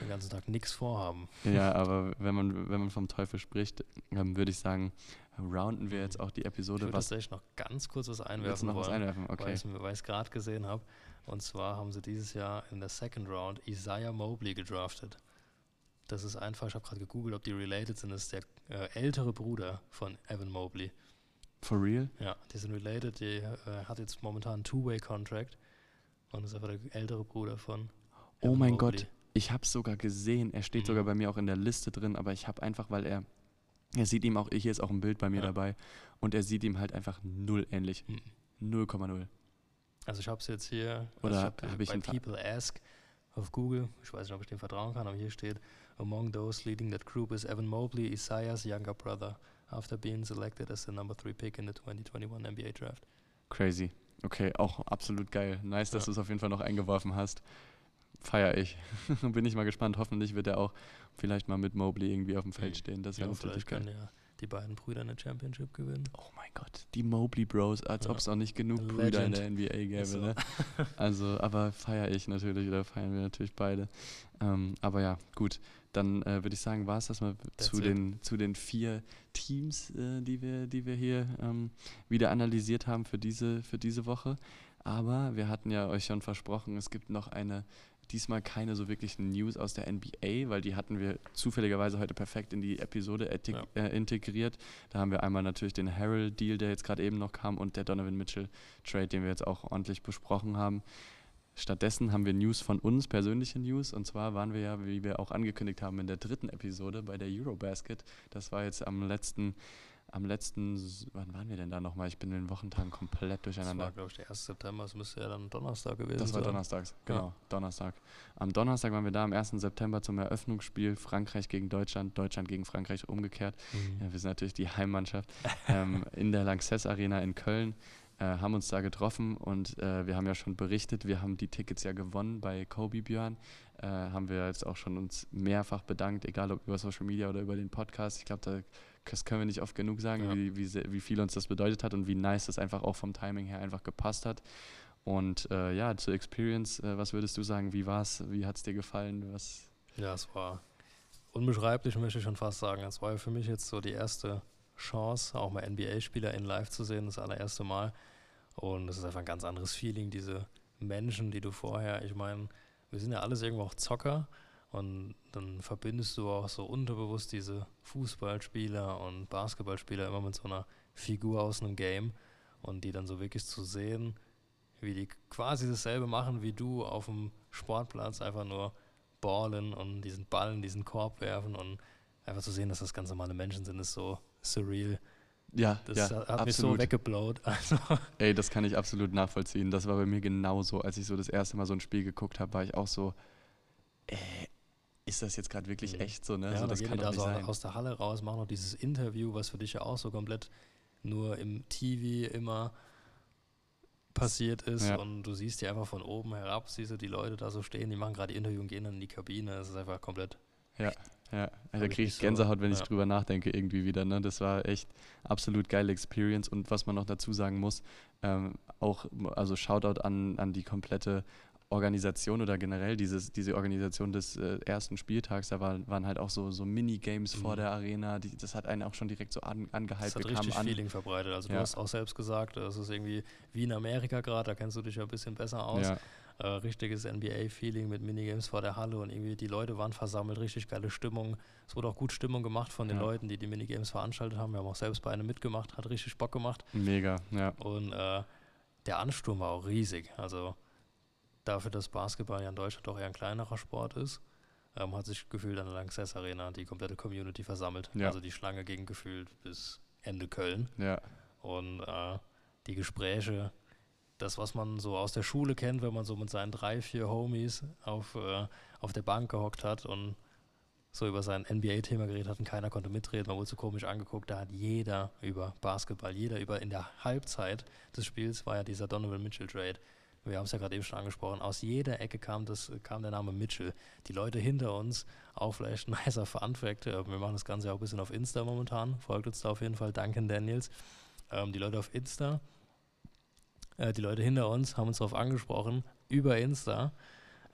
den ganzen Tag nichts vorhaben. Ja, aber wenn man, wenn man vom Teufel spricht, ähm, würde ich sagen, rounden wir jetzt auch die Ich Episode. würde Was tatsächlich noch ganz kurz was einwerfen noch was wollen, einwerfen? weil Okay. ich es gerade gesehen habe. Und zwar haben sie dieses Jahr in der Second Round Isaiah Mobley gedraftet. Das ist einfach, ich habe gerade gegoogelt, ob die related sind. Das ist der äh, ältere Bruder von Evan Mobley. For real? Ja, die sind related. Die äh, hat jetzt momentan einen Two-Way-Contract und ist einfach der ältere Bruder von Oh Evan mein Mobley. Gott, ich habe es sogar gesehen. Er steht Mhm. sogar bei mir auch in der Liste drin, aber ich habe einfach, weil er, er sieht ihm auch, hier ist auch ein Bild bei mir Ja. dabei und er sieht ihm halt einfach null ähnlich. Mhm. 0,0. Also ich habe es jetzt hier, Oder also ich hab, hab bei People Ask auf Google, ich weiß nicht, ob ich dem vertrauen kann, aber hier steht, among those leading that group is Evan Mobley, Isaiah's younger brother, after being selected as the number three pick in the 2021 NBA Draft. Crazy. Okay, auch absolut geil. Nice, dass Ja. du es auf jeden Fall noch eingeworfen hast. Feier ich. Bin ich mal gespannt. Hoffentlich wird er auch vielleicht mal mit Mobley irgendwie auf dem Feld Mhm. stehen. Das Ja, wäre vielleicht natürlich geil. können ja die beiden Brüder eine Championship gewinnen. Oh mein Gott, die Mobley Bros, als Ja. ob es auch nicht genug A Brüder in legend. der NBA gäbe. So. Ne? Also, aber feiere ich natürlich oder feiern wir natürlich beide. Ähm, aber ja, gut, dann äh, würde ich sagen, war es das mal zu it. den, zu den vier Teams, äh, die, wir, die wir hier ähm, wieder analysiert haben für diese, für diese Woche. Aber wir hatten ja euch schon versprochen, es gibt noch eine, diesmal keine so wirklichen News aus der NBA, weil die hatten wir zufälligerweise heute perfekt in die Episode Ja. äh, integriert. Da haben wir einmal natürlich den Harrell-Deal, der jetzt gerade eben noch kam, und der Donovan Mitchell-Trade, den wir jetzt auch ordentlich besprochen haben. Stattdessen haben wir News von uns, persönliche News. Und zwar waren wir ja, wie wir auch angekündigt haben, in der dritten Episode bei der Eurobasket. Das war jetzt am letzten, am letzten, wann waren wir denn da nochmal? Ich bin in den Wochentagen komplett Das durcheinander. war, glaube ich, der 1. September, das müsste ja dann Donnerstag gewesen Das war sein. donnerstags, genau, Donnerstag. Am Donnerstag waren wir da am 1. September zum Eröffnungsspiel Frankreich gegen Deutschland, Deutschland gegen Frankreich umgekehrt. Mhm. Ja, wir sind natürlich die Heimmannschaft ähm, in der Lanxess Arena in Köln. Äh, haben uns da getroffen und äh, wir haben ja schon berichtet, wir haben die Tickets ja gewonnen bei Kobe Björn. Äh, haben wir jetzt auch schon uns mehrfach bedankt, egal ob über Social Media oder über den Podcast. Ich glaube, da das können wir nicht oft genug sagen, Ja. wie, wie, wie viel uns das bedeutet hat und wie nice das einfach auch vom Timing her einfach gepasst hat. Und äh, ja, zur Experience, äh, was würdest du sagen? Wie war's? Wie hat es dir gefallen? Was? Ja, es war unbeschreiblich, möchte ich schon fast sagen. Es war ja für mich jetzt so die erste Chance, auch mal NBA-Spieler in live zu sehen, das allererste Mal. Und es ist einfach ein ganz anderes Feeling, diese Menschen, die du vorher, ich meine, wir sind ja alles irgendwo auch Zocker und dann verbindest du auch so unterbewusst diese Fußballspieler und Basketballspieler immer mit so einer Figur aus einem Game und die dann so wirklich zu sehen, wie die quasi dasselbe machen wie du auf dem Sportplatz, einfach nur ballen und diesen Ball in diesen Korb werfen und einfach zu sehen, dass das ganz normale Menschen sind, ist so surreal. Ja, Das ja, hat hat mich so absolut. weggeblowt. Also, Ey, das kann ich absolut nachvollziehen. Das war bei mir genauso. Als ich so das erste Mal so ein Spiel geguckt habe, war ich auch so, äh, ist das jetzt gerade wirklich Mhm. echt so, ne? ja, so, dann das kann doch da nicht so sein. aus der Halle raus, machen noch dieses Interview, was für dich ja auch so komplett nur im TV immer passiert ist Ja. und du siehst die einfach von oben herab, siehst du die Leute da so stehen, die machen gerade Interview und gehen dann in die Kabine. Das ist einfach komplett Ja, da ich kriege ich Gänsehaut, wenn ich ja. drüber nachdenke, irgendwie wieder. Ne? Das war echt absolut geile Experience. Und was man noch dazu sagen muss, ähm, auch, also Shoutout an, an die komplette Organisation oder generell dieses, diese Organisation des äh, ersten Spieltags, da war, waren halt auch so, so Minigames vor Mhm. der Arena, die, das hat einen auch schon direkt so an, Das angehypt. hat Wir kamen richtig an. Feeling verbreitet. Also du Ja. hast auch selbst gesagt, das ist irgendwie wie in Amerika gerade, da kennst du dich ja ein bisschen besser aus. Ja, Äh, richtiges NBA-Feeling mit Minigames vor der Halle und irgendwie die Leute waren versammelt, richtig geile Stimmung. Es wurde auch gut Stimmung gemacht von den Ja. Leuten, die die Minigames veranstaltet haben. Wir haben auch selbst bei einem mitgemacht, hat richtig Bock gemacht. mega, ja. Und äh, der Ansturm war auch riesig. Also dafür, dass Basketball ja in Deutschland doch eher ein kleinerer Sport ist, ähm, hat sich gefühlt an der Lanxess Arena die komplette Community versammelt. Ja. Also die Schlange ging gefühlt bis Ende Köln. Ja, Und äh, die Gespräche, das, was man so aus der Schule kennt, wenn man so mit seinen drei, vier Homies auf, äh, auf der Bank gehockt hat und so über sein NBA-Thema geredet hat und keiner konnte mitreden, man wurde so komisch angeguckt, da hat jeder über Basketball, jeder über in der Halbzeit des Spiels war ja dieser Donovan Mitchell-Trade. Wir haben es ja gerade eben schon angesprochen. Aus jeder Ecke kam, das, kam der Name Mitchell. Die Leute hinter uns, auch vielleicht ein nicer Fun-Fact, äh, wir machen das Ganze ja auch ein bisschen auf Insta momentan. Folgt uns da auf jeden Fall, Duncan Daniels. Ähm, die Leute auf Insta, äh, die Leute hinter uns haben uns darauf angesprochen, über Insta,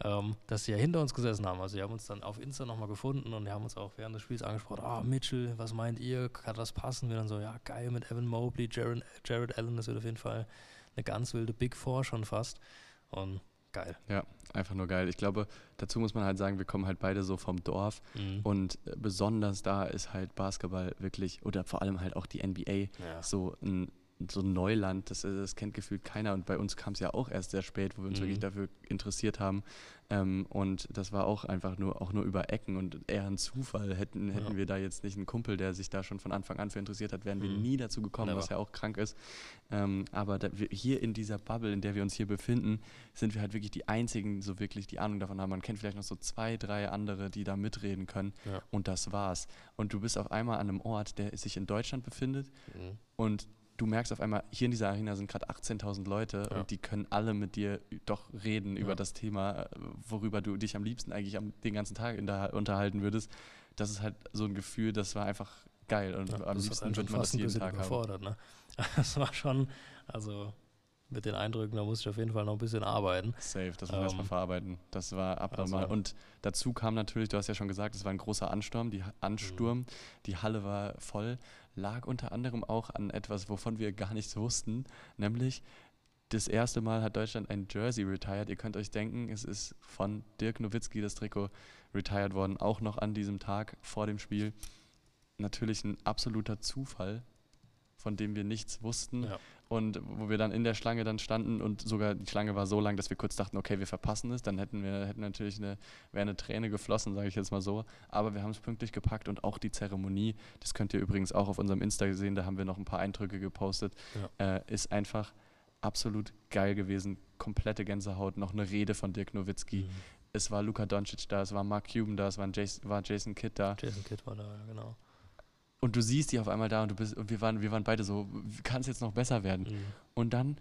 ähm, dass sie ja hinter uns gesessen haben. Also, sie haben uns dann auf Insta nochmal gefunden und die haben uns auch während des Spiels angesprochen: Ah, Mitchell, was meint ihr? Kann das passen? Wir dann so: Ja, geil mit Evan Mobley, Jared, Jared Allen, das wird auf jeden Fall eine ganz wilde Big Four schon fast. Und geil. ja, einfach nur geil. Ich glaube, dazu muss man halt sagen, wir kommen halt beide so vom Dorf. Mhm. Und äh, besonders da ist halt Basketball wirklich, oder vor allem halt auch die NBA, ja. so ein, so ein Neuland, das, das kennt gefühlt keiner. Und bei uns kam es ja auch erst sehr spät, wo wir uns Mhm. wirklich dafür interessiert haben. Ähm, und das war auch einfach nur, auch nur über Ecken und eher ein Zufall. Hätten, hätten Ja. wir da jetzt nicht einen Kumpel, der sich da schon von Anfang an für interessiert hat, wären wir Mhm. nie dazu gekommen, was Never. ja auch krank ist. Ähm, aber hier in dieser Bubble, in der wir uns hier befinden, sind wir halt wirklich die Einzigen, so wirklich die Ahnung davon haben. Man kennt vielleicht noch so zwei, drei andere, die da mitreden können. Ja. Und das war's. Und du bist auf einmal an einem Ort, der sich in Deutschland befindet Mhm. und du merkst auf einmal, hier in dieser Arena sind gerade 18.000 Leute Ja. und die können alle mit dir doch reden über Ja. das Thema, äh, worüber du dich am liebsten eigentlich am, den ganzen Tag unterhalten würdest. Das ist halt so ein Gefühl, das war einfach geil und Ja, am liebsten wird man das jeden Tag haben. Ne? Das war schon, also mit den Eindrücken, da muss ich auf jeden Fall noch ein bisschen arbeiten. Safe, das wir erstmal Ähm, verarbeiten. Das war abnormal. also- und dazu kam natürlich, du hast ja schon gesagt, es war ein großer Ansturm. Die, Ansturm, die Halle war voll, lag unter anderem auch an etwas, wovon wir gar nichts wussten, nämlich das erste Mal hat Deutschland ein Jersey retired. Ihr könnt euch denken, es ist von Dirk Nowitzki das Trikot retired worden, auch noch an diesem Tag vor dem Spiel. Natürlich ein absoluter Zufall, von dem wir nichts wussten. Ja. Und wo wir dann in der Schlange dann standen und sogar die Schlange war so lang, dass wir kurz dachten, okay, wir verpassen es, dann hätten wir hätten natürlich eine, wäre eine Träne geflossen, sage ich jetzt mal so. Aber wir haben es pünktlich gepackt und auch die Zeremonie, das könnt ihr übrigens auch auf unserem Insta sehen, da haben wir noch ein paar Eindrücke gepostet, äh, ist einfach absolut geil gewesen. Komplette Gänsehaut, noch eine Rede von Dirk Nowitzki. Mhm. Es war Luka Doncic da, es war Mark Cuban da, es war Jason, war Jason Kidd da. Jason Kidd war da, ja, genau. Und du siehst die auf einmal da und du bist, und wir waren, wir waren beide so, kann es jetzt noch besser werden? Mhm. Und dann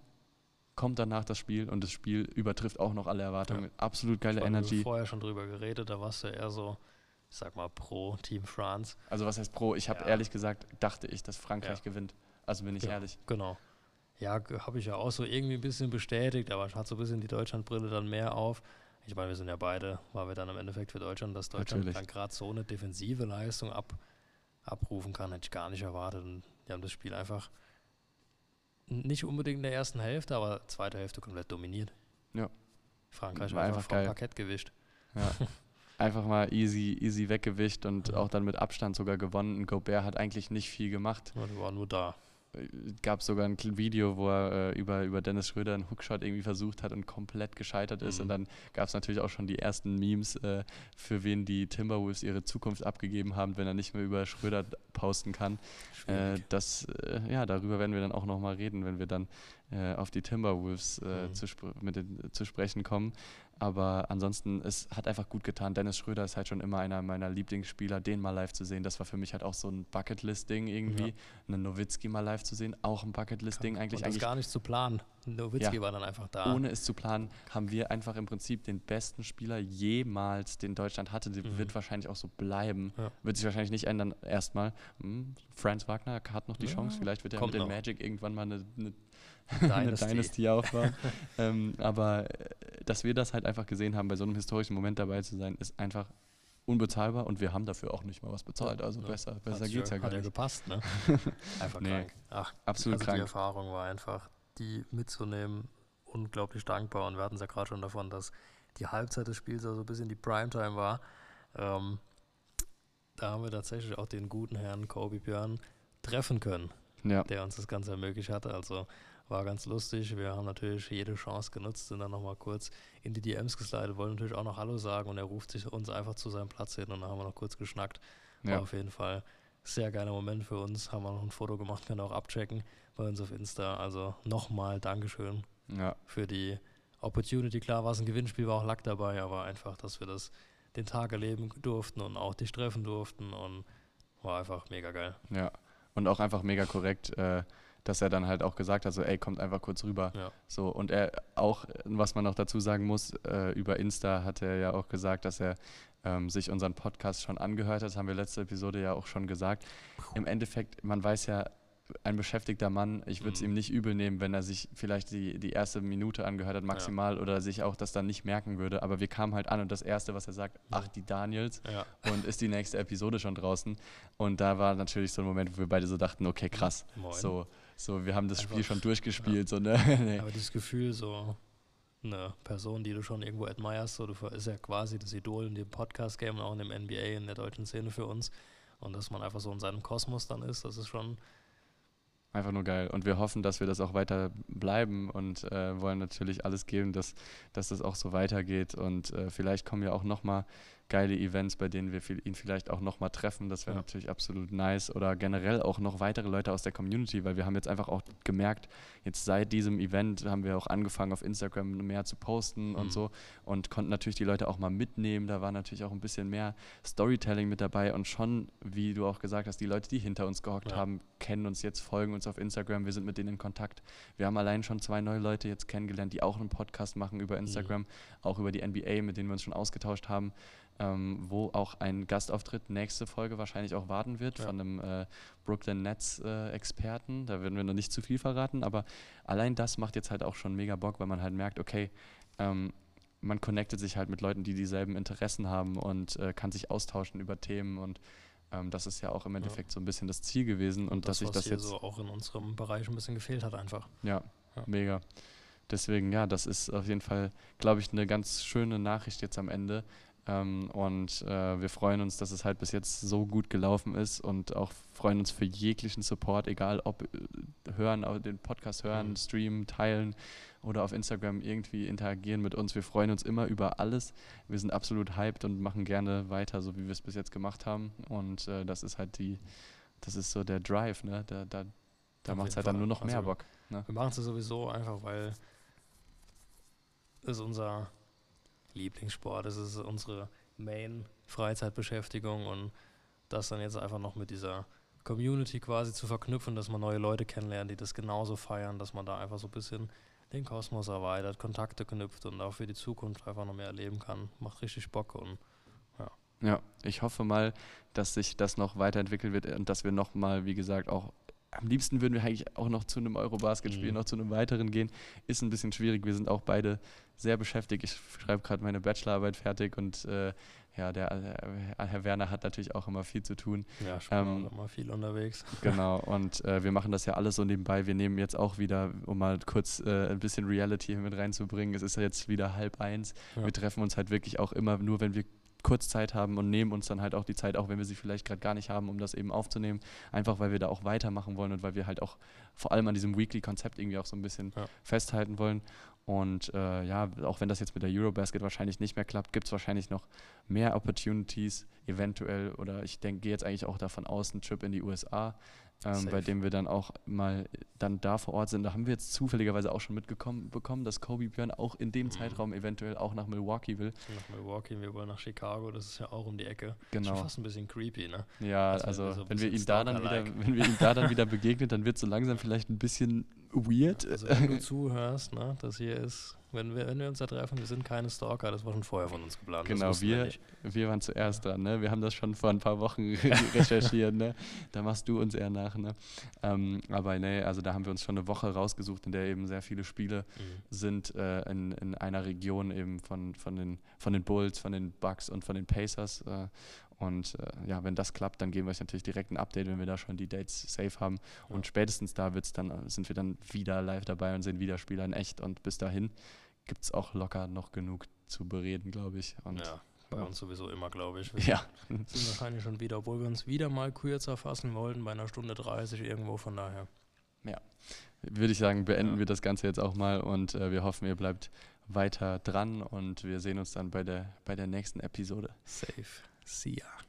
kommt danach das Spiel und das Spiel übertrifft auch noch alle Erwartungen. Ja. Absolut geile Ich meine, wir Energy. vorher schon drüber geredet, da warst du eher so, ich sag mal, pro Team France. Also was heißt pro? Ich habe Ja. ehrlich gesagt, dachte ich, dass Frankreich Ja. gewinnt. Also bin ich ehrlich. Genau. Ja, habe ich ja auch so irgendwie ein bisschen bestätigt, aber hat so ein bisschen die Deutschlandbrille dann mehr auf. Ich meine, wir sind ja beide, weil wir dann im Endeffekt für Deutschland, dass Deutschland Natürlich. dann gerade so eine defensive Leistung ab, abrufen kann, hätte ich gar nicht erwartet. Und die haben das Spiel einfach nicht unbedingt in der ersten Hälfte, aber zweite Hälfte komplett dominiert. Ja. Frankreich War war einfach einfach vom geil. Parkett gewischt. Ja. Einfach mal easy, easy weggewischt und Ja. auch dann mit Abstand sogar gewonnen. Und Gobert hat eigentlich nicht viel gemacht. Und die waren nur da. Gab sogar ein Video, wo er äh, über, über Dennis Schröder einen Hookshot irgendwie versucht hat und komplett gescheitert ist. Mhm. Und dann gab es natürlich auch schon die ersten Memes, äh, für wen die Timberwolves ihre Zukunft abgegeben haben, wenn er nicht mehr über Schröder posten kann. Äh, das, äh, ja, darüber werden wir dann auch nochmal reden, wenn wir dann äh, auf die Timberwolves äh, Mhm. zu, spr mit den, zu sprechen kommen. Aber ansonsten, es hat einfach gut getan. Dennis Schröder ist halt schon immer einer meiner Lieblingsspieler, den mal live zu sehen. Das war für mich halt auch so ein Bucketlist-Ding irgendwie. Ja. Einen Nowitzki mal live zu sehen, auch ein Bucketlist-Ding. Eigentlich, und das eigentlich gar nicht zu planen. Nowitzki Ja. war dann einfach da. ohne es zu planen, haben wir einfach im Prinzip den besten Spieler jemals, den Deutschland hatte. Der Mhm. wird wahrscheinlich auch so bleiben. Ja. Wird sich wahrscheinlich nicht ändern. Erstmal, hm, Franz Wagner hat noch die Chance. Vielleicht wird er kommt mit den noch. Magic irgendwann mal eine, eine Dynasty. Dynasty aufbauen. ähm, aber äh, dass wir das halt einfach gesehen haben, bei so einem historischen Moment dabei zu sein, ist einfach unbezahlbar und wir haben dafür auch nicht mal was bezahlt. Also Ja. besser, Hat besser sich geht's ja hat gar ja nicht. gepasst, ne? Einfach Nee. krank. Ach, Absolut also die krank. Erfahrung war einfach, die mitzunehmen, unglaublich dankbar. Und wir hatten es ja gerade schon davon, dass die Halbzeit des Spiels also bis in die Primetime war. Ähm, da haben wir tatsächlich auch den guten Herrn Kobe Björn treffen können, Ja, der uns das Ganze ermöglicht hatte. Also war ganz lustig. Wir haben natürlich jede Chance genutzt, sind dann nochmal kurz in die DMs geslidet, wollen natürlich auch noch Hallo sagen und er ruft sich uns einfach zu seinem Platz hin und dann haben wir noch kurz geschnackt. War ja. auf jeden Fall sehr geiler Moment für uns. Haben wir noch ein Foto gemacht, könnt ihr auch abchecken bei uns auf Insta. Also nochmal Dankeschön ja. für die Opportunity. Klar war es ein Gewinnspiel, war auch Lack dabei, aber einfach, dass wir das den Tag erleben durften und auch dich treffen durften und war einfach mega geil. Ja, und auch einfach mega korrekt, äh, dass er dann halt auch gesagt hat, so, ey, kommt einfach kurz rüber. Ja. So, und er auch, was man noch dazu sagen muss, äh, über Insta hat er ja auch gesagt, dass er ähm, sich unseren Podcast schon angehört hat. Das haben wir letzte Episode ja auch schon gesagt. Im Endeffekt, man weiß ja, ein beschäftigter Mann, ich würde es Mhm. ihm nicht übel nehmen, wenn er sich vielleicht die, die erste Minute angehört hat, maximal, oder sich auch das dann nicht merken würde. Aber wir kamen halt an und das Erste, was er sagt, ach, die Daniels Ja, und ist die nächste Episode schon draußen. Und da war natürlich so ein Moment, wo wir beide so dachten, okay, krass. moin. So, so, wir haben das Spiel Einfach, schon durchgespielt. So, ne? nee. Aber dieses Gefühl, so eine Person, die du schon irgendwo admirest, so, du ist ja quasi das Idol in dem Podcast-Game und auch in dem NBA, in der deutschen Szene für uns. Und dass man einfach so in seinem Kosmos dann ist, das ist schon Einfach nur geil. Und wir hoffen, dass wir das auch weiter bleiben und äh, wollen natürlich alles geben, dass, dass das auch so weitergeht. Und äh, vielleicht kommen ja auch nochmal geile Events, bei denen wir viel, ihn vielleicht auch nochmal treffen. Das wäre Ja. natürlich absolut nice. Oder generell auch noch weitere Leute aus der Community, weil wir haben jetzt einfach auch gemerkt, jetzt seit diesem Event haben wir auch angefangen auf Instagram mehr zu posten Mhm. und so und konnten natürlich die Leute auch mal mitnehmen. Da war natürlich auch ein bisschen mehr Storytelling mit dabei und schon, wie du auch gesagt hast, die Leute, die hinter uns gehockt Ja. haben, kennen uns jetzt, folgen uns auf Instagram, wir sind mit denen in Kontakt. Wir haben allein schon zwei neue Leute jetzt kennengelernt, die auch einen Podcast machen über Instagram, auch über die NBA, mit denen wir uns schon ausgetauscht haben, ähm, wo auch ein Gastauftritt nächste Folge wahrscheinlich auch warten wird Ja. von einem äh, Brooklyn Nets äh, Experten. Da werden wir noch nicht zu viel verraten, aber allein das macht jetzt halt auch schon mega Bock, weil man halt merkt, okay, ähm, man connectet sich halt mit Leuten, die dieselben Interessen haben und äh, kann sich austauschen über Themen und ähm, das ist ja auch im Endeffekt so ein bisschen das Ziel gewesen und, dass das, sich was das hier jetzt so auch in unserem Bereich ein bisschen gefehlt hat einfach. ja, Ja. mega. Deswegen, ja, das ist auf jeden Fall, glaube ich, eine ganz schöne Nachricht jetzt am Ende. Ähm, und äh, wir freuen uns, dass es halt bis jetzt so gut gelaufen ist und auch freuen uns für jeglichen Support, egal ob äh, hören, au- den Podcast hören, Mhm. streamen, teilen oder auf Instagram irgendwie interagieren mit uns. Wir freuen uns immer über alles. Wir sind absolut hyped und machen gerne weiter, so wie wir es bis jetzt gemacht haben. Und äh, das ist halt die, das ist so der Drive, ne? Da, da, da macht es halt dann nur noch mehr Also, Bock. Wir machen es ja sowieso einfach, weil es unser Lieblingssport es ist unsere Main-Freizeitbeschäftigung und das dann jetzt einfach noch mit dieser Community quasi zu verknüpfen, dass man neue Leute kennenlernt, die das genauso feiern, dass man da einfach so ein bisschen den Kosmos erweitert, Kontakte knüpft und auch für die Zukunft einfach noch mehr erleben kann. Macht richtig Bock und ja, Ja, ich hoffe mal, dass sich das noch weiterentwickeln wird und dass wir nochmal, wie gesagt, auch am liebsten würden wir eigentlich auch noch zu einem Eurobasket-Spiel, Mhm. noch zu einem weiteren gehen. Ist ein bisschen schwierig. Wir sind auch beide sehr beschäftigt. Ich schreibe gerade meine Bachelorarbeit fertig und äh, ja, der, der Herr Werner hat natürlich auch immer viel zu tun. Ja, ich bin Ähm, immer viel unterwegs. Genau, und äh, wir machen das ja alles so nebenbei. Wir nehmen jetzt auch wieder, um mal kurz äh, ein bisschen Reality hier mit reinzubringen, es ist ja jetzt wieder halb eins. Ja. Wir treffen uns halt wirklich auch immer nur, wenn wir kurz Zeit haben und nehmen uns dann halt auch die Zeit, auch wenn wir sie vielleicht gerade gar nicht haben, um das eben aufzunehmen. Einfach weil wir da auch weitermachen wollen und weil wir halt auch vor allem an diesem Weekly-Konzept irgendwie auch so ein bisschen Ja. festhalten wollen. Und äh, ja, auch wenn das jetzt mit der Eurobasket wahrscheinlich nicht mehr klappt, gibt es wahrscheinlich noch mehr Opportunities, eventuell, oder ich denke, gehe jetzt eigentlich auch davon aus, ein Trip in die USA, ähm, bei dem wir dann auch mal dann da vor Ort sind. Da haben wir jetzt zufälligerweise auch schon mitbekommen, bekommen, dass Kobe Björn auch in dem Mhm. Zeitraum eventuell auch nach Milwaukee will. Nach Milwaukee, wir wollen nach Chicago, das ist ja auch um die Ecke. Genau. Schon fast ein bisschen creepy, ne? Ja, Also, also, so ein wenn wir ihm da dann wieder, wenn wir ihm da dann wieder begegnen, dann wird es so langsam vielleicht ein bisschen weird. Also wenn du zuhörst, ne, das hier ist, wenn wir, wenn wir uns da treffen, wir sind keine Stalker, das war schon vorher von uns geplant. Genau, wir, nicht. wir waren zuerst dran, ne? Wir haben das schon vor ein paar Wochen recherchiert, ne? Da machst du uns eher nach, ne? Ähm, aber nee, also da haben wir uns schon eine Woche rausgesucht, in der eben sehr viele Spiele Mhm. sind äh, in, in einer Region eben von, von, den, von den Bulls, von den Bucks und von den Pacers. Äh, und äh, ja, wenn das klappt, dann geben wir euch natürlich direkt ein Update, wenn wir da schon die Dates safe haben. Ja. Und spätestens da wird's dann, sind wir dann wieder live dabei und sehen wieder Spieler in echt. Und bis dahin gibt es auch locker noch genug zu bereden, glaube ich. Und Ja, bei ja. uns sowieso immer, glaube ich. Wir ja. sind wahrscheinlich schon wieder, obwohl wir uns wieder mal kürzer fassen wollten, bei einer Stunde 30 irgendwo, von daher. würde ich sagen, beenden Ja. wir das Ganze jetzt auch mal und äh, wir hoffen, ihr bleibt weiter dran und wir sehen uns dann bei der, bei der nächsten Episode. Safe. See ya.